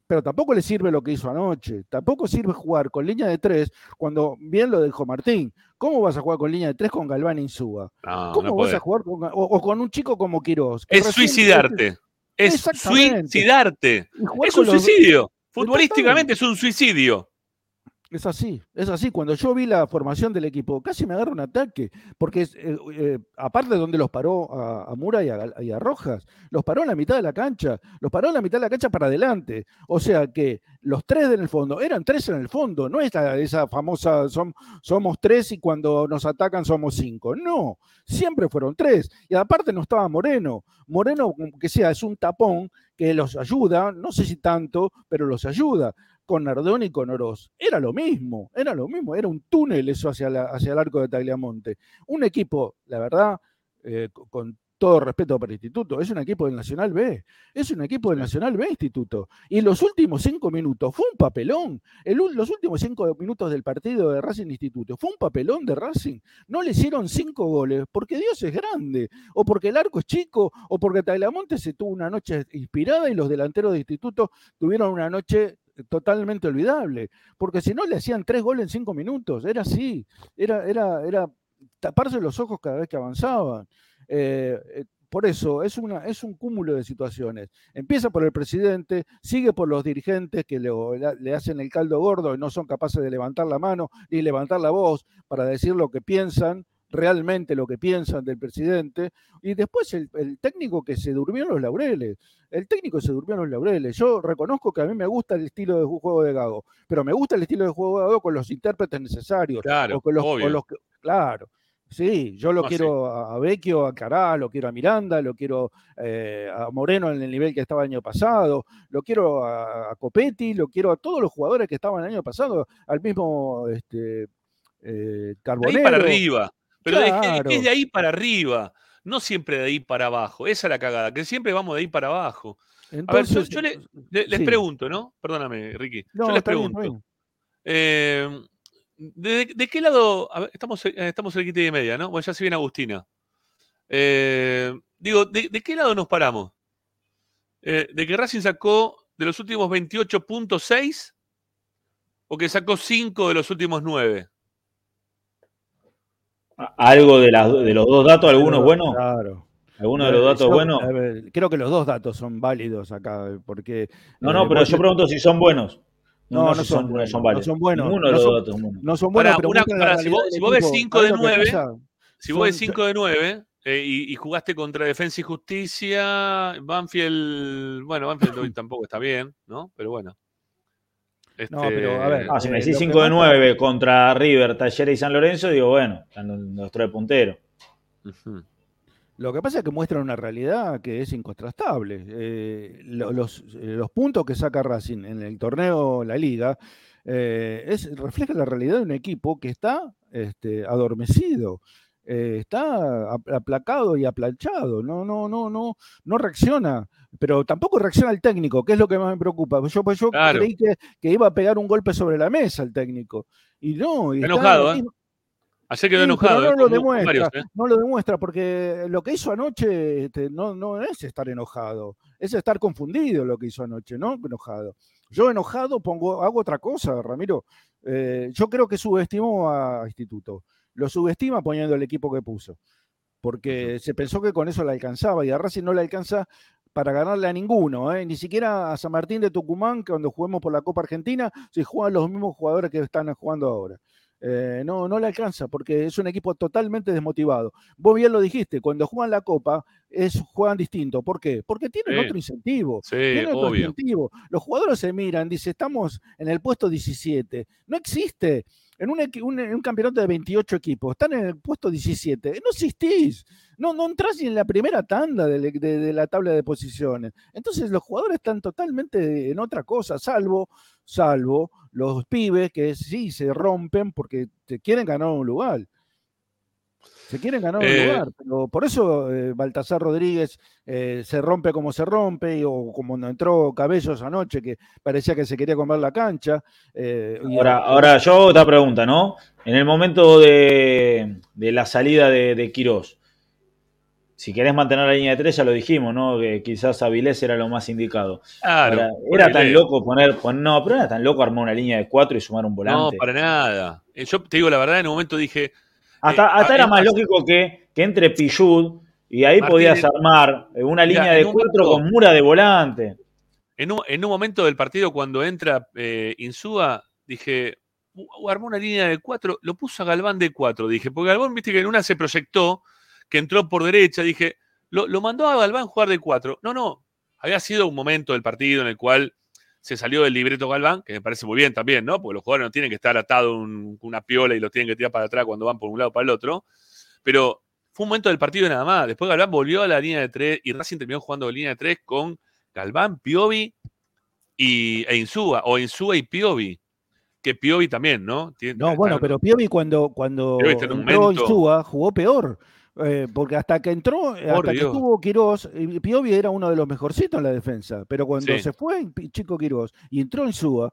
pero tampoco le sirve lo que hizo anoche. Tampoco sirve jugar con línea de tres cuando bien lo dijo Martín. ¿Cómo vas a jugar con línea de tres con Galván y Insúa? ¿Cómo vas a jugar con, o, con un chico como Quiroz? Es suicidarte. Es suicidarte. Es un suicidio. Futbolísticamente es un suicidio. Es así, es así. Cuando yo vi la formación del equipo, casi me agarra un ataque, porque eh, eh, aparte de donde los paró a, Mura y a, Rojas, los paró en la mitad de la cancha, los paró en la mitad de la cancha para adelante. O sea que los tres en el fondo, eran tres en el fondo, no es esa famosa somos tres y cuando nos atacan somos cinco. No, siempre fueron tres. Y aparte no estaba Moreno. Moreno, que sea, es un tapón que los ayuda, no sé si tanto, pero los ayuda con Nardoni y con Oroz. Era lo mismo, era lo mismo, era un túnel eso hacia, hacia el arco de Tagliamonte. Un equipo, la verdad, eh, con todo respeto para Instituto, es un equipo del Nacional B, es un equipo del Nacional B Instituto. Y los últimos cinco minutos fue un papelón. El, los últimos cinco minutos del partido de Racing Instituto fue un papelón de Racing. No le hicieron cinco goles porque Dios es grande, o porque el arco es chico, o porque Tagliamonte se tuvo una noche inspirada y los delanteros de Instituto tuvieron una noche totalmente olvidable, porque si no le hacían tres goles en cinco minutos, era así, era, era, era taparse los ojos cada vez que avanzaban. Eh, eh, por eso es, una, es un cúmulo de situaciones. Empieza por el presidente, sigue por los dirigentes que le, le, hacen el caldo gordo y no son capaces de levantar la mano ni levantar la voz para decir lo que piensan, realmente lo que piensan del presidente. Y después el, el técnico que se durmió en los laureles. El técnico se durmió en los laureles. Yo reconozco que a mí me gusta el estilo de juego de Gago, pero me gusta el estilo de juego de Gago con los intérpretes necesarios. Claro, con los, obvio. con los que- claro. Sí, yo lo No, quiero a a Vecchio, a Cará, lo quiero a Miranda, lo quiero eh, a Moreno en el nivel que estaba el año pasado, lo quiero a, a Copetti, lo quiero a todos los jugadores que estaban el año pasado, al mismo este, eh, De ahí Carbonero. para arriba. Pero de- es que Claro. es de ahí para arriba, no siempre de ahí para abajo. Esa es la cagada, que siempre vamos de ahí para abajo. A ver, yo, Entonces, yo le- le- les sí. pregunto, ¿no? Perdóname, Ricky. No, yo les está bien, pregunto. bien. eh, ¿de, de qué lado? a ver, estamos, eh, estamos cerquita y media, ¿no? Bueno, ya se viene Agustina. Eh, digo, ¿de, de qué lado nos paramos? Eh, ¿De que Racing sacó de los últimos 28 puntos 6? ¿O que sacó 5 de los últimos 9? Algo de, las, de los dos datos, algunos buenos. Claro. ¿Alguno de los Eh, datos yo, buenos? ver, creo que los dos datos son válidos acá, porque... No, eh, no, pero yo te- pregunto si son buenos. No, no si son buenos, no válidos. son buenos, Ninguno de no los son- datos son buenos. No son buenos, pero una- si vos- si ves equipo. 5 ¿Sabés de lo que 9, pasa? Si vos ves Son- 5 de 9 eh, y, y jugaste contra Defensa y Justicia, Banfield, bueno, Banfield hoy tampoco está bien, ¿no? Pero bueno. No, pero, a ver, Este, Ah, si me Eh, decís lo que 5 de pasa- 9 contra River, Talleres y San Lorenzo, digo, bueno, están nuestro de puntero. ujú. Lo que pasa es que muestran una realidad que es incontrastable. Eh, lo- los, los puntos que saca Racing en el torneo, la liga, eh, es, refleja la realidad de un equipo que está este, adormecido, eh, está ap- aplacado y aplanchado, no, no, no, no, no reacciona, pero tampoco reacciona el técnico, que es lo que más me preocupa. Yo, pues yo Claro. creí que, que iba a pegar un golpe sobre la mesa el técnico. Y no, y Está está en enojado, lo ¿eh? Ayer quedó Sí, enojado. pero eh, no lo demuestra, varios, ¿eh? no lo demuestra, porque lo que hizo anoche este, no, no es estar enojado, es estar confundido lo que hizo anoche, no enojado. Yo enojado pongo, hago otra cosa, Ramiro. Eh, yo creo que subestimó a Instituto, lo subestima poniendo el equipo que puso, porque se pensó que con eso le alcanzaba y a Racing no le alcanza para ganarle a ninguno, ¿eh? ni siquiera a San Martín de Tucumán, que cuando juguemos por la Copa Argentina, se juegan los mismos jugadores que están jugando ahora. Eh, no, no le alcanza porque es un equipo totalmente desmotivado. Vos bien lo dijiste, cuando juegan la Copa es, juegan distinto. ¿Por qué? Porque tienen Sí. otro incentivo. Sí, tienen otro obvio. incentivo. Los jugadores se miran, dice, estamos en el puesto 17. No existe. En un, un- campeonato de 28 equipos, están en el puesto 17. No existís. No, entras ni en la primera tanda de, de- de la tabla de posiciones. Entonces los jugadores están totalmente en otra cosa, salvo, salvo los pibes que sí se rompen porque te quieren ganar un lugar. Se quieren ganar un Eh, lugar, pero por eso eh, Baltasar Rodríguez eh, se rompe como se rompe, y- o como no entró Cabellos anoche, que parecía que se quería comer la cancha. eh, y- Ahora, ahora yo hago otra pregunta, ¿no? En el momento de, de la salida de, de Quirós, si querés mantener la línea de tres, ya lo dijimos, ¿no? Que quizás Avilés era lo más indicado. Claro. Ahora, era tan loco poner, pon- no, pero era tan loco armar una línea de cuatro y sumar un No, volante. para nada. Yo te digo la verdad, en un momento dije. Hasta, eh, hasta era más lógico que, que entre Pillud y ahí podías armar una línea de cuatro momento- con Mura de volante. En un, en un momento del partido, cuando entra eh, Insúa, dije, "Uh, armó una línea de cuatro, lo puso a Galván de cuatro, dije, porque Galván, viste que en una se proyectó, que entró por derecha, dije, lo, lo mandó a Galván jugar de cuatro. No, no, había sido un momento del partido en el cual se salió del libreto Galván, que me parece muy bien también, ¿no? Porque los jugadores no tienen que estar atados un- una piola y los tienen que tirar para atrás cuando van por un lado o para el otro. Pero fue un momento del partido nada más. Después Galván volvió a la línea de tres y Racing terminó jugando línea de tres con Galván, Piovi y, e Insúa, o Insúa y Piovi. Que Piovi también, ¿no? Tiene- No, bueno, pero Piovi cuando, cuando entró Insúa jugó peor. Eh, porque hasta que entró, hasta que Dios. estuvo Quirós, Piovi era uno de los mejorcitos en la defensa. Pero cuando Sí. se fue Chico Quirós y entró Insúa,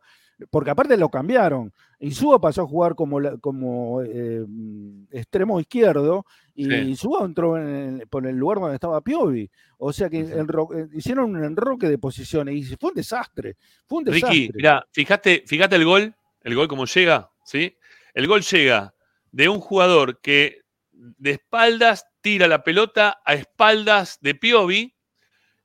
porque aparte lo cambiaron. Insúa pasó a jugar como, como eh, extremo izquierdo y Sí. Insúa entró en el- por el lugar donde estaba Piovi. O sea que enro- eh, hicieron un enroque de posiciones y fue un desastre. Fue un desastre. Ricky, mirá, fíjate, fíjate el gol, el gol como llega, ¿sí? El gol llega de un jugador que de espaldas tira la pelota a espaldas de Piovi,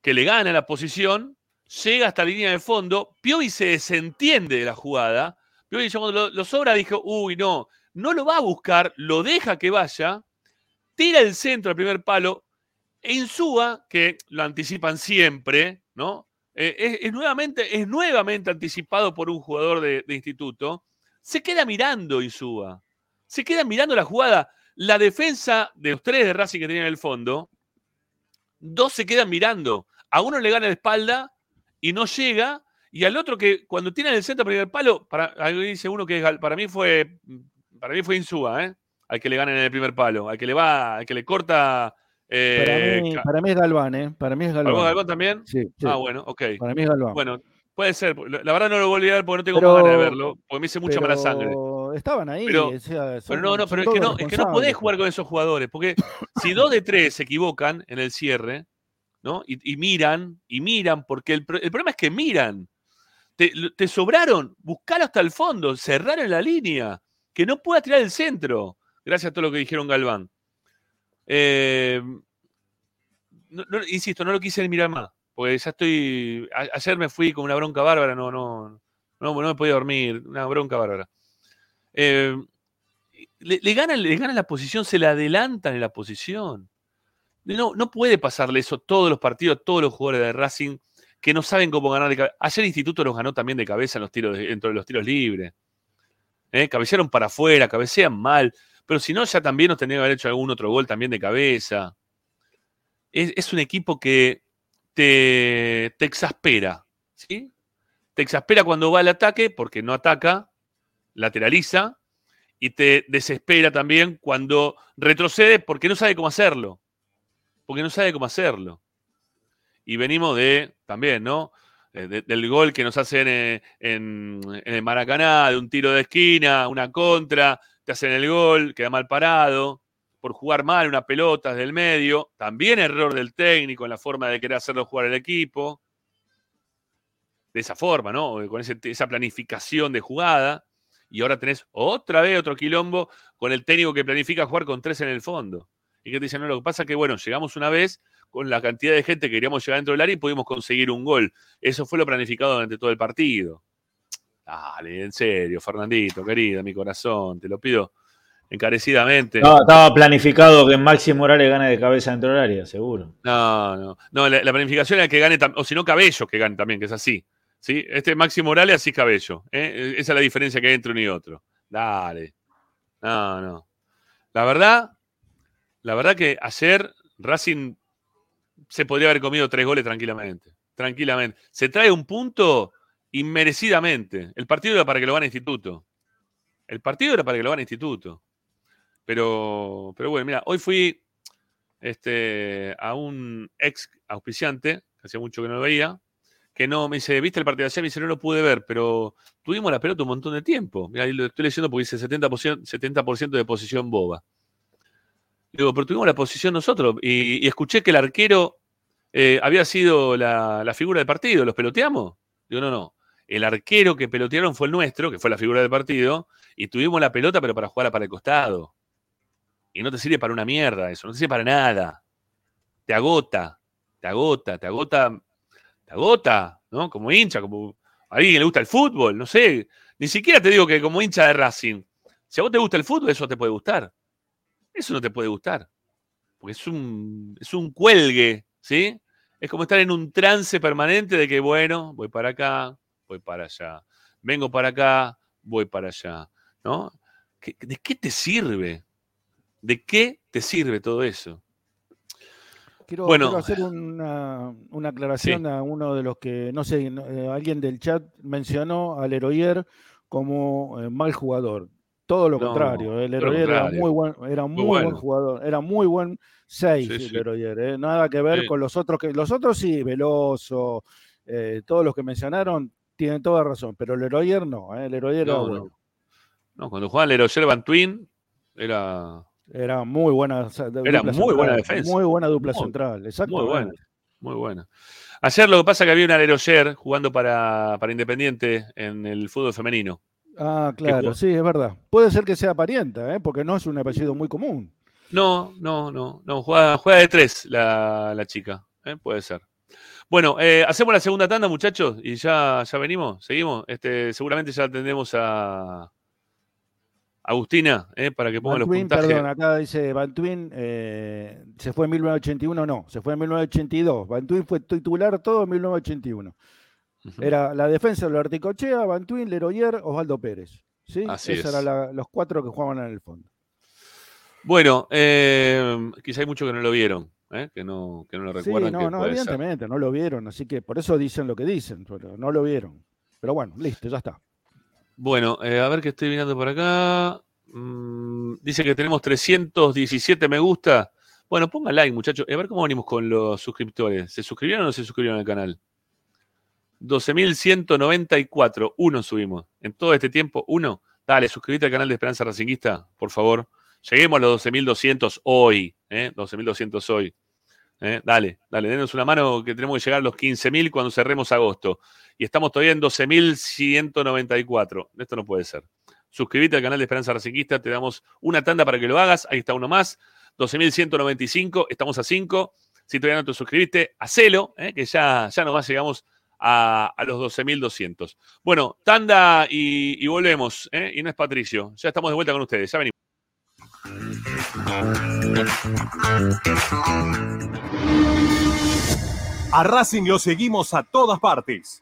que le gana la posición, llega hasta la línea de fondo, Piovi se desentiende de la jugada, Piovi lo, sobra dijo, uy, no, no lo va a buscar, lo deja que vaya, tira el centro al primer palo, e Insúa, que lo anticipan siempre, ¿no? Eh, es, es nuevamente, es nuevamente anticipado por un jugador de, de instituto, se queda mirando Insúa, se queda mirando la jugada. La defensa de los tres de Racing que tenían en el fondo, dos se quedan mirando. A uno le gana la espalda y no llega, y al otro que cuando tiene en el centro primer palo, para, ahí dice uno que para mí fue para mí fue Insúa, ¿eh? Al que le gana en el primer palo, al que le va, al que le corta. eh, Para mí, para mí es Galván, ¿eh? Para mí es ¿Para Galván. vos, Galván también? Sí, sí. Ah, bueno, ok. Para mí es Galván. Bueno, puede ser. La verdad no lo volví a ver porque no tengo Pero- más ganas de verlo, porque me hice mucha mala pero. Estaban ahí. Pero, o sea, son- pero no, no, pero es que no, es que no podés jugar con esos jugadores, porque si dos de tres se equivocan en el cierre, ¿no? Y, y miran, y miran, porque el, pro- el problema es que miran. Te, sobraron, buscalo hasta el fondo, cerraron la línea, que no pueda tirar el centro, gracias a todo lo que dijeron Galván. Eh, no- no- insisto, no lo quise mirar más, porque ya estoy. a- ayer me fui con una bronca bárbara, no, no, no, no me podía dormir, una bronca bárbara. Eh, le, le ganan, le la posición, se le adelantan en la posición. No, no puede pasarle eso todos los partidos, todos los jugadores de Racing que no saben cómo ganar de cabeza. Ayer Instituto los ganó también de cabeza en los tiros, de- dentro de los tiros libres. ¿Eh? Cabecearon para afuera, cabecean mal. Pero si no, ya también nos tendría que haber hecho algún otro gol también de cabeza. Es, es un equipo que te, te exaspera. ¿sí? Te exaspera cuando va al ataque porque no ataca, lateraliza, y te desespera también cuando retrocede porque no sabe cómo hacerlo. Porque no sabe cómo hacerlo. Y venimos de, también, ¿no? Eh, de- del gol que nos hacen eh, en, en el Maracaná, de un tiro de esquina, una contra, te hacen el gol, queda mal parado, por jugar mal una pelota desde el medio. También error del técnico en la forma de querer hacerlo jugar el equipo. De esa forma, ¿no? Con esa planificación de jugada. Y ahora tenés otra vez otro quilombo con el técnico que planifica jugar con tres en el fondo. Y que te dicen, no, lo que pasa es que, bueno, llegamos una vez con la cantidad de gente que queríamos llegar dentro del área y pudimos conseguir un gol. Eso fue lo planificado durante todo el partido. Dale, en serio, Fernandito, querido, mi corazón, te lo pido encarecidamente. No, estaba planificado que Maxi Morales gane de cabeza dentro del área, seguro. No, no. No, la, la planificación era que gane, o si no, Cabello que gane también, que es así. ¿Sí? Este Maxi Morales, así Cabello. ¿eh? Esa es la diferencia que hay entre uno y otro. Dale. No, no. La verdad, la verdad que ayer Racing se podría haber comido tres goles tranquilamente. Tranquilamente. Se trae un punto inmerecidamente. El partido era para que lo gane Instituto. El partido era para que lo gane Instituto. Pero, pero bueno, mira, hoy fui este, a un ex auspiciante, que hacía mucho que no lo veía, que no, me dice, ¿viste el partido de ayer? Me dice, no lo pude ver, pero tuvimos la pelota un montón de tiempo. Mira, lo estoy leyendo porque dice 70%, 70% de posición boba. Digo, pero tuvimos la posición nosotros. Y, y escuché que el arquero eh, había sido la, la figura del partido. ¿Los peloteamos? Digo, no, no. El arquero que pelotearon fue el nuestro, que fue la figura del partido, y tuvimos la pelota, pero para jugarla para el costado. Y no te sirve para una mierda eso, no te sirve para nada. Te agota, te agota, te agota, agota, ¿no? Como hincha, como a alguien le gusta el fútbol, no sé. Ni siquiera te digo que como hincha de Racing. Si a vos te gusta el fútbol, eso te puede gustar. Eso no te puede gustar. Porque es un, es un cuelgue, ¿sí? Es como estar en un trance permanente de que, bueno, voy para acá, voy para allá. Vengo para acá, voy para allá. ¿No? ¿Qué- ¿De qué te sirve? ¿De qué te sirve todo eso? Quiero, Bueno. quiero hacer una, una aclaración a uno de los que, no sé, eh, alguien del chat mencionó al Leroyer como eh, mal jugador. todo lo No, contrario. El todo lo Leroyer era muy buen, era muy, bueno. buen jugador, era muy buen 6 Sí, el sí. Leroyer, ¿eh? nada que ver con los otros que los otros sí, Veloso, eh, todos los que mencionaron tienen toda razón, pero el Leroyer no, ¿eh? el Leroyer era No, bueno. no. Cuando jugaban Leroyer Van Twin, era Era muy buena, Era muy buena defensa. Muy buena dupla Muy- central, muy exactamente. buena. Muy buena. Ayer lo que pasa es que había un Leroyer jugando para, para Independiente en el fútbol femenino. Ah, claro, sí, es verdad. Puede ser que sea parienta, ¿eh? porque no es un apellido muy común. No, no, no, no, juega, juega de tres la, la chica, ¿eh? puede ser. Bueno, eh, hacemos la segunda tanda, muchachos, y ya, ya venimos, seguimos. Este, seguramente ya atendemos a Agustina, ¿eh? para que ponga Van los puntajes. perdón, acá dice Van Twin, eh, se fue en 1981, no, se fue en 1982. Van Twin fue titular todo en 1981. Ujú. Era la defensa de Articochea, Van Twin, Leroyer, Osvaldo Pérez. ¿sí? Así Esos es. eran la- los cuatro que jugaban en el fondo. Bueno, eh, quizá hay muchos que no lo vieron, que, no, que no lo Sí, recuerdan. no, que no, ser. evidentemente, no lo vieron, así que por eso dicen lo que dicen, pero no lo vieron. Pero bueno, listo, ya está. Bueno, eh, a ver qué estoy mirando por acá. Mm, dice que tenemos 317 me gusta. Bueno, pongan like, muchachos. A ver cómo venimos con los suscriptores. ¿Se suscribieron o no se suscribieron al canal? 12.194. Uno subimos. En todo este tiempo, uno. Dale, suscríbete al canal de Esperanza Racinguista, por favor. Lleguemos a los 12.200 hoy. ¿eh? 12.200 hoy. ¿eh? Dale, dale, denos una mano que tenemos que llegar a los 15.000 cuando cerremos agosto. Y estamos todavía en 12.194. Esto no puede ser. Suscríbete al canal de Esperanza Racinguista, te damos una tanda para que lo hagas. Ahí está uno más. 12.195, estamos a 5. Si todavía no te suscribiste, hacelo, ¿eh? que ya, ya nomás llegamos a, a los 12.200. Bueno, tanda y, volvemos. ¿eh? Y no es Patricio. Ya estamos de vuelta con ustedes. Ya venimos. A Racing lo seguimos a todas partes,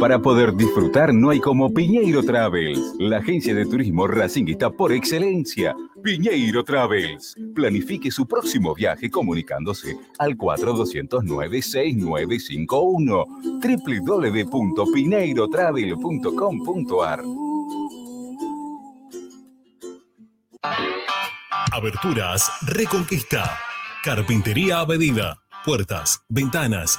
Para poder disfrutar no hay como Piñeiro Travels, la agencia de turismo racinguista por excelencia. Piñeiro Travels. Planifique su próximo viaje comunicándose al 4209-6951 www.pineirotravel.com.ar Aberturas Reconquista. Carpintería a medida. Puertas, ventanas.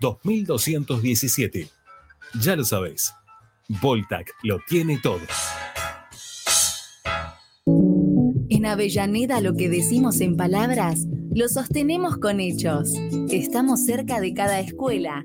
2217. Ya lo sabéis. Voltac lo tiene todo. En Avellaneda lo que decimos en palabras, lo sostenemos con hechos. Estamos cerca de cada escuela,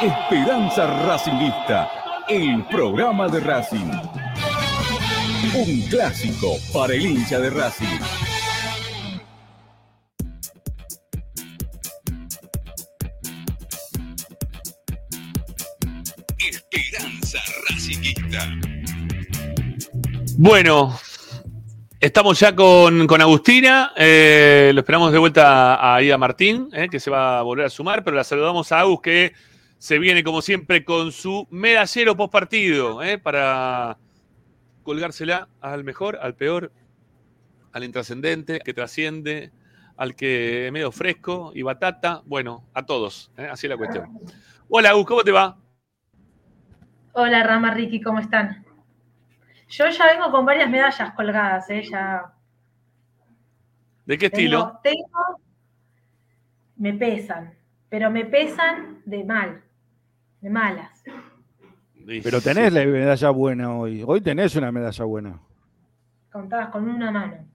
Esperanza Racingista, el programa de Racing. Un clásico para el hincha de Racing. Esperanza Racingista. Bueno, estamos ya con, con Agustina. eh, lo esperamos de vuelta a Martín, eh, que se va a volver a sumar, pero la saludamos a Agus, que se viene como siempre con su medallero post partido, eh, para colgársela al mejor, al peor, al intrascendente, que trasciende, al que medio fresco y batata, bueno, a todos, eh, así es la cuestión. Hola Agus, ¿cómo te va? Hola Rama, Ricky, ¿cómo están? Yo ya vengo con varias medallas colgadas, ¿eh? Ya ¿De qué estilo? tengo, tengo- me pesan, pero me pesan de mal, de malas. Pero tenés la medalla buena hoy. Hoy tenés una medalla buena. Contadas con una mano.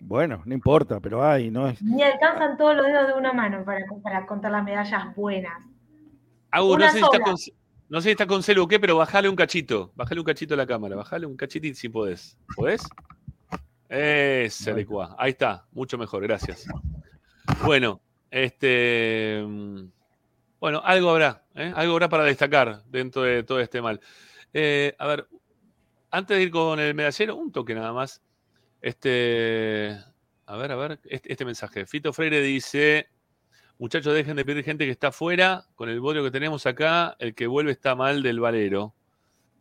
Bueno, no importa, pero hay, ¿no? Es... Ni alcanzan todos los dedos de una mano para, para contar las medallas buenas. Agus, no Una sé, si está sola. con, no sé si está con celu o qué, pero bajale un cachito. Bajale un cachito a la cámara. Bajale un cachitito si podés. ¿Podés? Ese adecuado. Ahí está. Mucho mejor. Gracias. Bueno, este. Bueno, algo habrá. ¿eh? Algo habrá para destacar dentro de todo este mal. Eh, a ver, antes de ir con el medallero, un toque nada más. Este. A ver, a ver. Este, este mensaje. Fito Freire dice. Muchachos, dejen de pedir gente que está afuera. Con el bodrio que tenemos acá, el que vuelve está mal del valero.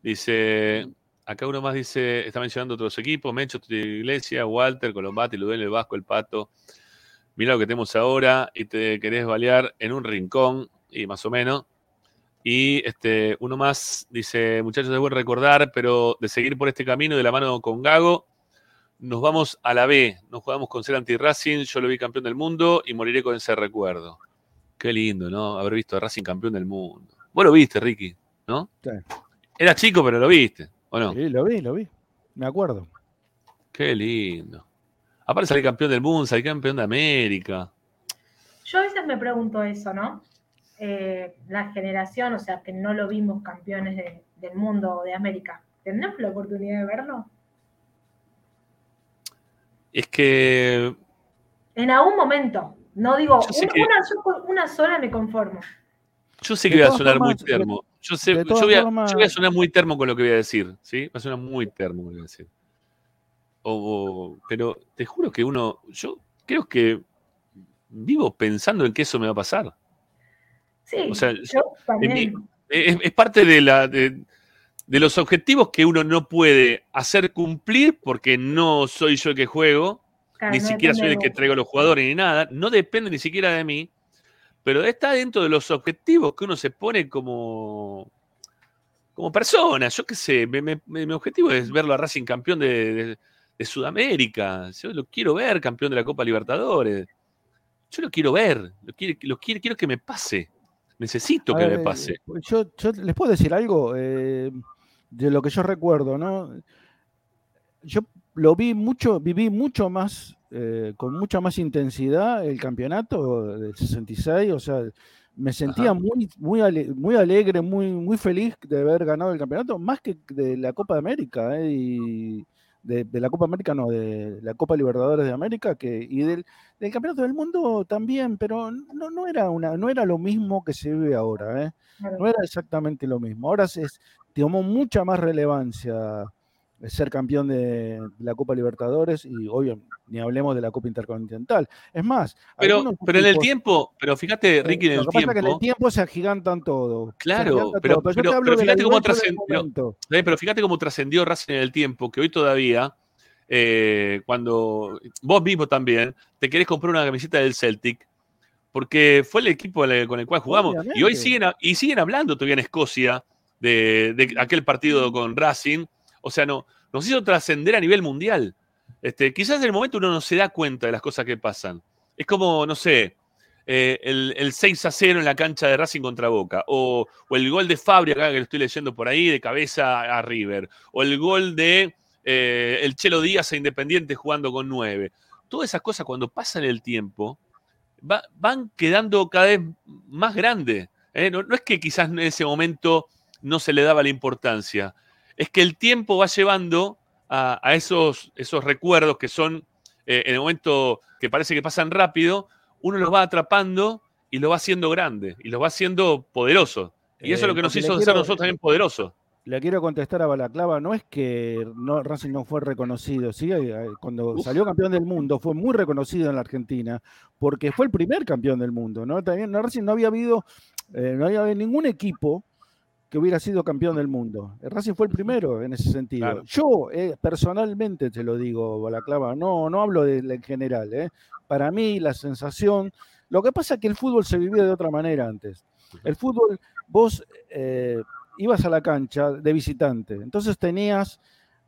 Dice, acá uno más dice, está mencionando otros equipos, Mencho, Iglesia, Walter, Colombati, Ludel, el Vasco, el Pato. Mira lo que tenemos ahora y te querés balear en un rincón, y más o menos. Y este, uno más dice, muchachos, debo recordar, pero de seguir por este camino de la mano con Gago, nos vamos a la B, nos jugamos con ser anti-Racing, yo lo vi campeón del mundo y moriré con ese recuerdo. Qué lindo, ¿no? Haber visto a Racing campeón del mundo. Vos lo viste, Ricky, ¿no? Sí. Era chico, pero lo viste, ¿o no? Sí, lo vi, lo vi. Me acuerdo. Qué lindo. Aparte salir campeón del mundo, salir campeón de América. Yo a veces me pregunto eso, ¿no? Eh, la generación, o sea, que no lo vimos campeones de- del mundo o de América, ¿tendremos la oportunidad de verlo? Es que En algún momento. No digo, un- que- una, sola me conformo. yo sé que voy a sonar muy termo. Yo, sé, yo, voy a, formas- yo voy a sonar muy termo con lo que voy a decir, ¿sí? Va a sonar muy termo con lo que voy a decir. O- o- pero te juro que uno, yo creo que vivo pensando en que eso me va a pasar. Sí, O sea, yo en mi, también. es, es parte de, la, de, de los objetivos que uno no puede hacer cumplir porque no soy yo el que juego, Claro, ni no siquiera soy el que traigo los jugadores ni nada, no depende ni siquiera de mí, pero está dentro de los objetivos que uno se pone como, como persona. Yo qué sé, me- me- me- mi objetivo es verlo a Racing campeón de, de- de Sudamérica. Yo lo quiero ver campeón de la Copa Libertadores. Yo lo quiero ver, lo quiero, lo quiero, quiero que me pase. Necesito que ver, me pase. Yo, yo les puedo decir algo eh, de lo que yo recuerdo, ¿no? Yo lo vi mucho, viví mucho más, eh, con mucha más intensidad el campeonato del 66, o sea, me sentía Ajá. muy, muy, ale- muy alegre, muy, muy feliz de haber ganado el campeonato, más que de la Copa de América, ¿eh? y de, de la Copa América, no, de la Copa Libertadores de América, que, y del, del Campeonato del Mundo también, pero no, no, era una, no era lo mismo que se vive ahora, ¿eh? No era exactamente lo mismo. Ahora se tomó mucha más relevancia ser campeón de la Copa Libertadores y obvio, ni hablemos de la Copa Intercontinental. Es más, Pero, pero en el tiempo, pero fíjate, Ricky, en lo el que pasa es que en el tiempo. tiempo se agigantan todo. Claro, agiganta pero, todo, pero- fíjate cómo trascendió. Pero fíjate cómo trascendió Racing en el tiempo, que hoy todavía, eh, cuando vos mismo también te querés comprar una camiseta del Celtic, porque fue el equipo con el cual jugamos. Y hoy siguen, y siguen hablando todavía en Escocia de, de aquel partido con Racing. O sea, no, nos hizo trascender a nivel mundial. Este, quizás en el momento uno no se da cuenta de las cosas que pasan. Es como, no sé, eh, el, el 6 a 0 en la cancha de Racing contra Boca, o, el gol de Fabri, acá que lo estoy leyendo por ahí, de cabeza a River, o el gol de eh, el Chelo Díaz a Independiente jugando con 9. Todas esas cosas cuando pasan el tiempo va- van quedando cada vez más grandes. ¿eh? No, no es que quizás en ese momento no se le daba la importancia, es que el tiempo va llevando a, a esos, esos recuerdos que son, eh, en el momento que parece que pasan rápido, uno los va atrapando y lo va haciendo grande, y los va haciendo poderoso. Y eso Eh, es lo que nos porque le hizo quiero- ser nosotros también poderosos. Le quiero contestar a Balaclava, no es que no, Racing no fue reconocido, ¿sí? Eh, cuando salió campeón del mundo fue muy reconocido en la Argentina, porque fue el primer campeón del mundo, ¿no? También no, Racing no había habido, eh, no había habido ningún equipo que hubiera sido campeón del mundo. El Racing fue el primero en ese sentido. Claro. Yo, eh, personalmente te lo digo, Balaclava, no, no hablo de- en general, ¿eh? Para mí la sensación, lo que pasa es que el fútbol se vivía de otra manera antes. El fútbol, vos eh, ibas a la cancha de visitante, entonces tenías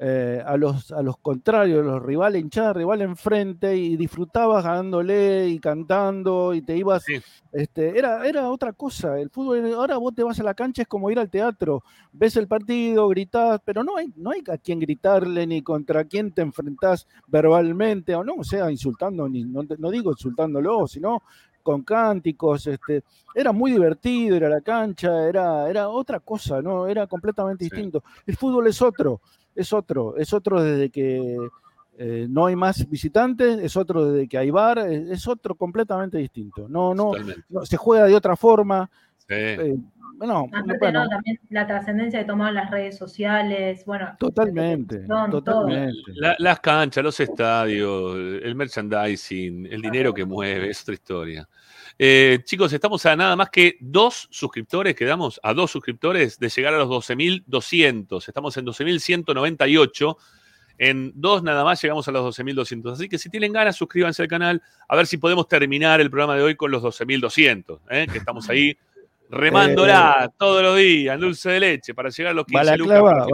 eh, a, los, a los contrarios, los rivales, hinchada rival enfrente y disfrutabas ganándole y cantando y te ibas, este, era, era otra cosa, el fútbol, ahora vos te vas a la cancha es como ir al teatro, ves el partido, gritás, pero no hay, no hay a quién gritarle ni contra quién te enfrentás verbalmente, o no, o sea, insultando, ni, no, no digo insultándolo, sino con cánticos, este, era muy divertido ir a la cancha, era, era otra cosa, ¿no? Era completamente distinto. El fútbol es otro, es otro, es otro desde que eh, no hay más visitantes, es otro desde que hay bar, es, es otro completamente distinto. No, no, no, se juega de otra forma. Sí. eh, no, Aparte, bueno, ¿no? También la trascendencia que tomaban las redes sociales, bueno, totalmente, Son totalmente. La- las canchas, los estadios, el merchandising, el dinero que mueve, es otra historia. Eh, chicos, estamos a nada más que dos suscriptores, quedamos a dos suscriptores de llegar a los 12.200. Estamos en 12.198. En dos nada más llegamos a los 12.200. Así que si tienen ganas, suscríbanse al canal. A ver si podemos terminar el programa de hoy con los 12.200. ¿eh? Que estamos ahí remándola todos los días dulce de leche para llegar a los 15 lucas.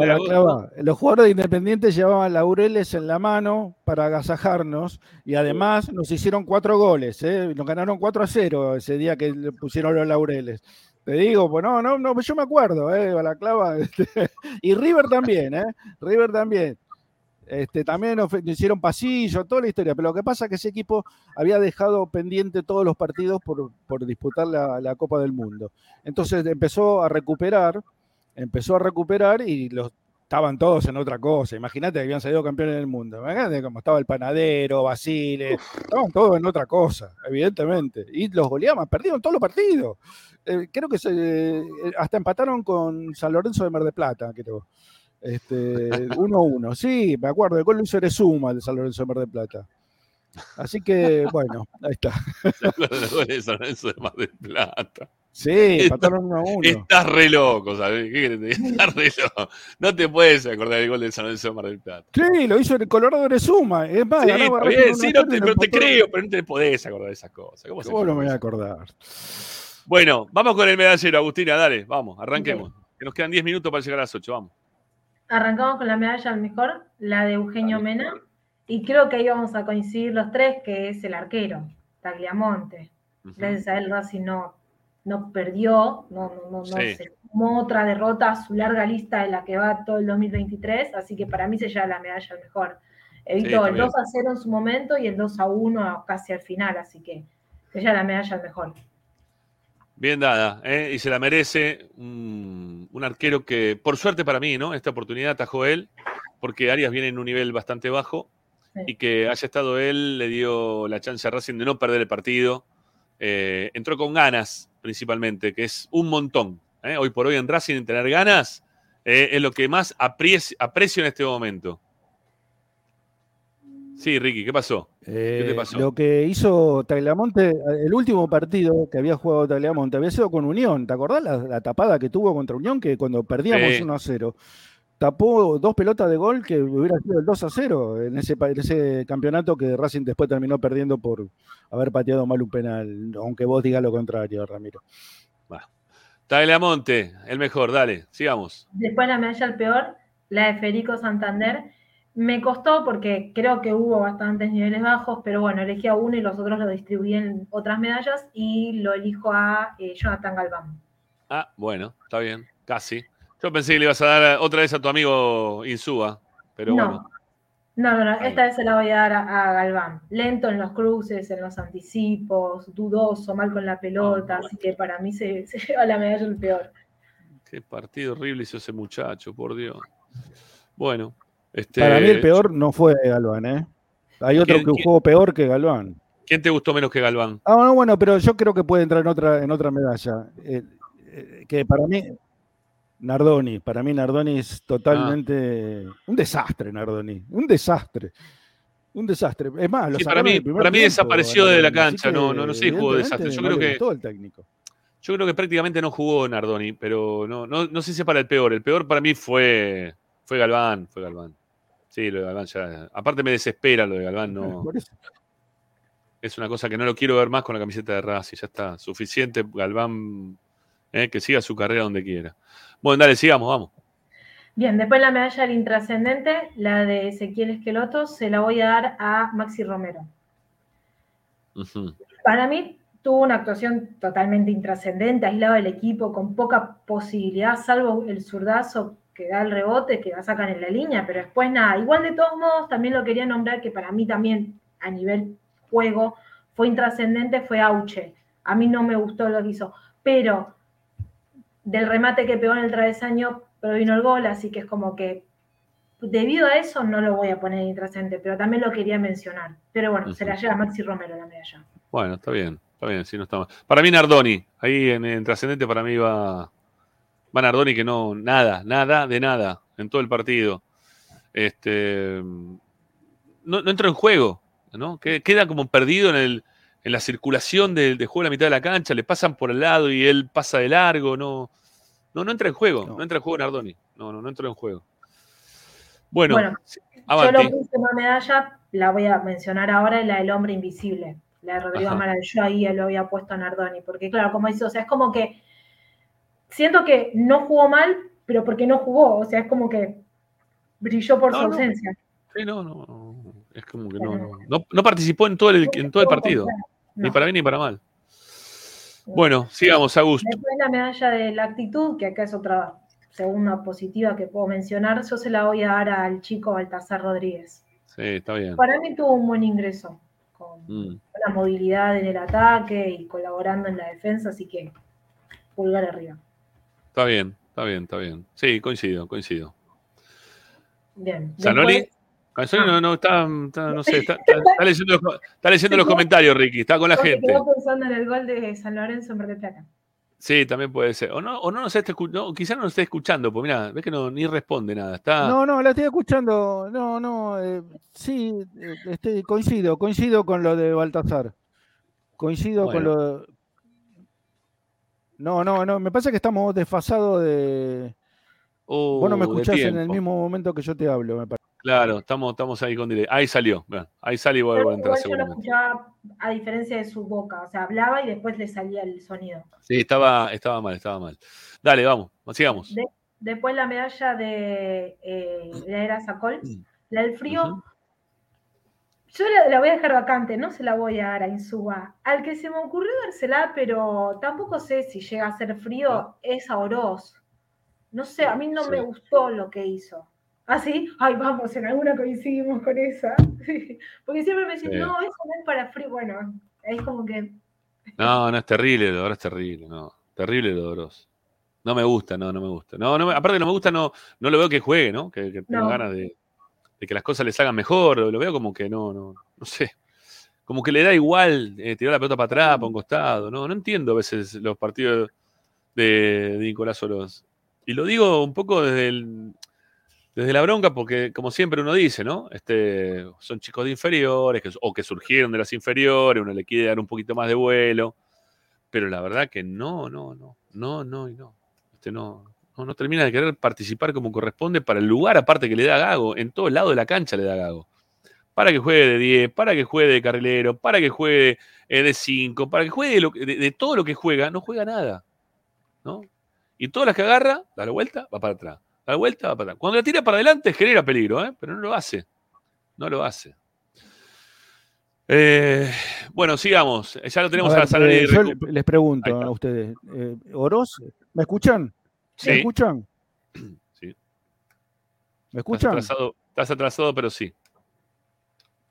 Los jugadores de Independiente llevaban laureles en la mano para agasajarnos y además nos hicieron cuatro goles. ¿eh? Nos ganaron 4 a 0 ese día que le pusieron los laureles. Te digo, pues no, no, no, yo me acuerdo, ¿eh? Balaclava. este, y River también, ¿eh? River también. Este, también hicieron pasillo, toda la historia. Pero lo que pasa es que ese equipo había dejado pendiente todos los partidos por, por disputar la, la Copa del Mundo. Entonces empezó a recuperar, empezó a recuperar y los estaban todos en otra cosa. Imagínate que habían salido campeones del mundo. Imagínate cómo estaba el panadero, Basile, estaban todos en otra cosa, evidentemente. Y los goleaban, perdieron todos los partidos. Eh, creo que se, eh, hasta empataron con San Lorenzo de Mar de Plata, creo. Este, 1-1. Sí, me acuerdo, el gol lo hizo Erezuma de San Lorenzo de Mar de Plata. Así que, bueno, ahí está. Los goles de San Lorenzo de Mar del Plata. Sí, empataron 1 a 1. Estás re loco, ¿sabes? ¿Qué? Estás re loco. No te puedes acordar del gol del San Lorenzo de Mar del Plata. Sí, lo hizo el Colorado de Suma. Es más, Sí, ganaba bien, 1 a sí, no 0 te, pero te creo, pero no te podés acordar de esas cosas. ¿Cómo se ¿Cómo no me voy a acordar? Bueno, vamos con el medallero, Agustina, dale, vamos, arranquemos. Que nos quedan 10 minutos para llegar a las 8, vamos. Arrancamos con la medalla al mejor, la de Eugenio Mena, y creo que ahí vamos a coincidir los tres, que es el arquero, Tagliamonte. Gracias a él Racing no, no perdió, no, no, no, no Sí. se sumó otra derrota a su larga lista en la que va todo el 2023, así que para mí se lleva la medalla al mejor. Evitó está el bien. 2 a 0 en su momento y el 2 a 1 casi al final, así que se lleva la medalla al mejor. Bien dada, ¿eh? y se la merece un, un arquero que, por suerte para mí, ¿no? Esta oportunidad atajó él, porque Arias viene en un nivel bastante bajo, y que haya estado él le dio la chance a Racing de no perder el partido. Eh, entró con ganas, principalmente, que es un montón. ¿eh? Hoy por hoy en Racing tener ganas es lo que más apreci- aprecio en este momento. Sí, Ricky, ¿qué pasó? ¿Qué te Eh, pasó? Lo que hizo Tagliamonte, el último partido que había jugado Tagliamonte había sido con Unión. ¿Te acordás la, la tapada que tuvo contra Unión? Que cuando perdíamos Sí. 1 a 0, tapó dos pelotas de gol que hubiera sido el 2 a 0 en ese, pa- en ese campeonato que Racing después terminó perdiendo por haber pateado mal un penal, aunque vos digas lo contrario, Ramiro. Tagliamonte, el mejor, dale, sigamos. Después la medalla al peor, la de Federico Santander. Me costó porque creo que hubo bastantes niveles bajos, pero bueno, elegí a uno y los otros lo distribuí en otras medallas y lo elijo a eh, Jonathan Galván. Ah, bueno, está bien, casi. Yo pensé que le ibas a dar otra vez a tu amigo Insúa, pero no. bueno. No, no, no, esta vez se la voy a dar a, a Galván. Lento en los cruces, en los anticipos, dudoso, mal con la pelota, así que para mí se, se lleva la medalla el peor. Qué partido horrible hizo ese muchacho, por Dios. Bueno, este. Para mí el peor no fue Galván, ¿eh? Hay otro ¿Quién- que quién- jugó peor que Galván. ¿Quién te gustó menos que Galván? Ah, no, bueno, pero yo creo que puede entrar en otra, en otra medalla. Eh, eh, que para mí, Nardoni, para mí Nardoni es totalmente un desastre, Nardoni, un desastre. Un desastre. Es más, lo Sí, para mí, para mí desapareció de la cancha, que, no, no, no sé si jugó desastre. Yo evidentemente, creo no le que. gustó el técnico. Yo creo que prácticamente no jugó Nardoni, pero no, no, no sé si es para el peor. El peor para mí fue, fue Galván, fue Galván. Sí, lo de Galván ya. Aparte me desespera lo de Galván, no. Es una cosa que no lo quiero ver más con la camiseta de Racing. Ya está. Suficiente, Galván, eh, que siga su carrera donde quiera. Bueno, dale, sigamos, vamos. Bien, después la medalla del intrascendente, la de Ezequiel Esqueloto, se la voy a dar a Maxi Romero. Para mí tuvo una actuación totalmente intrascendente, aislado del equipo, con poca posibilidad, salvo el zurdazo que da el rebote, que la sacan en la línea, pero después nada. Igual de todos modos, también lo quería nombrar que para mí también a nivel juego fue intrascendente, fue Auche. A mí no me gustó lo que hizo, pero del remate que pegó en el travesaño, pero vino el gol, así que es como que debido a eso no lo voy a poner intrascendente, pero también lo quería mencionar. Pero bueno, se la lleva Maxi Romero la medalla. Bueno, está bien, está bien, sí, no está mal. Para mí Nardoni, ahí en, en trascendente para mí va, va Nardoni que no, nada, nada de nada en todo el partido. Este, no, no entró en juego, ¿no? Que- Queda como perdido en, el, en la circulación del de juego en la mitad de la cancha, le pasan por el lado y él pasa de largo, no, no, no entra en juego, no, entra en juego Nardoni, no, no, no entró en juego. Bueno, Bueno, Yo lo puse una medalla, la voy a mencionar ahora, es la del hombre invisible, la de Rodrigo. Amaral. Yo ahí lo había puesto a Nardoni, porque claro, como dice, o sea, es como que siento que no jugó mal, pero porque no jugó, o sea, es como que brilló por No, su no. ausencia. Sí, no, no, es como que no, no, no, participó en todo el, en todo el partido, ni para bien ni para mal. Bueno, sigamos, Augusto. Después la medalla de la actitud, que acá es otra segunda positiva que puedo mencionar, yo se la voy a dar al chico Baltasar Rodríguez. Sí, está bien. Para mí tuvo un buen ingreso, con Mm, buena movilidad en el ataque y colaborando en la defensa, así que pulgar arriba. Está bien, está bien, está bien. Sí, coincido, coincido. Bien. ¿Zanoli? Después- Zanoli no, no, está, está- no sé, está, está- está leyendo, los, co- está leyendo los comentarios, Ricky, está con la gente. quedó pensando en el gol de San Lorenzo en Mar del Plata. Sí, también puede ser. O no, o no nos esté no, quizás no nos esté escuchando, pues mira, ves que no, ni responde nada. Está, No, no, la estoy escuchando. No, no, eh, sí, eh, este, coincido, coincido con lo de Baltasar. Coincido con Bueno. lo. No, no, no, me pasa que estamos desfasados de. Vos no me Uh, escuchás en el mismo momento que yo te hablo, me parece. Claro, estamos, estamos ahí con delay. Ahí salió. Ahí sale y vuelve a entrar yo lo seguramente. escuchaba a diferencia de su boca, o sea, hablaba y después le salía el sonido. Sí, estaba, estaba mal, estaba mal. Dale, vamos, sigamos. De- después la medalla de eh, la era Sacol, la del frío, yo la, la voy a dejar vacante, no se la voy a dar a Insúa. Al que se me ocurrió dársela, pero tampoco sé si llega a ser frío, es a Oroz. No sé, a mí no Sí. me gustó lo que hizo. ¿Ah, sí? Ay, vamos, en alguna coincidimos con esa. Porque siempre me dicen, Sí. no, eso no es para frío. Bueno, es como que No, no, es terrible, lo es terrible, no. Terrible lo Oroz. No me gusta, no, no me gusta. No, no me- aparte no me gusta, no, no lo veo que juegue, ¿no? Que, que tenga No. ganas de, de que las cosas les hagan mejor. Lo veo como que no, no, no sé. Como que le da igual eh, tirar la pelota para atrás, para un costado. No, no entiendo a veces los partidos de, de Nicolás Oroz. Y lo digo un poco desde, desde la bronca, porque como siempre uno dice, ¿no? Este, son chicos de inferiores, o que surgieron de las inferiores, uno le quiere dar un poquito más de vuelo. Pero la verdad que no, no, no, no, no y no. Este no, no, no termina de querer participar como corresponde para el lugar aparte que le da Gago. En todo el lado de la cancha le da Gago. Para que juegue de 10, para que juegue de carrilero, para que juegue eh, de 5, para que juegue de, lo de- de todo lo que juega, no juega nada. ¿no? Y todas las que agarra, da la vuelta, va para atrás. Da la vuelta, va para atrás. Cuando la tira para adelante genera peligro, ¿eh? pero no lo hace. No lo hace. Eh, bueno, sigamos. Ya lo tenemos A a, ver, Sanoni eh, yo recu- le- les pregunto a ustedes, eh, Oroz, ¿me escuchan? Sí. ¿Me escuchan? Sí. ¿Me Estás escuchan? atrasado, estás atrasado, pero sí.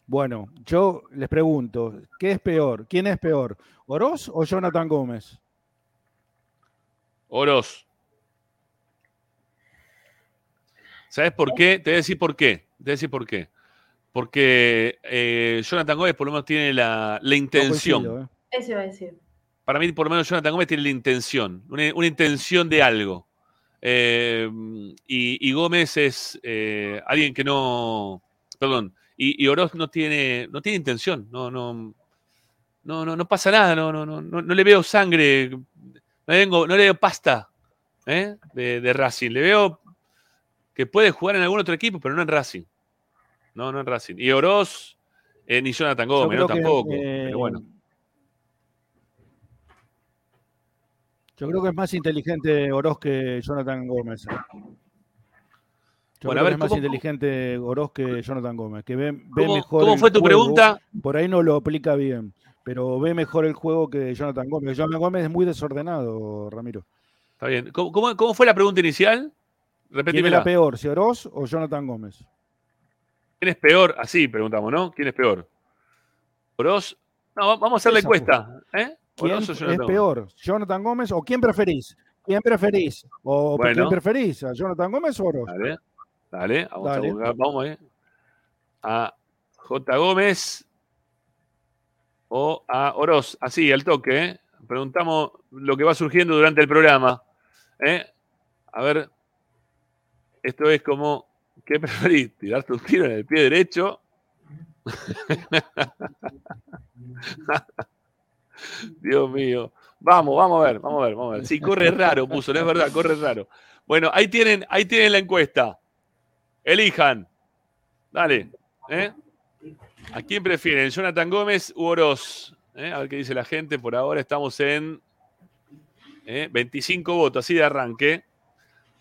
Bueno, yo les pregunto, ¿qué es peor? ¿Quién es peor? ¿Oroz o Jonathan Gómez? Oroz. ¿Sabes por qué? Te voy a decir por qué. Te voy a decir por qué. Porque eh, Jonathan Gómez por lo menos tiene la, la intención. coincido, ¿eh? eso iba a decir. Para mí, por lo menos, Jonathan Gómez tiene la intención, una, una intención de algo. Eh, y, y Gómez es eh, alguien que no. Perdón. Y, y Oroz no tiene, no tiene intención. No, no, no, no, no pasa nada. No, no, no, no, le veo sangre. No le, vengo, no le veo pasta ¿eh? de, de Racing. Le veo que puede jugar en algún otro equipo, pero no en Racing. No, no en Racing. Y Oroz, eh, ni Jonathan Gómez, no que, tampoco. pero bueno. Yo creo que es más inteligente Oroz que Jonathan Gómez. Yo Bueno, a creo ver, que es más ¿cómo- inteligente Oroz que Jonathan Gómez, que ve, ve ¿Cómo- mejor cómo el fue tu juego. pregunta? Por ahí no lo aplica bien, pero ve mejor el juego que Jonathan Gómez. Jonathan Gómez es muy desordenado, Ramiro. Está bien. ¿Cómo, cómo, cómo fue la pregunta inicial? ¿Quién es Repetímela. la peor, si Oroz o Jonathan Gómez? ¿Quién es peor? Así preguntamos, ¿no? ¿Quién es peor? ¿Oroz? No, va- vamos a hacer la encuesta. ¿eh? ¿Quién ¿Oroz o es Jonathan? peor, Jonathan Gómez o quién preferís? ¿Quién preferís? ¿O Bueno. quién preferís? ¿A Jonathan Gómez o Oroz? Dale, dale, vamos Dale. a buscar, vamos a ver. A J. Gómez o a Oroz. Así, al toque, ¿eh? Preguntamos lo que va surgiendo durante el programa. ¿eh? A ver, esto es como, ¿qué preferís? ¿Tirarte un tiro en el pie derecho? Dios mío. Vamos, vamos a ver, vamos a ver, vamos a ver. Sí, corre raro, puso, no es verdad, corre raro. Bueno, ahí tienen, ahí tienen la encuesta. Elijan. Dale. ¿eh? ¿A quién prefieren? ¿Jonathan Gómez u Oroz? ¿Eh? A ver qué dice la gente. Por ahora estamos en ¿eh? 25 votos, así de arranque.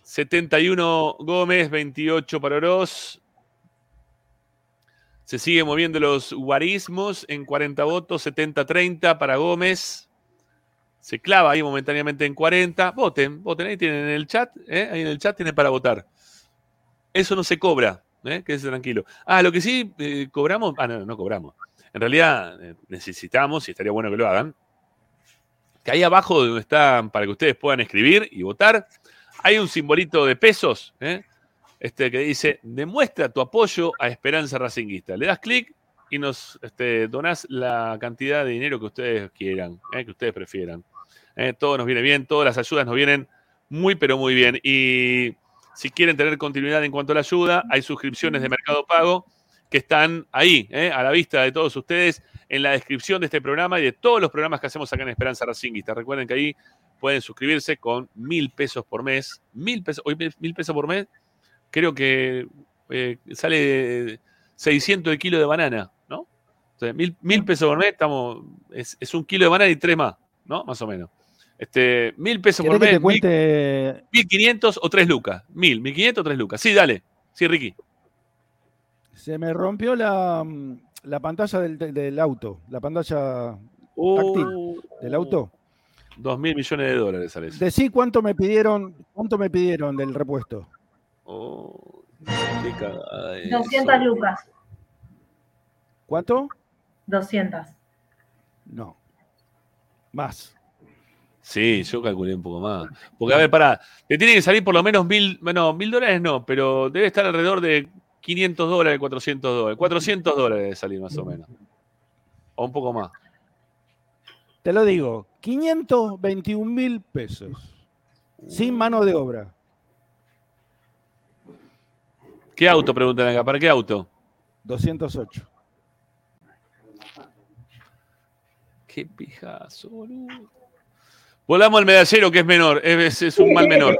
71 Gómez, 28 para Oroz. Se sigue moviendo los guarismos en 40 votos, 70-30 para Gómez. Se clava ahí momentáneamente en 40. Voten, voten. Ahí tienen en el chat. ¿eh? Ahí en el chat tienen para votar. Eso no se cobra. ¿eh? Tranquilo. Ah, lo que sí eh, cobramos. Ah, no, no cobramos. En realidad eh, necesitamos, y estaría bueno que lo hagan, que ahí abajo donde están para que ustedes puedan escribir y votar, hay un simbolito de pesos. ¿eh? Este que dice, demuestra tu apoyo a Esperanza Racinguista. Le das clic y nos este, donás la cantidad de dinero que ustedes quieran, ¿eh? que ustedes prefieran. ¿eh? Todo nos viene bien, todas las ayudas nos vienen muy, pero muy bien. Y si quieren tener continuidad en cuanto a la ayuda, hay suscripciones de Mercado Pago que están ahí, ¿eh? a la vista de todos ustedes, en la descripción de este programa y de todos los programas que hacemos acá en Esperanza Racinguista. Recuerden que ahí pueden suscribirse con mil pesos por mes. Mil pesos, hoy mil pesos por mes, creo que eh, sale 600 de kilo de banana, ¿no? O sea, mil, mil pesos por mes, estamos, es, es un kilo de banana y tres más, ¿no? Más o menos. Este, mil pesos por ¿Querés que mes, te cuente? mil quinientos o tres lucas. Mil, mil quinientos o tres lucas. Sí, dale. Sí, Ricky. Se me rompió la, la pantalla del, del auto, la pantalla táctil del auto. Dos mil millones de dólares eso. Decí cuánto me pidieron, cuánto me pidieron del repuesto. Oh, qué cagada eso. 200 lucas. ¿Cuánto? 200. No. Más. Sí, yo calculé un poco más. Porque, a ver, pará, te tiene que salir por lo menos mil, bueno, mil dólares no, pero debe estar alrededor de 500 dólares, 400 dólares. 400 dólares debe salir más o menos. O un poco más. Te lo digo, 521 mil pesos. Sin mano de obra. ¿Qué auto preguntan acá? ¿Para qué auto? 208. Qué pijazo, boludo. Volamos al medallero, que es menor. Es, es un mal menor.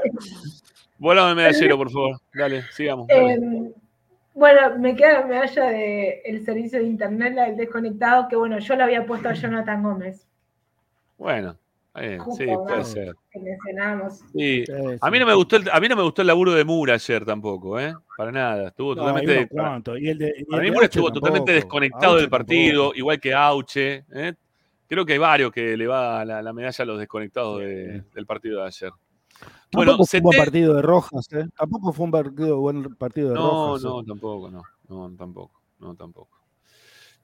Volamos al medallero, por favor. Dale, sigamos. dale. Eh, bueno, me queda la medalla del servicio de internet, la del desconectado, que bueno, yo la había puesto a Jonathan Gómez. Bueno, Justo, sí, puede ¿no? ser. Que. Sí. A mí no me gustó el, a mí no me gustó el laburo de Mura ayer tampoco, ¿eh? Para nada. Estuvo No, totalmente. Y el de, y para el mí Mura estuvo totalmente desconectado Auche del partido, tampoco. igual que Auche. ¿eh? Creo que hay varios que le va la, la medalla a los desconectados de- del partido de ayer. Bueno, Tampoco fue un buen partido de Rojas, ¿eh? Tampoco fue un partido, buen partido de No, Rojas. ¿eh? no, tampoco, no. No, tampoco. No, tampoco.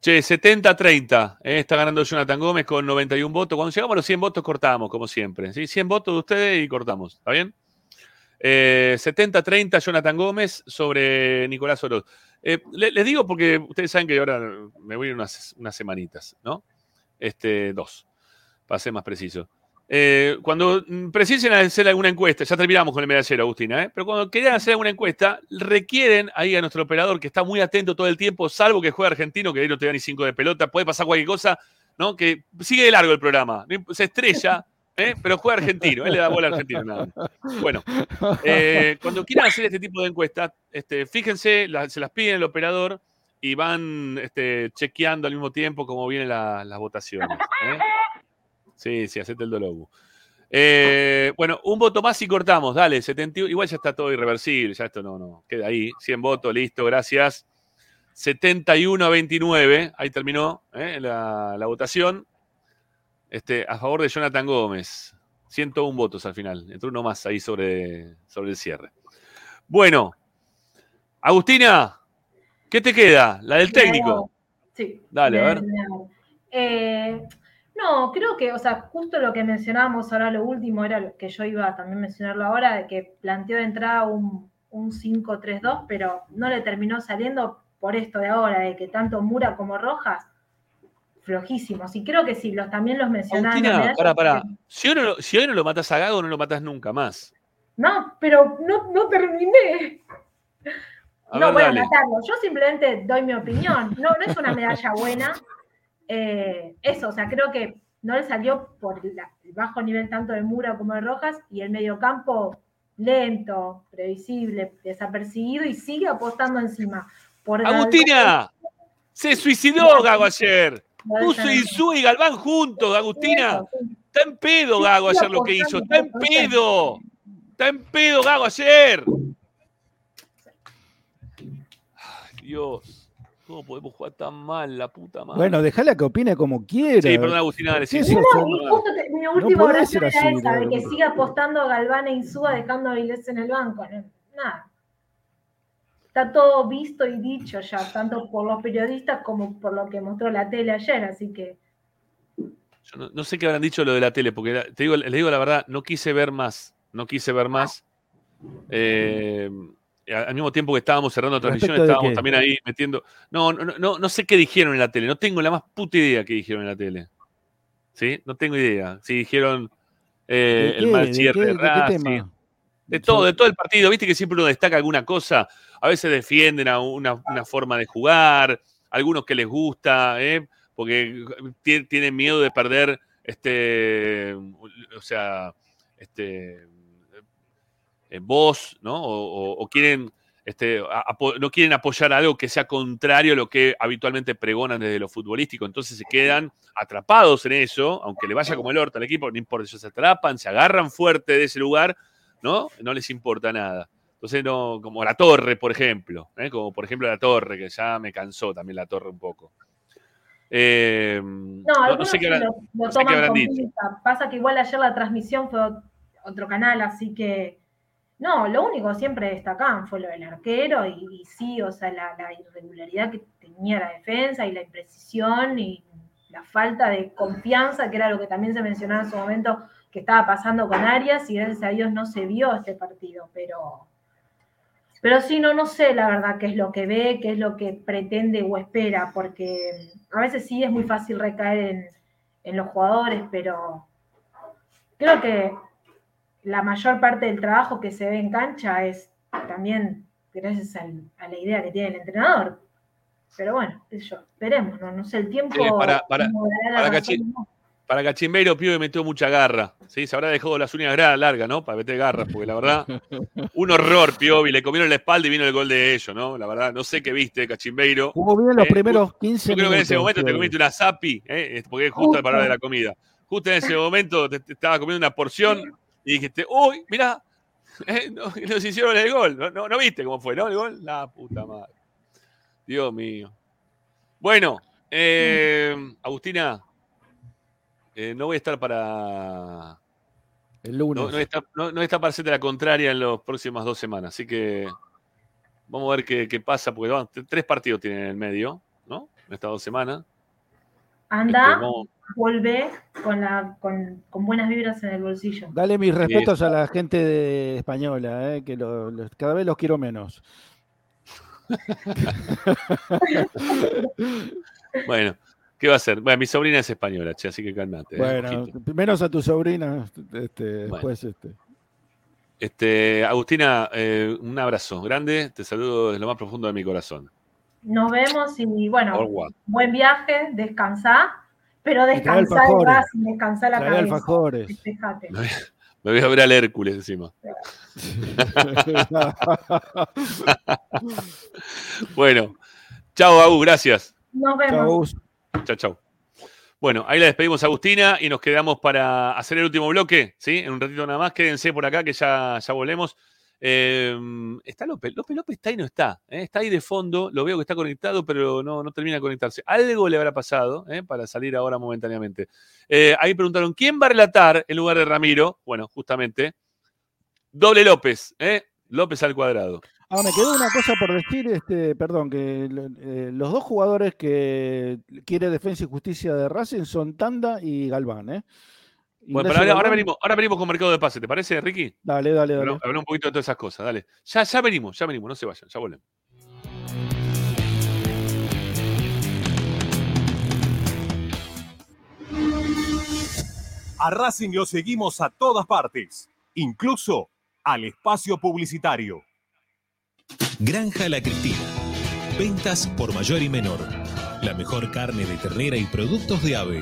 Che, 70-30. eh, está ganando Jonathan Gómez con 91 votos. Cuando llegamos a los 100 votos, cortamos, como siempre. ¿sí? 100 votos de ustedes y cortamos. ¿Está bien? Eh, 70-30 Jonathan Gómez sobre Nicolás Oroz. Eh, le- les digo porque ustedes saben que ahora me voy a unas, unas semanitas, ¿no? Este, dos, para ser más preciso. Eh, cuando mm, precisen hacer alguna encuesta, ya terminamos con el medallero, Agustina, ¿eh? pero cuando quieran hacer alguna encuesta, requieren ahí a nuestro operador que está muy atento todo el tiempo, salvo que juegue argentino, que ahí no te da ni cinco de pelota, puede pasar cualquier cosa, ¿no? Que sigue de largo el programa, se estrella, ¿eh? pero juega argentino, él le da bola al argentino. nada. Bueno, eh, cuando quieran hacer este tipo de encuestas, este, fíjense, la- se las piden el operador y van este, chequeando al mismo tiempo cómo vienen la- las votaciones. Sí, sí, hacete el dolobu. Eh, bueno, un voto más y cortamos, dale, 71, igual ya está todo irreversible, ya esto no, no, queda ahí, 100 votos, listo, gracias. 71 a 29, ahí terminó ¿eh? la, la votación, este, a favor de Jonathan Gómez, 101 votos al final, entró uno más ahí sobre, sobre el cierre. Bueno, Agustina, ¿qué te queda? La del técnico. Sí. Dale, a ver. eh, no, creo que, o sea, justo lo que mencionábamos ahora, lo último era lo que yo iba a también mencionarlo ahora, de que planteó de entrada un, un 5-3-2, pero no le terminó saliendo por esto de ahora, de que tanto Mura como Rojas, flojísimos. Y creo que sí, los, también los mencionaban. en la Agustina, pará, pará. Si hoy, no, lo- si hoy no lo matas a Gago, no lo matas nunca más. No, pero no, no terminé. A no ver, voy a dale. matarlo. Yo simplemente doy mi opinión. No, no es una medalla buena. Eh, eso, o sea, creo que no le salió por el bajo nivel tanto de Mura como de Rojas y el mediocampo lento, previsible, desapercibido y sigue apostando encima. Por Galván. Agustina, se suicidó Gago ayer. Puso San Insúa y Galván juntos, Agustina. Está en pedo Gago ayer lo que hizo. Está en pedo. Está en pedo Gago ayer. Ay, Dios. ¿Cómo podemos jugar tan mal, la puta madre? Bueno, déjala que opine como quiera. Sí, perdón, Agustina, dale, ¿Qué sí? No, y justo te- mi última puede oración era así, esa, de no. que siga apostando a Galván e Insúa dejando a Vilés en el banco. No, Nada. Está todo visto y dicho ya, tanto por los periodistas como por lo que mostró la tele ayer, así que Yo no, no sé qué habrán dicho lo de la tele, porque te digo, les digo la verdad, no quise ver más. No quise ver más. Eh, a- al mismo tiempo que estábamos cerrando la transmisión, ¿Respecto de estábamos también ahí metiendo. No, no, no, no sé qué dijeron en la tele. No tengo la más puta idea qué dijeron en la tele. ¿Sí? No tengo idea. Si dijeron eh, ¿De el mal ¿De cierre qué- de de qué tema? De todo, de todo el partido. Viste que siempre uno destaca alguna cosa. A veces defienden a una, una forma de jugar, algunos que les gusta, ¿eh? porque ti- tienen miedo de perder este, o sea, este, eh, vos, ¿no? O, o- o quieren, este, a- no quieren apoyar algo que sea contrario a lo que habitualmente pregonan desde lo futbolístico. Entonces se quedan atrapados en eso, aunque le vaya como el orto al equipo, no importa, ellos se atrapan, se agarran fuerte de ese lugar, ¿no? No les importa nada. Entonces, no, como la torre, por ejemplo, ¿eh? como por ejemplo la torre, que ya me cansó también la torre un poco. Eh, No, no, sé qué habrán- lo, lo no sé qué habrán dicho. Pasa que igual ayer la transmisión fue ot- otro canal, así que. No, lo único siempre destacaban fue lo del arquero y, sí, o sea, la, la irregularidad que tenía la defensa y la imprecisión y la falta de confianza, que era lo que también se mencionaba en su momento que estaba pasando con Arias y gracias a Dios no se vio este partido, pero. Pero sí, no, no sé la verdad qué es lo que ve, qué es lo que pretende o espera, porque a veces sí es muy fácil recaer en los jugadores, pero creo que la mayor parte del trabajo que se ve en cancha es también gracias al- a la idea que tiene el entrenador. Pero bueno, qué sé yo, esperemos, no, no sé, el tiempo... Eh, para- para- para Cachi- ¿no? Para Cachimbeiro, Pibe metió mucha garra. ¿sí? Se habrá dejado las uñas largas, ¿no? Para meter garras, porque la verdad, un horror, Piovi. Le comieron la espalda y vino el gol de ellos, ¿no? La verdad, no sé qué viste, Cachimbeiro. Jugó bien los Eh, primeros 15 Yo creo que en ese momento te comiste una zapi, ¿eh? Porque es justo la palabra de la comida. Justo en ese momento te, te estaba comiendo una porción y dijiste, uy, mirá, eh, no- nos hicieron el gol. ¿No, no, no viste cómo fue, no? El gol, la puta madre. Dios mío. Bueno, eh, Agustina, eh, no voy a estar para. El lunes. No, no está, no, no está para hacerte la contraria en las próximas dos semanas. Así que vamos a ver qué, qué pasa, porque van, tres partidos tienen en el medio, ¿no? En estas dos semanas. Anda, Este, vamos- vuelve con, la, con, con buenas vibras en el bolsillo. Dale mis respetos a la gente de española, eh, que lo- cada vez los quiero menos. Bueno, ¿qué va a hacer? Bueno, mi sobrina es española, che, así que calmate. eh, Bueno, menos a tu sobrina, este, después este. Este, Agustina, eh, un abrazo grande. Te saludo desde lo más profundo de mi corazón. Nos vemos y bueno, buen viaje, descansá, pero trae descansá el. Racing, descansá la Trae cabeza. alfajores. Despejate. Me voy, me voy a ver al Hércules encima. bueno, chao, Agus, gracias. Nos vemos. Chao, chao. Bueno, ahí la despedimos a Agustina y nos quedamos para hacer el último bloque, ¿sí? En un ratito nada más, quédense por acá que ya, ya volvemos. Eh, está López, López López está y no está, ¿eh? está ahí de fondo, lo veo que está conectado, pero no, termina de conectarse. Algo le habrá pasado ¿eh? para salir ahora momentáneamente. Eh, ahí preguntaron, ¿quién va a relatar en lugar de Ramiro? Bueno, justamente, doble López. López al cuadrado. Ah, me quedó una cosa por decir, este, perdón, que lo- los dos jugadores que quiere Defensa y Justicia de Racing son Tanda y Galván, ¿eh? Bueno, pero ahora, ahora venimos, ahora venimos con mercado de pase, ¿te parece, Ricky? Dale, dale, dale. Habla, habla un poquito de todas esas cosas, dale. Ya, ya venimos, ya venimos, no se vayan, ya volvemos. A Racing lo seguimos a todas partes, incluso al espacio publicitario. Granja La Cristina. Ventas por mayor y menor. La mejor carne de ternera y productos de ave.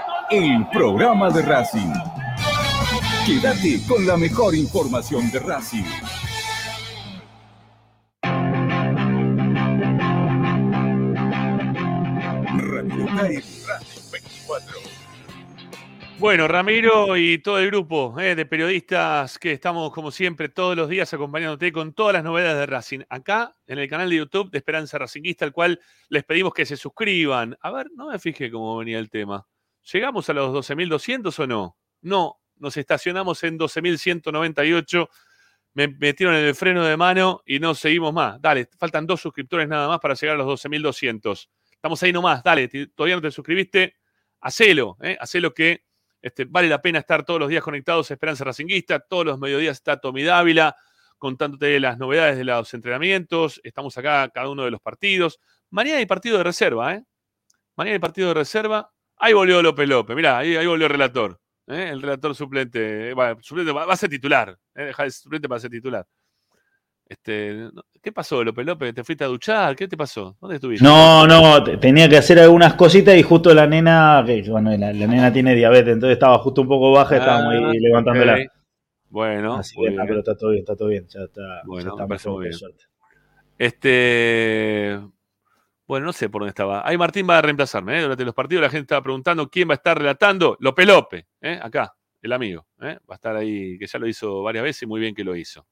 el programa de Racing. Quédate con la mejor información de Racing. Radio Racing 24. Bueno, Ramiro y todo el grupo eh, de periodistas que estamos, como siempre, todos los días acompañándote con todas las novedades de Racing. Acá, en el canal de YouTube de Esperanza Racingista, al cual les pedimos que se suscriban. A ver, no me fijé cómo venía el tema. ¿Llegamos a los 12.200 o no? No, nos estacionamos en 12.198. Me metieron en el freno de mano y no seguimos más. Dale, faltan dos suscriptores nada más para llegar a los 12.200. Estamos ahí nomás, dale, todavía no te suscribiste, hacelo, ¿eh? hacelo que este, vale la pena estar todos los días conectados a Esperanza Racinguista, todos los mediodías está Tommy Dávila contándote las novedades de los entrenamientos, estamos acá cada uno de los partidos. Mañana hay partido de reserva, ¿eh? Mañana hay partido de reserva. Ahí volvió López López, mirá, ahí, ahí volvió el relator. ¿eh? El relator suplente, eh, va, suplente va, va a ser titular, ¿eh? deja de ser suplente para ser titular. Este, ¿Qué pasó, López López? ¿Te fuiste a duchar? ¿Qué te pasó? ¿Dónde estuviste? No, no, te- tenía que hacer algunas cositas y justo la nena, que bueno, la, la nena tiene diabetes, entonces estaba justo un poco baja, estábamos Ah, ahí levantándola. Bueno, Así que, pero está todo bien, está todo bien, ya está, Bueno, ya está muy bien. suerte. Este. Bueno, no sé por dónde estaba. Ahí Martín va a reemplazarme. ¿eh? Durante los partidos la gente estaba preguntando quién va a estar relatando. Lope Lope, ¿eh? acá, el amigo. ¿eh? Va a estar ahí, que ya lo hizo varias veces y muy bien que lo hizo.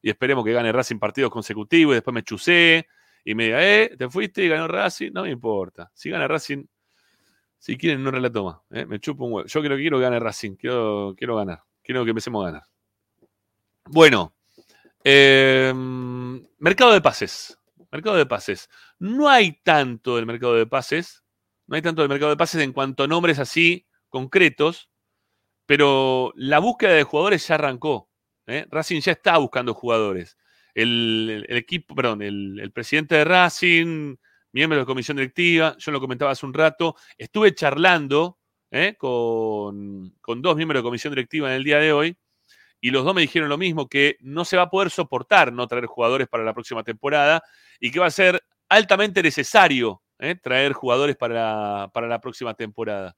Y esperemos que gane Racing partidos consecutivos y después me chusé y me diga, eh, te fuiste y ganó Racing. No me importa. Si gana Racing, si quieren, no relato más. ¿eh? Me chupo un huevo. Yo quiero, quiero que gane Racing. Quiero, quiero ganar. Quiero que empecemos a ganar. Bueno, mercado de pases. Mercado de pases. No hay tanto del mercado de pases. No hay tanto del mercado de pases en cuanto a nombres así concretos. Pero la búsqueda de jugadores ya arrancó. ¿eh? Racing ya está buscando jugadores. El, equipo, perdón, el, presidente de Racing, miembro de la comisión directiva, yo lo comentaba hace un rato, estuve charlando ¿eh? con, con dos miembros de comisión directiva en el día de hoy y los dos me dijeron lo mismo, que no se va a poder soportar no traer jugadores para la próxima temporada y que va a ser altamente necesario ¿eh? traer jugadores para, para, la próxima temporada.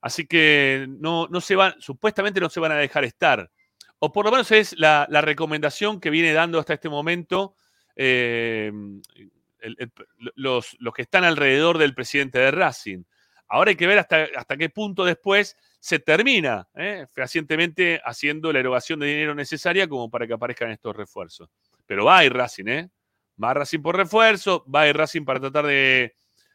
Así que no, no se van, supuestamente no se van a dejar estar. O por lo menos es la, recomendación que viene dando hasta este momento eh, los, los, que están alrededor del presidente de Racing. Ahora hay que ver hasta, hasta qué punto después se termina ¿eh? fehacientemente haciendo la erogación de dinero necesaria como para que aparezcan estos refuerzos. Pero va a ir Racing, ¿eh? Va Racing por refuerzo, va a ir Racing para tratar de,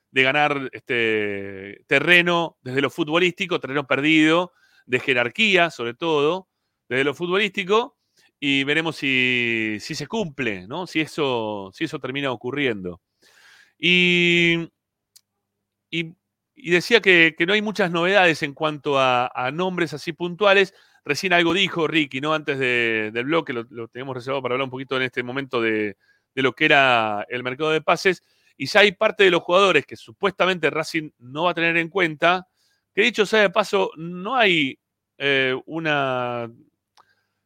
de ganar este terreno desde lo futbolístico, terreno perdido, de jerarquía sobre todo, desde lo futbolístico, y veremos si, si se cumple, ¿no? Si eso, si eso termina ocurriendo. Y, y, y decía que, no hay muchas novedades en cuanto a, nombres así puntuales. Recién algo dijo Ricky, ¿no? Antes de, del bloque, lo, lo, tenemos reservado para hablar un poquito en este momento de, lo que era el mercado de pases. Y ya hay parte de los jugadores que supuestamente Racing no va a tener en cuenta, que dicho sea de paso, no hay eh, una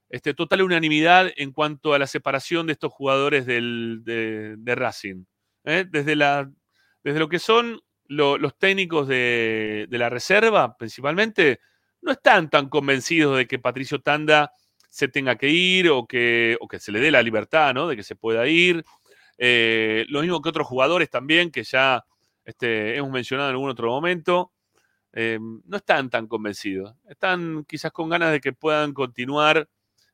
este, total unanimidad en cuanto a la separación de estos jugadores del, de, de, Racing. ¿eh? Desde, la, desde lo que son lo, los técnicos de, la reserva, principalmente, no están tan convencidos de que Patricio Tanda se tenga que ir o que, se le dé la libertad, ¿no? De que se pueda ir. Eh, lo mismo que otros jugadores también, que ya este, hemos mencionado en algún otro momento. Eh, no están tan convencidos. Están quizás con ganas de que puedan continuar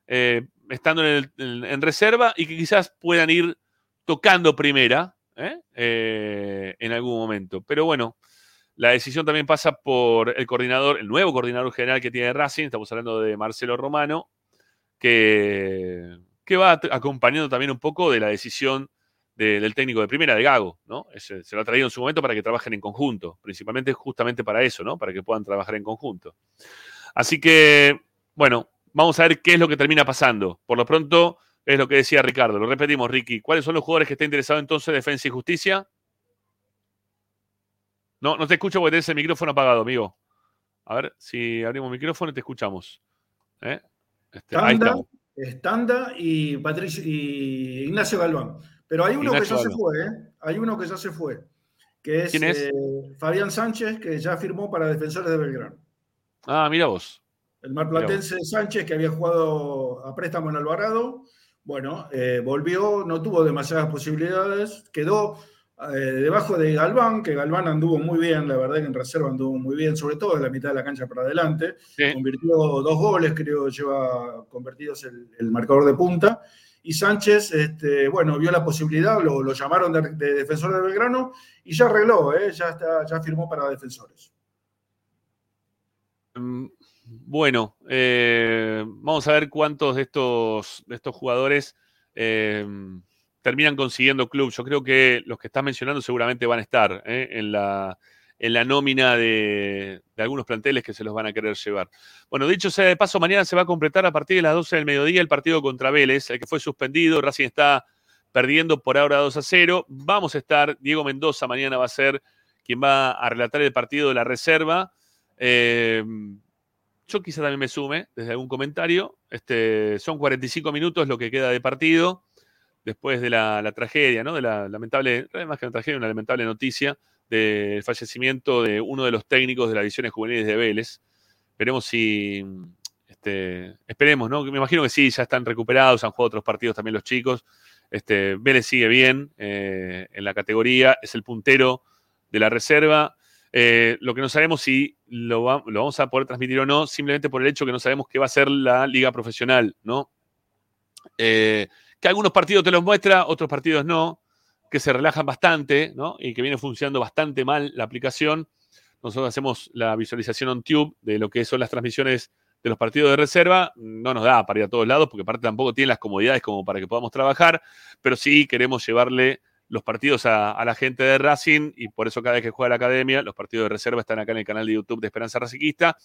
eh, estando en, en, reserva y que quizás puedan ir tocando primera ¿eh? en algún momento. Pero bueno, la decisión también pasa por el coordinador, el nuevo coordinador general que tiene Racing, estamos hablando de Marcelo Romano, que, que va acompañando también un poco de la decisión de, del técnico de primera, de Gago, ¿no? Ese, se lo ha traído en su momento para que trabajen en conjunto, principalmente justamente para eso, ¿no? Para que puedan trabajar en conjunto. Así que, bueno, vamos a ver qué es lo que termina pasando. Por lo pronto, es lo que decía Ricardo. Lo repetimos, Ricky. ¿Cuáles son los jugadores que están interesados entonces en Defensa y Justicia? No, no te escucho porque tenés el micrófono apagado, amigo. A ver, si abrimos el micrófono y te escuchamos. ¿Eh? Este, Tanda, ahí estamos. Estanda y, Patricio, y Ignacio Galván. Pero hay uno Ignacio que ya Galván. se fue, ¿eh? Hay uno que ya se fue. Que es, es? Eh, Fabián Sánchez, que ya firmó para Defensores de Belgrano. Ah, mira vos. El marplatense Sánchez, que había jugado a préstamo en Alvarado, bueno, eh, volvió, no tuvo demasiadas posibilidades, quedó eh, debajo de Galván, que Galván anduvo muy bien, la verdad que en reserva anduvo muy bien, sobre todo de la mitad de la cancha para adelante. Sí. Convirtió dos goles, creo, lleva convertidos el, el marcador de punta. Y Sánchez, este, bueno, vio la posibilidad, lo, lo llamaron de, de, defensor de Belgrano y ya arregló, ¿eh? ya, está, ya firmó para defensores. Mm, bueno, eh, vamos a ver cuántos de estos, de estos jugadores eh, terminan consiguiendo club. Yo creo que los que estás mencionando seguramente van a estar ¿eh? en, la, en, la, nómina de, algunos planteles que se los van a querer llevar. Bueno, dicho sea de paso, mañana se va a completar a partir de las 12 del mediodía el partido contra Vélez, el que fue suspendido. Racing está perdiendo por ahora 2 a 0. Vamos a estar, Diego Mendoza mañana va a ser quien va a relatar el partido de la reserva. Yo quizá también me sume desde algún comentario. Este, son 45 minutos lo que queda de partido después de la, tragedia, ¿no? De la lamentable, más que una tragedia, una lamentable noticia del fallecimiento de uno de los técnicos de las divisiones juveniles de Vélez. Veremos si, este, esperemos, ¿no? Me imagino que sí, ya están recuperados, han jugado otros partidos también los chicos. Este, Vélez sigue bien eh, en la categoría, es el puntero de la reserva. Eh, lo que no sabemos si lo, va, vamos a poder transmitir o no, simplemente por el hecho que no sabemos qué va a ser la liga profesional, ¿no? Eh, que algunos partidos te los muestra, otros partidos no, que se relajan bastante, ¿no? Y que viene funcionando bastante mal la aplicación. Nosotros hacemos la visualización on tube de lo que son las transmisiones de los partidos de reserva. No nos da para ir a todos lados, porque aparte tampoco tiene las comodidades como para que podamos trabajar, pero sí queremos llevarle los partidos a, la gente de Racing y por eso cada vez que juega la academia, los partidos de reserva están acá en el canal de YouTube de Esperanza Raciquista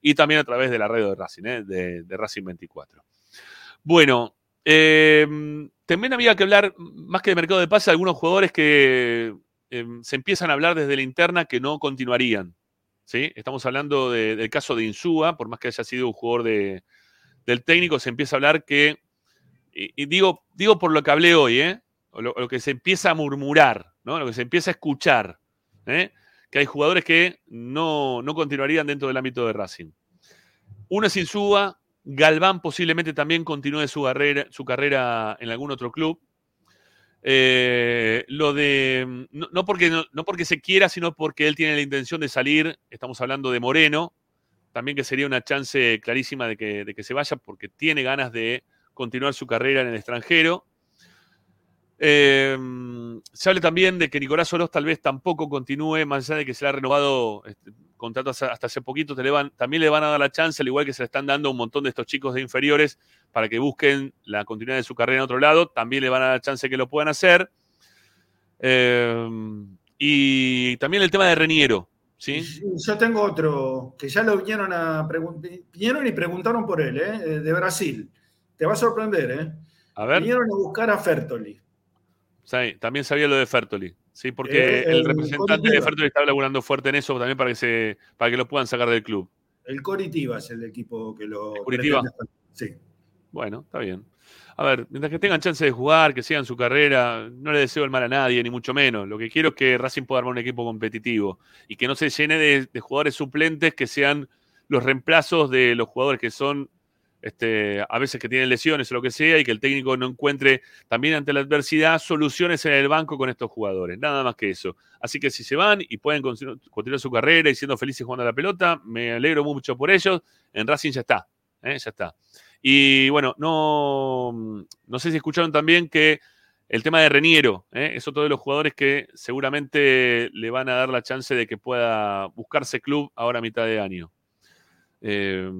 y también a través de la radio de Racing, ¿eh? de, Racing 24. Bueno, eh, también había que hablar, más que de mercado de pase, algunos jugadores que eh, se empiezan a hablar desde la interna que no continuarían. ¿sí? Estamos hablando de, del caso de Insúa, por más que haya sido un jugador de, del técnico se empieza a hablar que, y, y digo, digo por lo que hablé hoy, ¿eh? Lo que se empieza a murmurar, ¿no? Lo que se empieza a escuchar, ¿eh? que hay jugadores que no, no continuarían dentro del ámbito de Racing. Uno es Insúa, Galván posiblemente también continúe su carrera, su carrera en algún otro club. Eh, lo de. No, no porque, no, no porque se quiera, sino porque él tiene la intención de salir. Estamos hablando de Moreno. También que sería una chance clarísima de que, de que se vaya, porque tiene ganas de continuar su carrera en el extranjero. Eh, se habla también de que Nicolás Oroz tal vez tampoco continúe, más allá de que se le ha renovado este, contrato hasta, hasta hace poquito, te le van- también le van a dar la chance, al igual que se le están dando a un montón de estos chicos de inferiores para que busquen la continuidad de su carrera en otro lado, también le van a dar la chance que lo puedan hacer. Eh, y también el tema de Reniero, ¿sí? Yo tengo otro que ya lo vinieron a preguntar, vinieron y preguntaron por él, ¿eh? Eh, de Brasil. Te va a sorprender, ¿eh? A ver. Vinieron a buscar a Fertoli. Sí, también sabía lo de Fertoli. Sí, porque Eh, el el representante de Coritiba. Fertoli está laburando fuerte en eso también para que se, para que lo puedan sacar del club. El Coritiba es el equipo que lo. Pretende. Sí. Bueno, está bien. A ver, mientras que tengan chance de jugar, que sigan su carrera, no le deseo el mal a nadie, ni mucho menos. Lo que quiero es que Racing pueda armar un equipo competitivo y que no se llene de, de jugadores suplentes que sean los reemplazos de los jugadores que son, este, a veces que tienen lesiones o lo que sea, y que el técnico no encuentre también ante la adversidad soluciones en el banco con estos jugadores. Nada más que eso. Así que si se van y pueden continu- continuar su carrera y siendo felices jugando a la pelota, me alegro mucho por ellos. En Racing ya está. ¿eh? Ya está. Y bueno, no, no sé si escucharon también que el tema de Reniero ¿eh? es otro de los jugadores que seguramente le van a dar la chance de que pueda buscarse club ahora a mitad de año. Eh,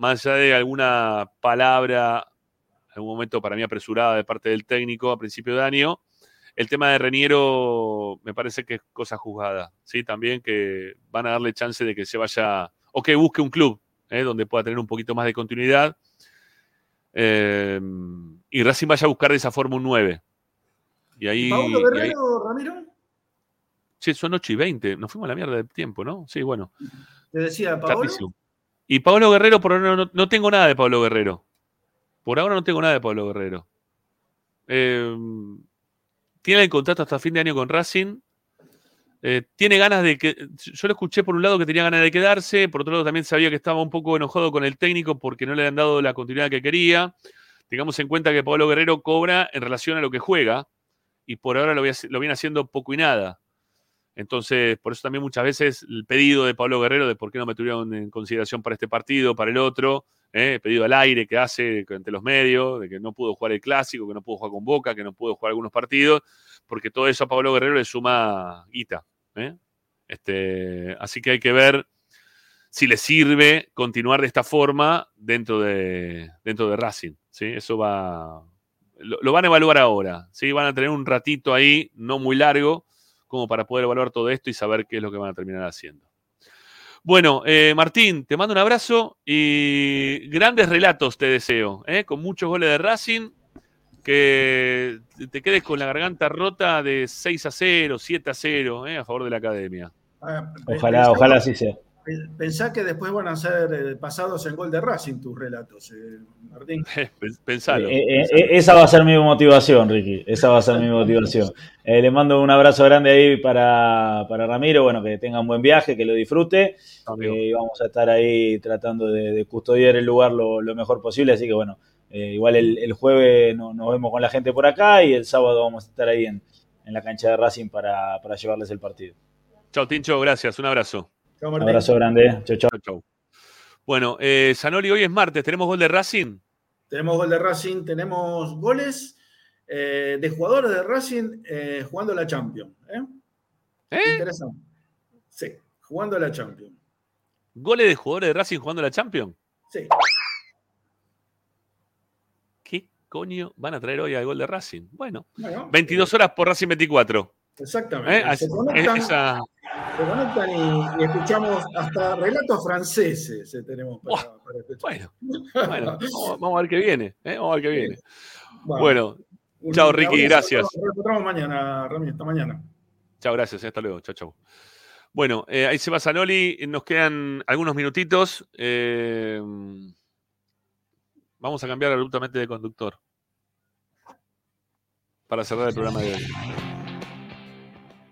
más allá de alguna palabra, algún momento para mí apresurada de parte del técnico a principio de año, el tema de Reniero me parece que es cosa juzgada. ¿sí? También que van a darle chance de que se vaya o que busque un club ¿eh? donde pueda tener un poquito más de continuidad. Eh, y Racing vaya a buscar de esa forma un 9. Y ahí. Y ahí- Guerrero, Ramiro, Che, son 8 y 20. Nos fuimos a la mierda de tiempo, ¿no? Sí, bueno. te decía. Tardísimo. Y Pablo Guerrero, por ahora no, tengo nada de Pablo Guerrero. Por ahora no tengo nada de Pablo Guerrero. Eh, tiene el contrato hasta fin de año con Racing. Eh, tiene ganas de que. Yo lo escuché por un lado que tenía ganas de quedarse, por otro lado también sabía que estaba un poco enojado con el técnico porque no le han dado la continuidad que quería. Tengamos en cuenta que Pablo Guerrero cobra en relación a lo que juega y por ahora lo viene haciendo poco y nada. Entonces, por eso también muchas veces el pedido de Pablo Guerrero de por qué no me tuvieron en consideración para este partido, para el otro, ¿eh? pedido al aire que hace ante los medios, de que no pudo jugar el clásico, que no pudo jugar con Boca, que no pudo jugar algunos partidos, porque todo eso a Pablo Guerrero le suma guita. ¿eh? Este, así que hay que ver si le sirve continuar de esta forma dentro de, dentro de Racing. ¿sí? Eso va. Lo, lo van a evaluar ahora. ¿sí? Van a tener un ratito ahí, no muy largo, como para poder evaluar todo esto y saber qué es lo que van a terminar haciendo. Bueno, eh, Martín, te mando un abrazo y grandes relatos te deseo, ¿eh? con muchos goles de Racing, que te quedes con la garganta rota de 6 a 0, 7 a 0, ¿eh? a favor de la academia. Ah, Ojalá, ojalá así sea. Pensá que después van a ser eh, pasados en gol de Racing tus relatos, eh, Martín. Pensalo. Eh, eh, eh, esa va a ser mi motivación, Ricky. Esa va a ser mi motivación. Eh, le mando un abrazo grande ahí para, para Ramiro. Bueno, que tenga un buen viaje, que lo disfrute. Eh, y vamos a estar ahí tratando de, de custodiar el lugar lo, lo mejor posible. Así que bueno, eh, igual el, el jueves no- nos vemos con la gente por acá y el sábado vamos a estar ahí en, en la cancha de Racing para, para llevarles el partido. Chao, Tincho, gracias, un abrazo. Un abrazo grande. Chau, chau. chau. Bueno, eh, Zanoli, hoy es martes, ¿tenemos gol de Racing? Tenemos gol de Racing, tenemos goles eh, de jugadores de Racing eh, jugando la Champions. ¿eh? Interesante. Sí, jugando la Champions. ¿Goles de jugadores de Racing jugando la Champions? Sí. ¿Qué coño van a traer hoy al gol de Racing? Bueno, Bueno, 22 horas por Racing 24. Exactamente. ¿Eh? Se conectan, esa- se conectan y, y escuchamos hasta relatos franceses tenemos para, para escuchar. Bueno, bueno, vamos, vamos a ver qué viene. ¿eh? Vamos a ver qué viene. Bueno, Bueno, un chao Ricky, gracias. Nos encontramos mañana, Rami, hasta mañana. Chao, gracias. eh, Hasta luego. Chao, chao. Bueno, eh, ahí se va Zanoli. Nos quedan algunos minutitos. Vamos a cambiar abruptamente de conductor. Para cerrar el programa de hoy.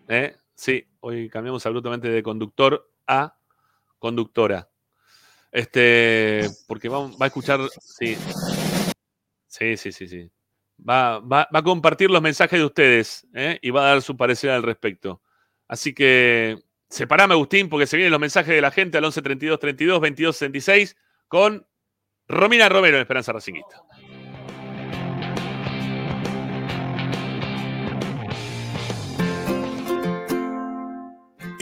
¿Eh? Sí, hoy cambiamos abruptamente de conductor a conductora. Este, porque va, a escuchar. Sí. Sí, sí, sí, sí. Va, va- va a compartir los mensajes de ustedes ¿eh? y va a dar su parecer al respecto. Así que separame, Agustín, porque se vienen los mensajes de la gente al 11 32 32 22 66 con Romina Romero en Esperanza Racingista.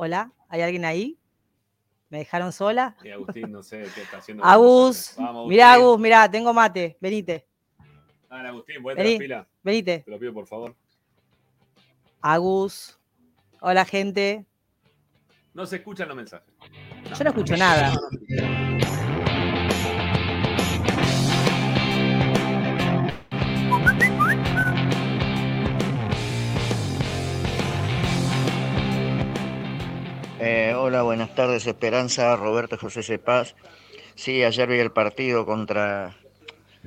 Hola, ¿hay alguien ahí? ¿Me dejaron sola? Y Agustín, no sé qué está haciendo. Agus, Vamos, mirá. Agus, mirá, tengo mate, venite, Dale, Agustín, vuelta Vení, la fila. venite. Te lo pido, por favor. Agus, hola gente, No se escuchan los mensajes. yo no escucho nada. Hola, buenas tardes, Esperanza, Roberto José Cepaz. Sí, ayer vi el partido contra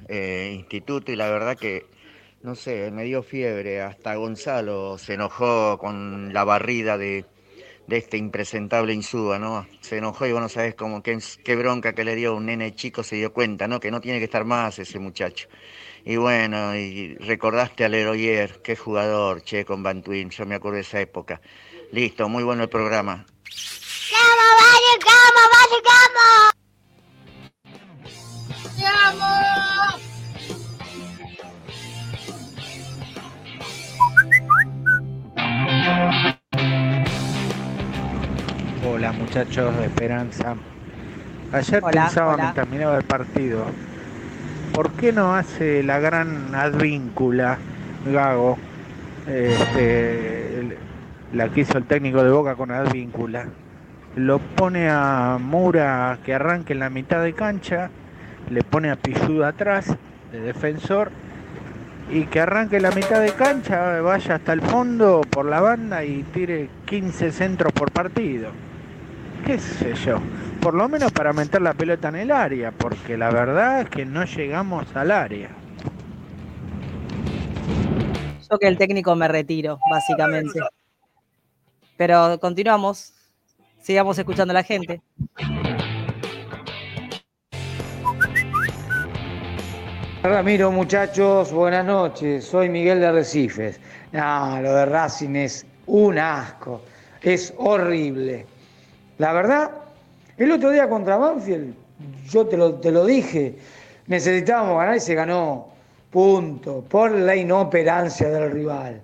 eh, Instituto y la verdad que, no sé, me dio fiebre. Hasta Gonzalo se enojó con la barrida de, de este impresentable Insúa, ¿no? Se enojó y vos no sabés cómo, qué, bronca que le dio un nene chico, se dio cuenta, ¿no? Que no tiene que estar más ese muchacho. Y bueno, y recordaste a Leroyer, qué jugador, che, con Bantuin, yo me acuerdo de esa época. Listo, muy bueno el programa. Hola muchachos de Esperanza. Ayer Hola, pensaba hola. mientras miraba el partido, ¿por qué no hace la gran advíncula Gago? Este, la que hizo el técnico de Boca con advíncula. Lo pone a Mura que arranque en la mitad de cancha, le pone a Pichuda atrás, de defensor, y que arranque en la mitad de cancha, vaya hasta el fondo por la banda y tire 15 centros por partido qué sé yo, por lo menos para meter la pelota en el área, porque la verdad es que no llegamos al área. Yo que el técnico me retiro, básicamente. Pero continuamos, sigamos escuchando a la gente. Ramiro, muchachos, buenas noches. Soy Miguel de Arrecifes. No, lo de Racing es un asco. Es horrible. La verdad, el otro día contra Banfield, yo te lo, te lo dije, necesitábamos ganar y se ganó. Punto. Por la inoperancia del rival.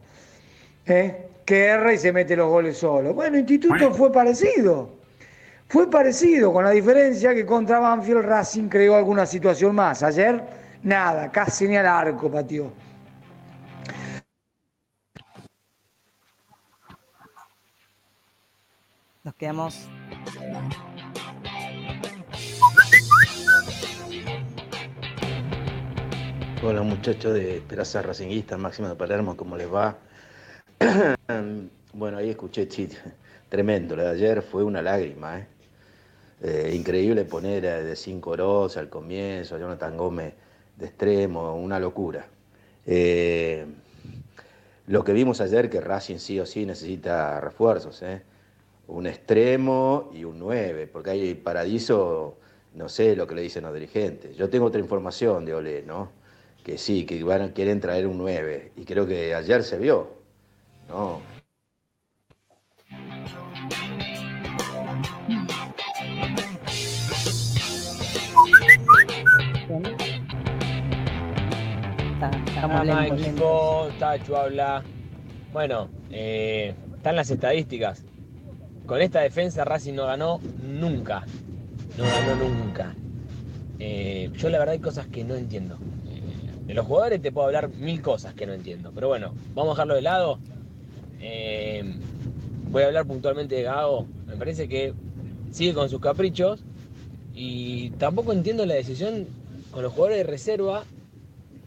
¿Eh? Que erra y se mete los goles solo. Bueno, Instituto fue parecido. Fue parecido, con la diferencia que contra Banfield Racing creó alguna situación más. Ayer, nada, casi ni al arco pateó. Nos quedamos. Hola muchachos de Esperanza Racinguista, Máximo de Palermo, ¿cómo les va? bueno, ahí escuché chit, tremendo, lo de ayer fue una lágrima, ¿eh? Eh, increíble poner a- de cinco Oroz al comienzo, a Jonathan Gómez de extremo, una locura. Eh, lo que vimos ayer que Racing sí o sí necesita refuerzos, ¿eh? un extremo y un 9, porque hay Paradiso, no sé lo que le dicen los dirigentes. Yo tengo otra información de Olé, ¿no? Que sí, que quieren traer un 9, y creo que ayer se vio, ¿no? Habla. Bueno, eh, están las estadísticas. con esta defensa Racing no ganó nunca. No ganó nunca. Eh, yo la verdad hay cosas que no entiendo. De los jugadores te puedo hablar mil cosas que no entiendo. Pero bueno, vamos a dejarlo de lado. Eh, voy a hablar puntualmente de Gago. Me parece que sigue con sus caprichos. Y tampoco entiendo la decisión con los jugadores de reserva.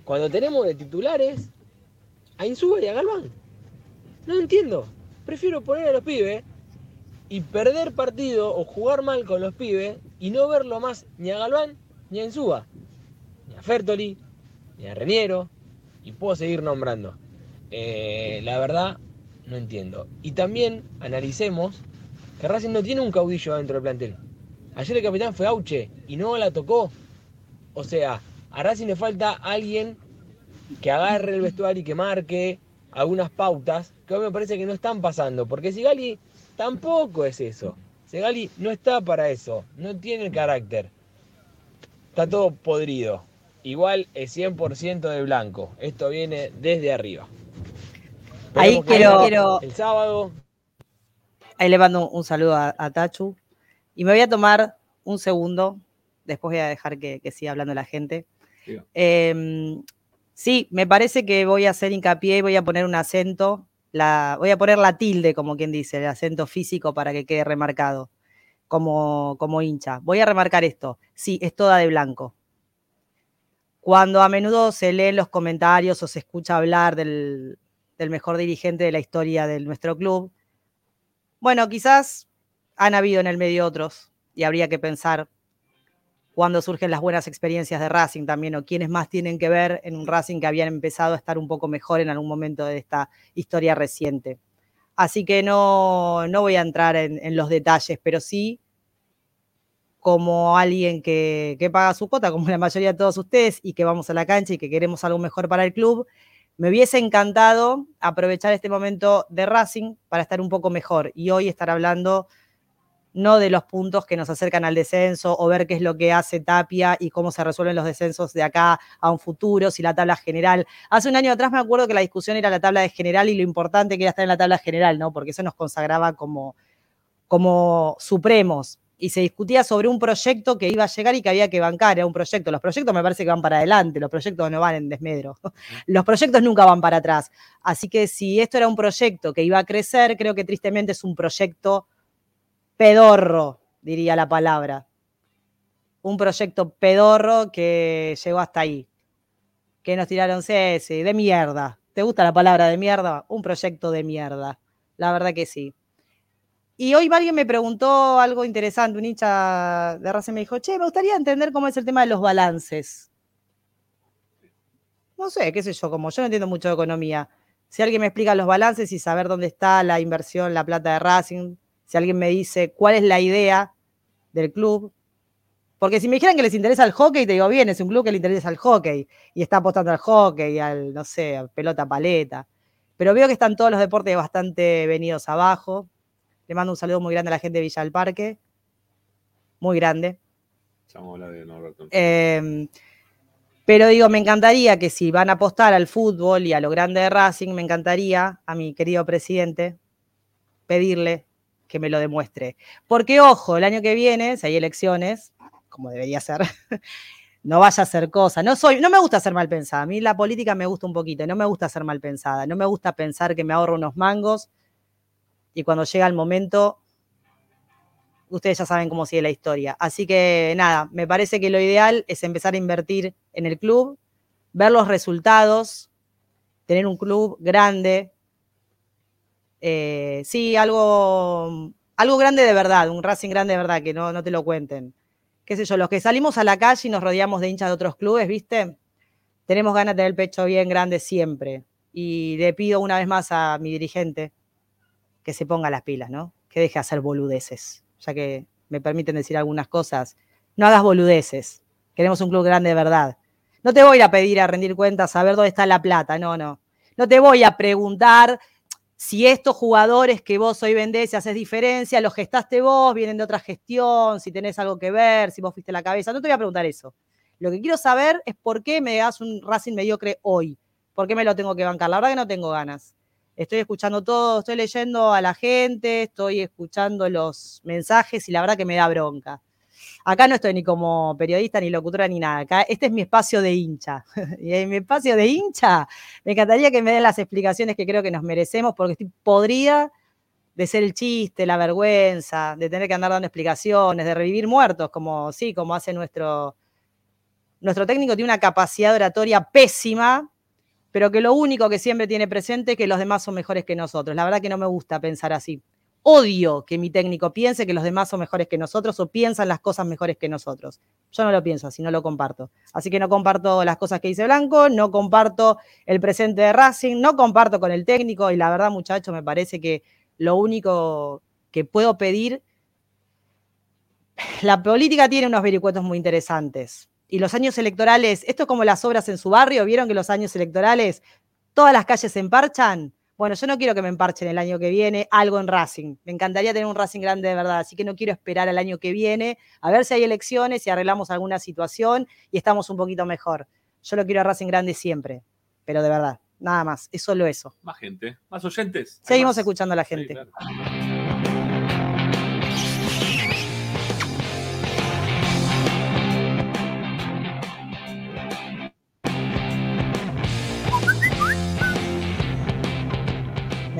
Cuando tenemos de titulares a Insúa y a Galván. No entiendo. Prefiero poner a los pibes y perder partido o jugar mal con los pibes y no verlo más ni a Galván ni a Insúa, ni a Fertoli, ni a Reniero, y puedo seguir nombrando. Eh, la verdad, no entiendo. Y también analicemos que Racing no tiene un caudillo dentro del plantel. Ayer el capitán fue Auche y no la tocó. O sea, a Racing le falta alguien que agarre el vestuario y que marque algunas pautas que hoy me parece que no están pasando. Porque Sigali tampoco es eso. Sigali no está para eso. No tiene el carácter. Está todo podrido. Igual es 100% de blanco. Esto viene desde arriba. Ahí quiero- el- quiero- El sábado Ahí le mando un saludo a, a Tachu. Y me voy a tomar un segundo, después voy a dejar que, que siga hablando la gente. Diga. Eh, sí, me parece que voy a hacer hincapié y voy a poner un acento, la, voy a poner la tilde, como quien dice, el acento físico para que quede remarcado, como, como hincha. Voy a remarcar esto, sí, es toda de blanco. Cuando a menudo se leen los comentarios o se escucha hablar del, del mejor dirigente de la historia de nuestro club, bueno, quizás han habido en el medio otros y habría que pensar cuándo surgen las buenas experiencias de Racing también o quiénes más tienen que ver en un Racing que habían empezado a estar un poco mejor en algún momento de esta historia reciente. Así que no, no voy a entrar en, en los detalles, pero sí como alguien que, que paga su cuota, como la mayoría de todos ustedes, y que vamos a la cancha y que queremos algo mejor para el club, me hubiese encantado aprovechar este momento de Racing para estar un poco mejor y hoy estar hablando no de los puntos que nos acercan al descenso o ver qué es lo que hace Tapia y cómo se resuelven los descensos de acá a un futuro, si la tabla general. Hace un año atrás me acuerdo que la discusión era la tabla de general y lo importante que era estar en la tabla general, ¿no? Porque eso nos consagraba como, como supremos. Y se discutía sobre un proyecto que iba a llegar y que había que bancar. Era un proyecto. Los proyectos me parece que van para adelante, los proyectos no van en desmedro. Los proyectos nunca van para atrás. Así que si esto era un proyecto que iba a crecer, creo que tristemente es un proyecto pedorro, diría la palabra. Un proyecto pedorro que llegó hasta ahí. Que nos tiraron, sí, de mierda. ¿Te gusta la palabra de mierda? Un proyecto de mierda. La verdad que sí. Y hoy alguien me preguntó algo interesante, un hincha de Racing me dijo, che, me gustaría entender cómo es el tema de los balances. No sé, qué sé yo, como yo no entiendo mucho de economía. Si alguien me explica los balances y saber dónde está la inversión, la plata de Racing, si alguien me dice cuál es la idea del club. Porque si me dijeran que les interesa el hockey, te digo, bien, es un club que le interesa el hockey y está apostando al hockey, al, no sé, pelota paleta. Pero veo que están todos los deportes bastante venidos abajo. Le mando un saludo muy grande a la gente de Villa del Parque. Muy grande. De Norberto. Eh, pero digo, me encantaría que si van a apostar al fútbol y a lo grande de Racing, me encantaría a mi querido presidente pedirle que me lo demuestre. Porque, ojo, el año que viene, si hay elecciones, como debería ser, no vaya a hacer cosa. No, soy, no me gusta ser mal pensada. A mí la política me gusta un poquito. No me gusta ser mal pensada. No me gusta pensar que me ahorro unos mangos y cuando llega el momento, ustedes ya saben cómo sigue la historia. Así que nada, me parece que lo ideal es empezar a invertir en el club, ver los resultados, tener un club grande. Eh, sí, algo, algo grande de verdad, un Racing grande de verdad, que no, no te lo cuenten. Qué sé yo, los que salimos a la calle y nos rodeamos de hinchas de otros clubes, ¿viste? Tenemos ganas de tener el pecho bien grande siempre. Y le pido una vez más a mi dirigente que se ponga las pilas, ¿no? Que deje de hacer boludeces, ya que me permiten decir algunas cosas. No hagas boludeces. Queremos un club grande de verdad. No te voy a pedir a rendir cuentas, a ver dónde está la plata, no, no. No te voy a preguntar si estos jugadores que vos hoy vendés y haces diferencia, los gestaste vos, vienen de otra gestión, si tenés algo que ver, si vos fuiste la cabeza. No te voy a preguntar eso. Lo que quiero saber es por qué me das un Racing mediocre hoy. ¿Por qué me lo tengo que bancar? La verdad que no tengo ganas. Estoy escuchando todo, estoy leyendo a la gente, estoy escuchando los mensajes y la verdad que me da bronca. Acá no estoy ni como periodista, ni locutora, ni nada. Acá, este es mi espacio de hincha. Y en mi espacio de hincha, me encantaría que me den las explicaciones que creo que nos merecemos, porque podrida de ser el chiste, la vergüenza, de tener que andar dando explicaciones, de revivir muertos, como sí, como hace nuestro, nuestro técnico, tiene una capacidad oratoria pésima, pero que lo único que siempre tiene presente es que los demás son mejores que nosotros. La verdad que no me gusta pensar así. Odio que mi técnico piense que los demás son mejores que nosotros o piensan las cosas mejores que nosotros. Yo no lo pienso así, no lo comparto. Así que no comparto las cosas que dice Blanco, no comparto el presente de Racing, no comparto con el técnico y la verdad, muchachos, me parece que lo único que puedo pedir, la política tiene unos vericuetos muy interesantes. Y los años electorales, esto es como las obras en su barrio, ¿vieron que los años electorales todas las calles se emparchan? Bueno, yo no quiero que me emparchen el año que viene algo en Racing. Me encantaría tener un Racing grande de verdad, así que no quiero esperar al año que viene a ver si hay elecciones, si arreglamos alguna situación y estamos un poquito mejor. Yo lo quiero a Racing grande siempre, pero de verdad, nada más, es solo eso. Más gente, más oyentes. Seguimos escuchando a la gente.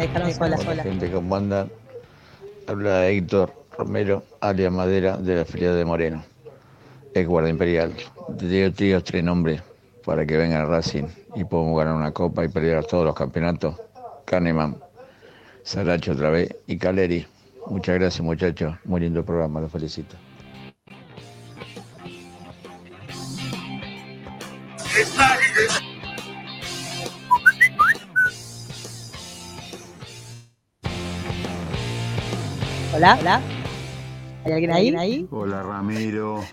Me dejaron sola, sola. Gente, ¿cómo andan? Habla Héctor Romero, alias Madera, de la filial de Moreno, ex guardia imperial. Te digo, tío, tres nombres para que vengan a Racing y podamos ganar una copa y pelear todos los campeonatos. Kahneman, Saracho otra vez y Caleri. Muchas gracias, muchachos. Muy lindo programa, los felicito. Hola, hola. ¿Hay alguien ahí? ahí? Hola Ramiro.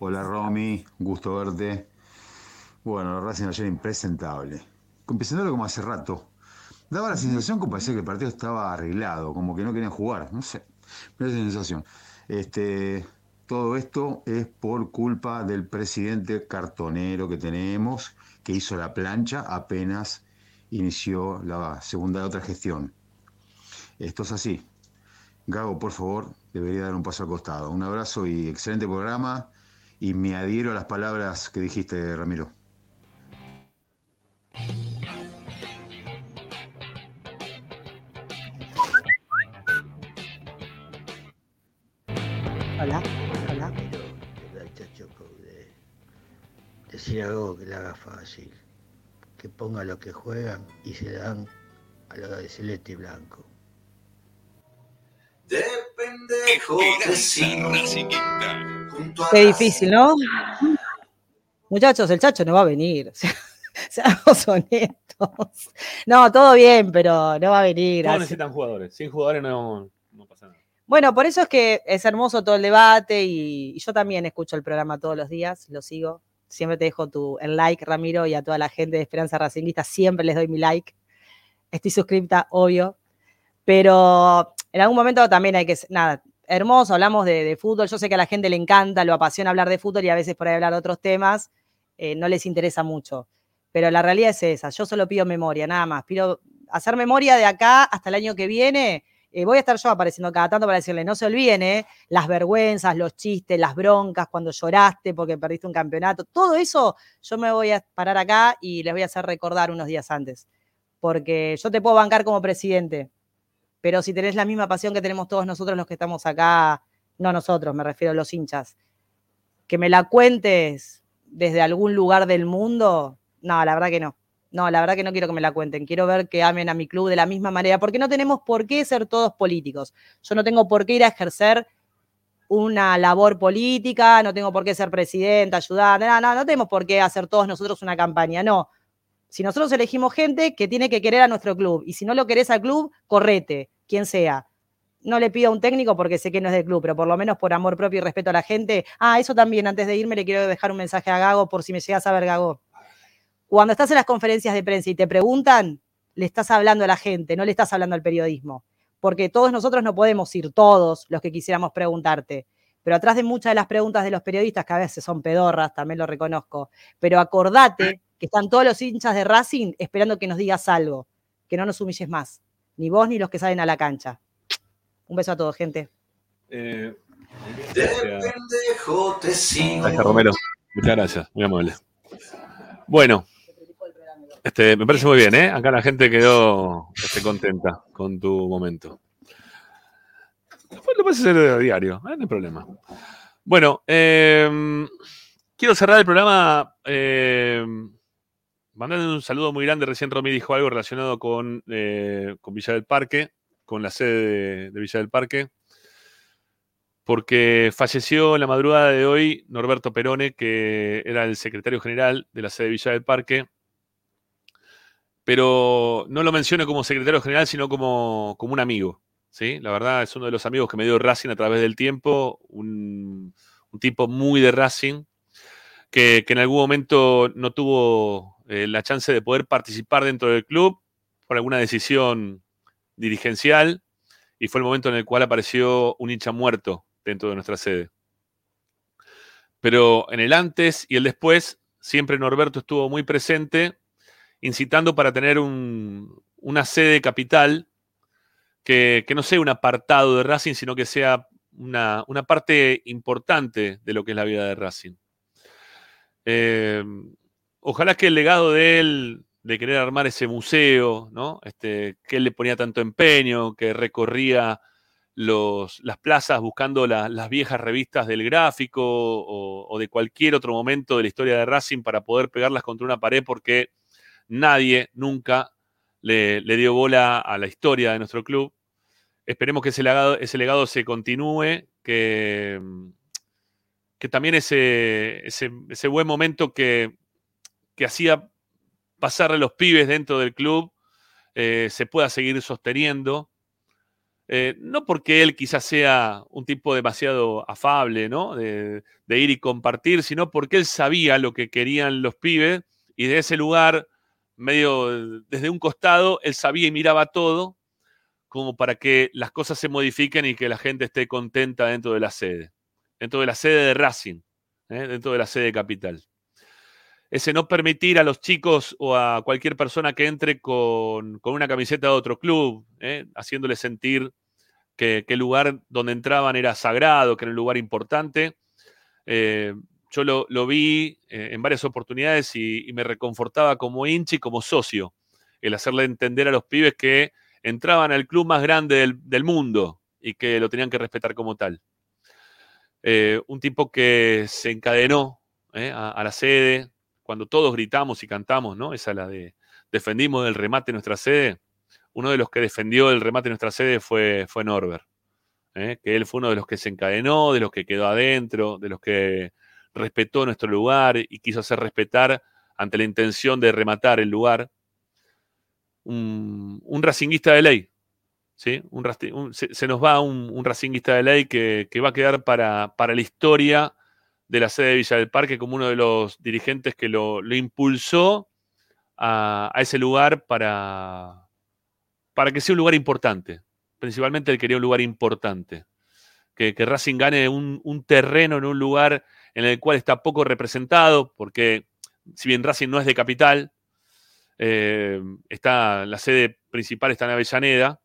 Hola Romy, gusto verte. Bueno, Racing ayer impresentable. Impresentable como hace rato. Daba la sensación como parecía que el partido estaba arreglado, como que no querían jugar, no sé. Me da esa sensación. Este, todo esto es por culpa del presidente cartonero que tenemos, que hizo la plancha apenas inició la segunda otra gestión. Esto es así. Gago, por favor, debería dar un paso al costado. Un abrazo y excelente programa. Y me adhiero a las palabras que dijiste, Ramiro. Hola, hola. Decir algo que le haga fácil. Que ponga lo que juegan y se dan a lo de celeste y blanco. De pendejo Qué difícil, ¿no? Muchachos, el chacho no va a venir. Seamos honestos. No, todo bien, pero no va a venir. Así. necesitan jugadores. Sin jugadores no, no pasa nada. Bueno, por eso es que es hermoso todo el debate y, y yo también escucho el programa todos los días, lo sigo. Siempre te dejo tu, el like, Ramiro, y a toda la gente de Esperanza Racingista siempre les doy mi like. Estoy suscripta, obvio. Pero en algún momento también hay que, nada, hermoso, hablamos de, de fútbol. Yo sé que a la gente le encanta, lo apasiona hablar de fútbol y a veces por ahí hablar de otros temas eh, no les interesa mucho. Pero la realidad es esa, yo solo pido memoria, nada más. Pido hacer memoria de acá hasta el año que viene. Eh, voy a estar yo apareciendo cada tanto para decirle, no se olviden, eh, las vergüenzas, los chistes, las broncas, cuando lloraste porque perdiste un campeonato, todo eso yo me voy a parar acá y les voy a hacer recordar unos días antes. Porque yo te puedo bancar como presidente, pero si tenés la misma pasión que tenemos todos nosotros los que estamos acá, no nosotros, me refiero a los hinchas, que me la cuentes desde algún lugar del mundo, no, la verdad que no. No, la verdad que no quiero que me la cuenten. Quiero ver que amen a mi club de la misma manera, porque no tenemos por qué ser todos políticos. Yo no tengo por qué ir a ejercer una labor política, no tengo por qué ser presidenta, ayudante, no, no, no tenemos por qué hacer todos nosotros una campaña, no. Si nosotros elegimos gente que tiene que querer a nuestro club, y si no lo querés al club, correte, quien sea. No le pido a un técnico porque sé que no es del club, pero por lo menos por amor propio y respeto a la gente. Ah, eso también, antes de irme le quiero dejar un mensaje a Gago por si me llegas a ver, Gago. Cuando estás en las conferencias de prensa y te preguntan, le estás hablando a la gente, no le estás hablando al periodismo. Porque todos nosotros no podemos ir, todos los que quisiéramos preguntarte. Pero atrás de muchas de las preguntas de los periodistas, que a veces son pedorras, también lo reconozco, pero acordate que están todos los hinchas de Racing esperando que nos digas algo, que no nos humilles más, ni vos ni los que salen a la cancha. Un beso a todos, gente. Eh, De pendejo te sigo. Gracias, Romero. Muchas gracias, muy amable. Bueno, este, me parece muy bien, ¿eh? Acá la gente quedó este, contenta con tu momento. Después lo puedes hacer a diario, ¿eh? no hay problema. Bueno, eh, quiero cerrar el programa eh, mandando un saludo muy grande. Recién Romy dijo algo relacionado con, eh, con Villa del Parque, con la sede de, Villa del Parque porque falleció en la madrugada de hoy Norberto Perone, que era el secretario general de la sede de Villa del Parque, pero no lo menciono como secretario general, sino como, como un amigo. ¿sí? La verdad es uno de los amigos que me dio Racing a través del tiempo, un, un tipo muy de Racing, que, que en algún momento no tuvo eh, la chance de poder participar dentro del club por alguna decisión dirigencial, y fue el momento en el cual apareció un hincha muerto dentro de nuestra sede. Pero en el antes y el después, siempre Norberto estuvo muy presente, incitando para tener un- una sede capital que, que no sea un apartado de Racing, sino que sea una, una parte importante de lo que es la vida de Racing. Eh, ojalá que el legado de él, de querer armar ese museo, ¿no? Este, que él le ponía tanto empeño, que recorría las plazas buscando la- las viejas revistas del gráfico o, de cualquier otro momento de la historia de Racing para poder pegarlas contra una pared porque nadie nunca le, dio bola a la historia de nuestro club. Esperemos que ese legado, ese legado se continúe, que, también ese buen momento que, que hacía pasarle a los pibes dentro del club eh, se pueda seguir sosteniendo. Eh, no porque él quizás sea un tipo demasiado afable, ¿no? De, de ir y compartir, sino porque él sabía lo que querían los pibes y de ese lugar, medio desde un costado, él sabía y miraba todo como para que las cosas se modifiquen y que la gente esté contenta dentro de la sede, dentro de la sede de Racing, ¿eh? dentro de la sede capital ese no permitir a los chicos o a cualquier persona que entre con, con una camiseta de otro club, ¿eh? haciéndole sentir que, que el lugar donde entraban era sagrado, que era un lugar importante. Eh, yo lo, lo vi eh, en varias oportunidades y, me reconfortaba como hincha y como socio, el hacerle entender a los pibes que entraban al club más grande del, del mundo y que lo tenían que respetar como tal. Un tipo que se encadenó a la sede, cuando todos gritamos y cantamos, ¿no? Esa la de defendimos el remate de nuestra sede. Uno de los que defendió el remate de nuestra sede fue, fue Norbert, ¿eh? que él fue uno de los que se encadenó, de los que quedó adentro, de los que respetó nuestro lugar y quiso hacer respetar ante la intención de rematar el lugar. Un, un racinguista de ley, ¿sí? Un un- se, nos va un racinguista de ley que, que va a quedar para, para la historia de la sede de Villa del Parque como uno de los dirigentes que lo, lo impulsó a, ese lugar para, para que sea un lugar importante. Principalmente él quería un lugar importante. Que, que Racing gane un, un terreno en un lugar en el cual está poco representado, porque si bien Racing no es de capital, eh, está, la sede principal está en Avellaneda.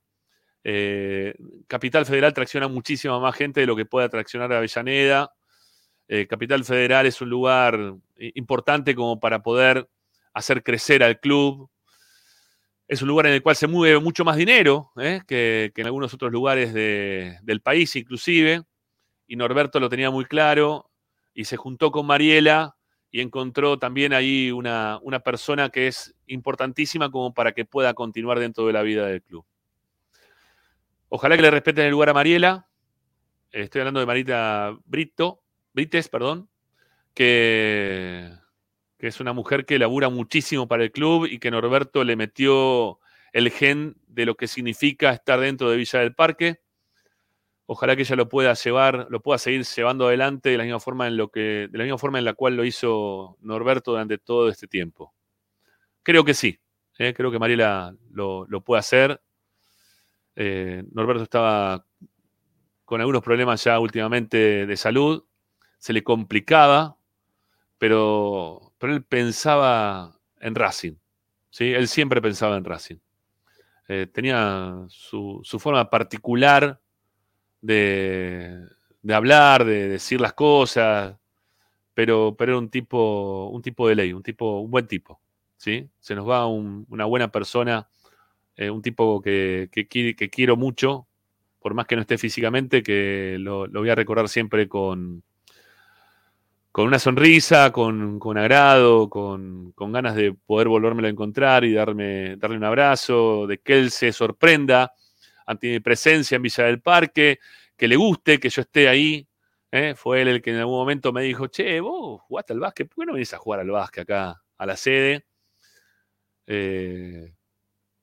eh, capital Federal tracciona muchísima más gente de lo que puede atraccionar Avellaneda. Eh, Capital Federal es un lugar importante como para poder hacer crecer al club. Es un lugar en el cual se mueve mucho más dinero ¿eh? que, en algunos otros lugares de- del país, inclusive. Y Norberto lo tenía muy claro y se juntó con Mariela y encontró también ahí una, una persona que es importantísima como para que pueda continuar dentro de la vida del club. Ojalá que le respeten el lugar a Mariela. Estoy hablando de Marita Brito, Brites, perdón, que, es una mujer que labura muchísimo para el club y que Norberto le metió el gen de lo que significa estar dentro de Villa del Parque. Ojalá que ella lo pueda llevar, lo pueda seguir llevando adelante de la misma forma en lo que, de la misma forma en la cual lo hizo Norberto durante todo este tiempo. Creo que sí. ¿eh? Creo que Mariela lo, lo puede hacer. Eh, Norberto estaba con algunos problemas ya últimamente de salud. Se le complicaba, pero, pero él pensaba en Racing. ¿sí? Él siempre pensaba en Racing. Eh, tenía su, su forma particular de, de hablar, de decir las cosas, pero, pero era un tipo, un tipo de ley, un tipo, un buen tipo. ¿sí? Se nos va un- una buena persona, eh, un tipo que, que, que quiero mucho, por más que no esté físicamente, que lo voy a recordar siempre con, con una sonrisa, con, con agrado, con, con ganas de poder volvérmelo a encontrar y darme, darle un abrazo, de que él se sorprenda ante mi presencia en Villa del Parque, que le guste que yo esté ahí. ¿eh? Fue él el que en algún momento me dijo, che, vos jugaste al básquet, ¿por qué no venís a jugar al básquet acá, a la sede? Eh,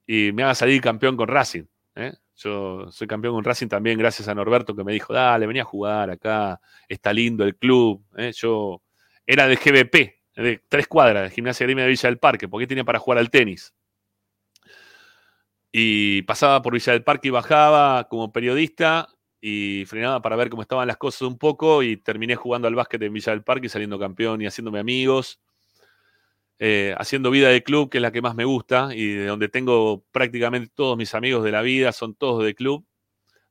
y me haga salir campeón con Racing. ¿eh? Yo soy campeón con Racing también gracias a Norberto que me dijo, dale, venía a jugar acá, está lindo el club. ¿eh? Yo era de GBP, de tres cuadras, de Gimnasia Grima de Villa del Parque, porque tenía para jugar al tenis. Y pasaba por Villa del Parque y bajaba como periodista y frenaba para ver cómo estaban las cosas un poco y terminé jugando al básquet en Villa del Parque y saliendo campeón y haciéndome amigos, eh, haciendo vida de club, que es la que más me gusta y de donde tengo prácticamente todos mis amigos de la vida, son todos de club,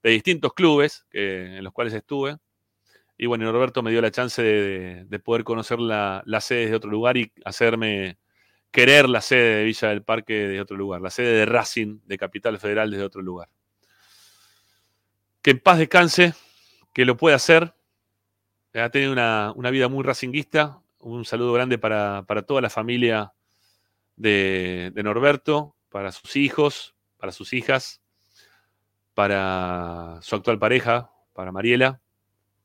de distintos clubes que- en los cuales estuve. Y bueno, Roberto me dio la chance de, de poder conocer la, la sede de otro lugar y hacerme querer la sede de Villa del Parque de otro lugar, la sede de Racing de Capital Federal desde otro lugar. Que en paz descanse, que lo pueda hacer. Ha tenido una, una vida muy racinguista. Un saludo grande para, para toda la familia de, de Norberto, para sus hijos, para sus hijas, para su actual pareja, para Mariela,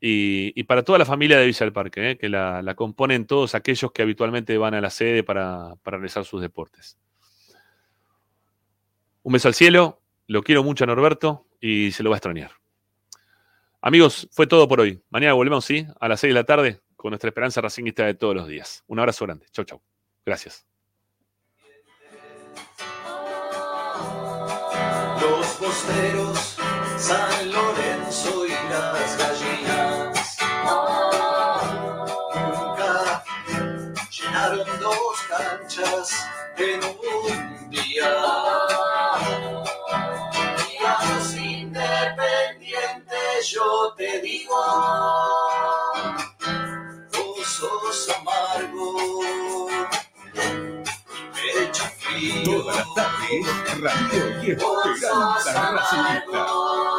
y, para toda la familia de Villa del Parque, ¿eh? que la, la componen todos aquellos que habitualmente van a la sede para, para realizar sus deportes. Un beso al cielo, lo quiero mucho a Norberto y se lo va a extrañar. Amigos, fue todo por hoy. Mañana volvemos, ¿sí? A las 6 de la tarde con nuestra esperanza racinguista de todos los días. Un abrazo grande. Chau, chau. Gracias. Los posteros, San Lorenzo y las gallinas. Nunca llenaron dos canchas en un día. Y a los independientes yo te digo, Todas las tardes, Radio Esperanza Racingista.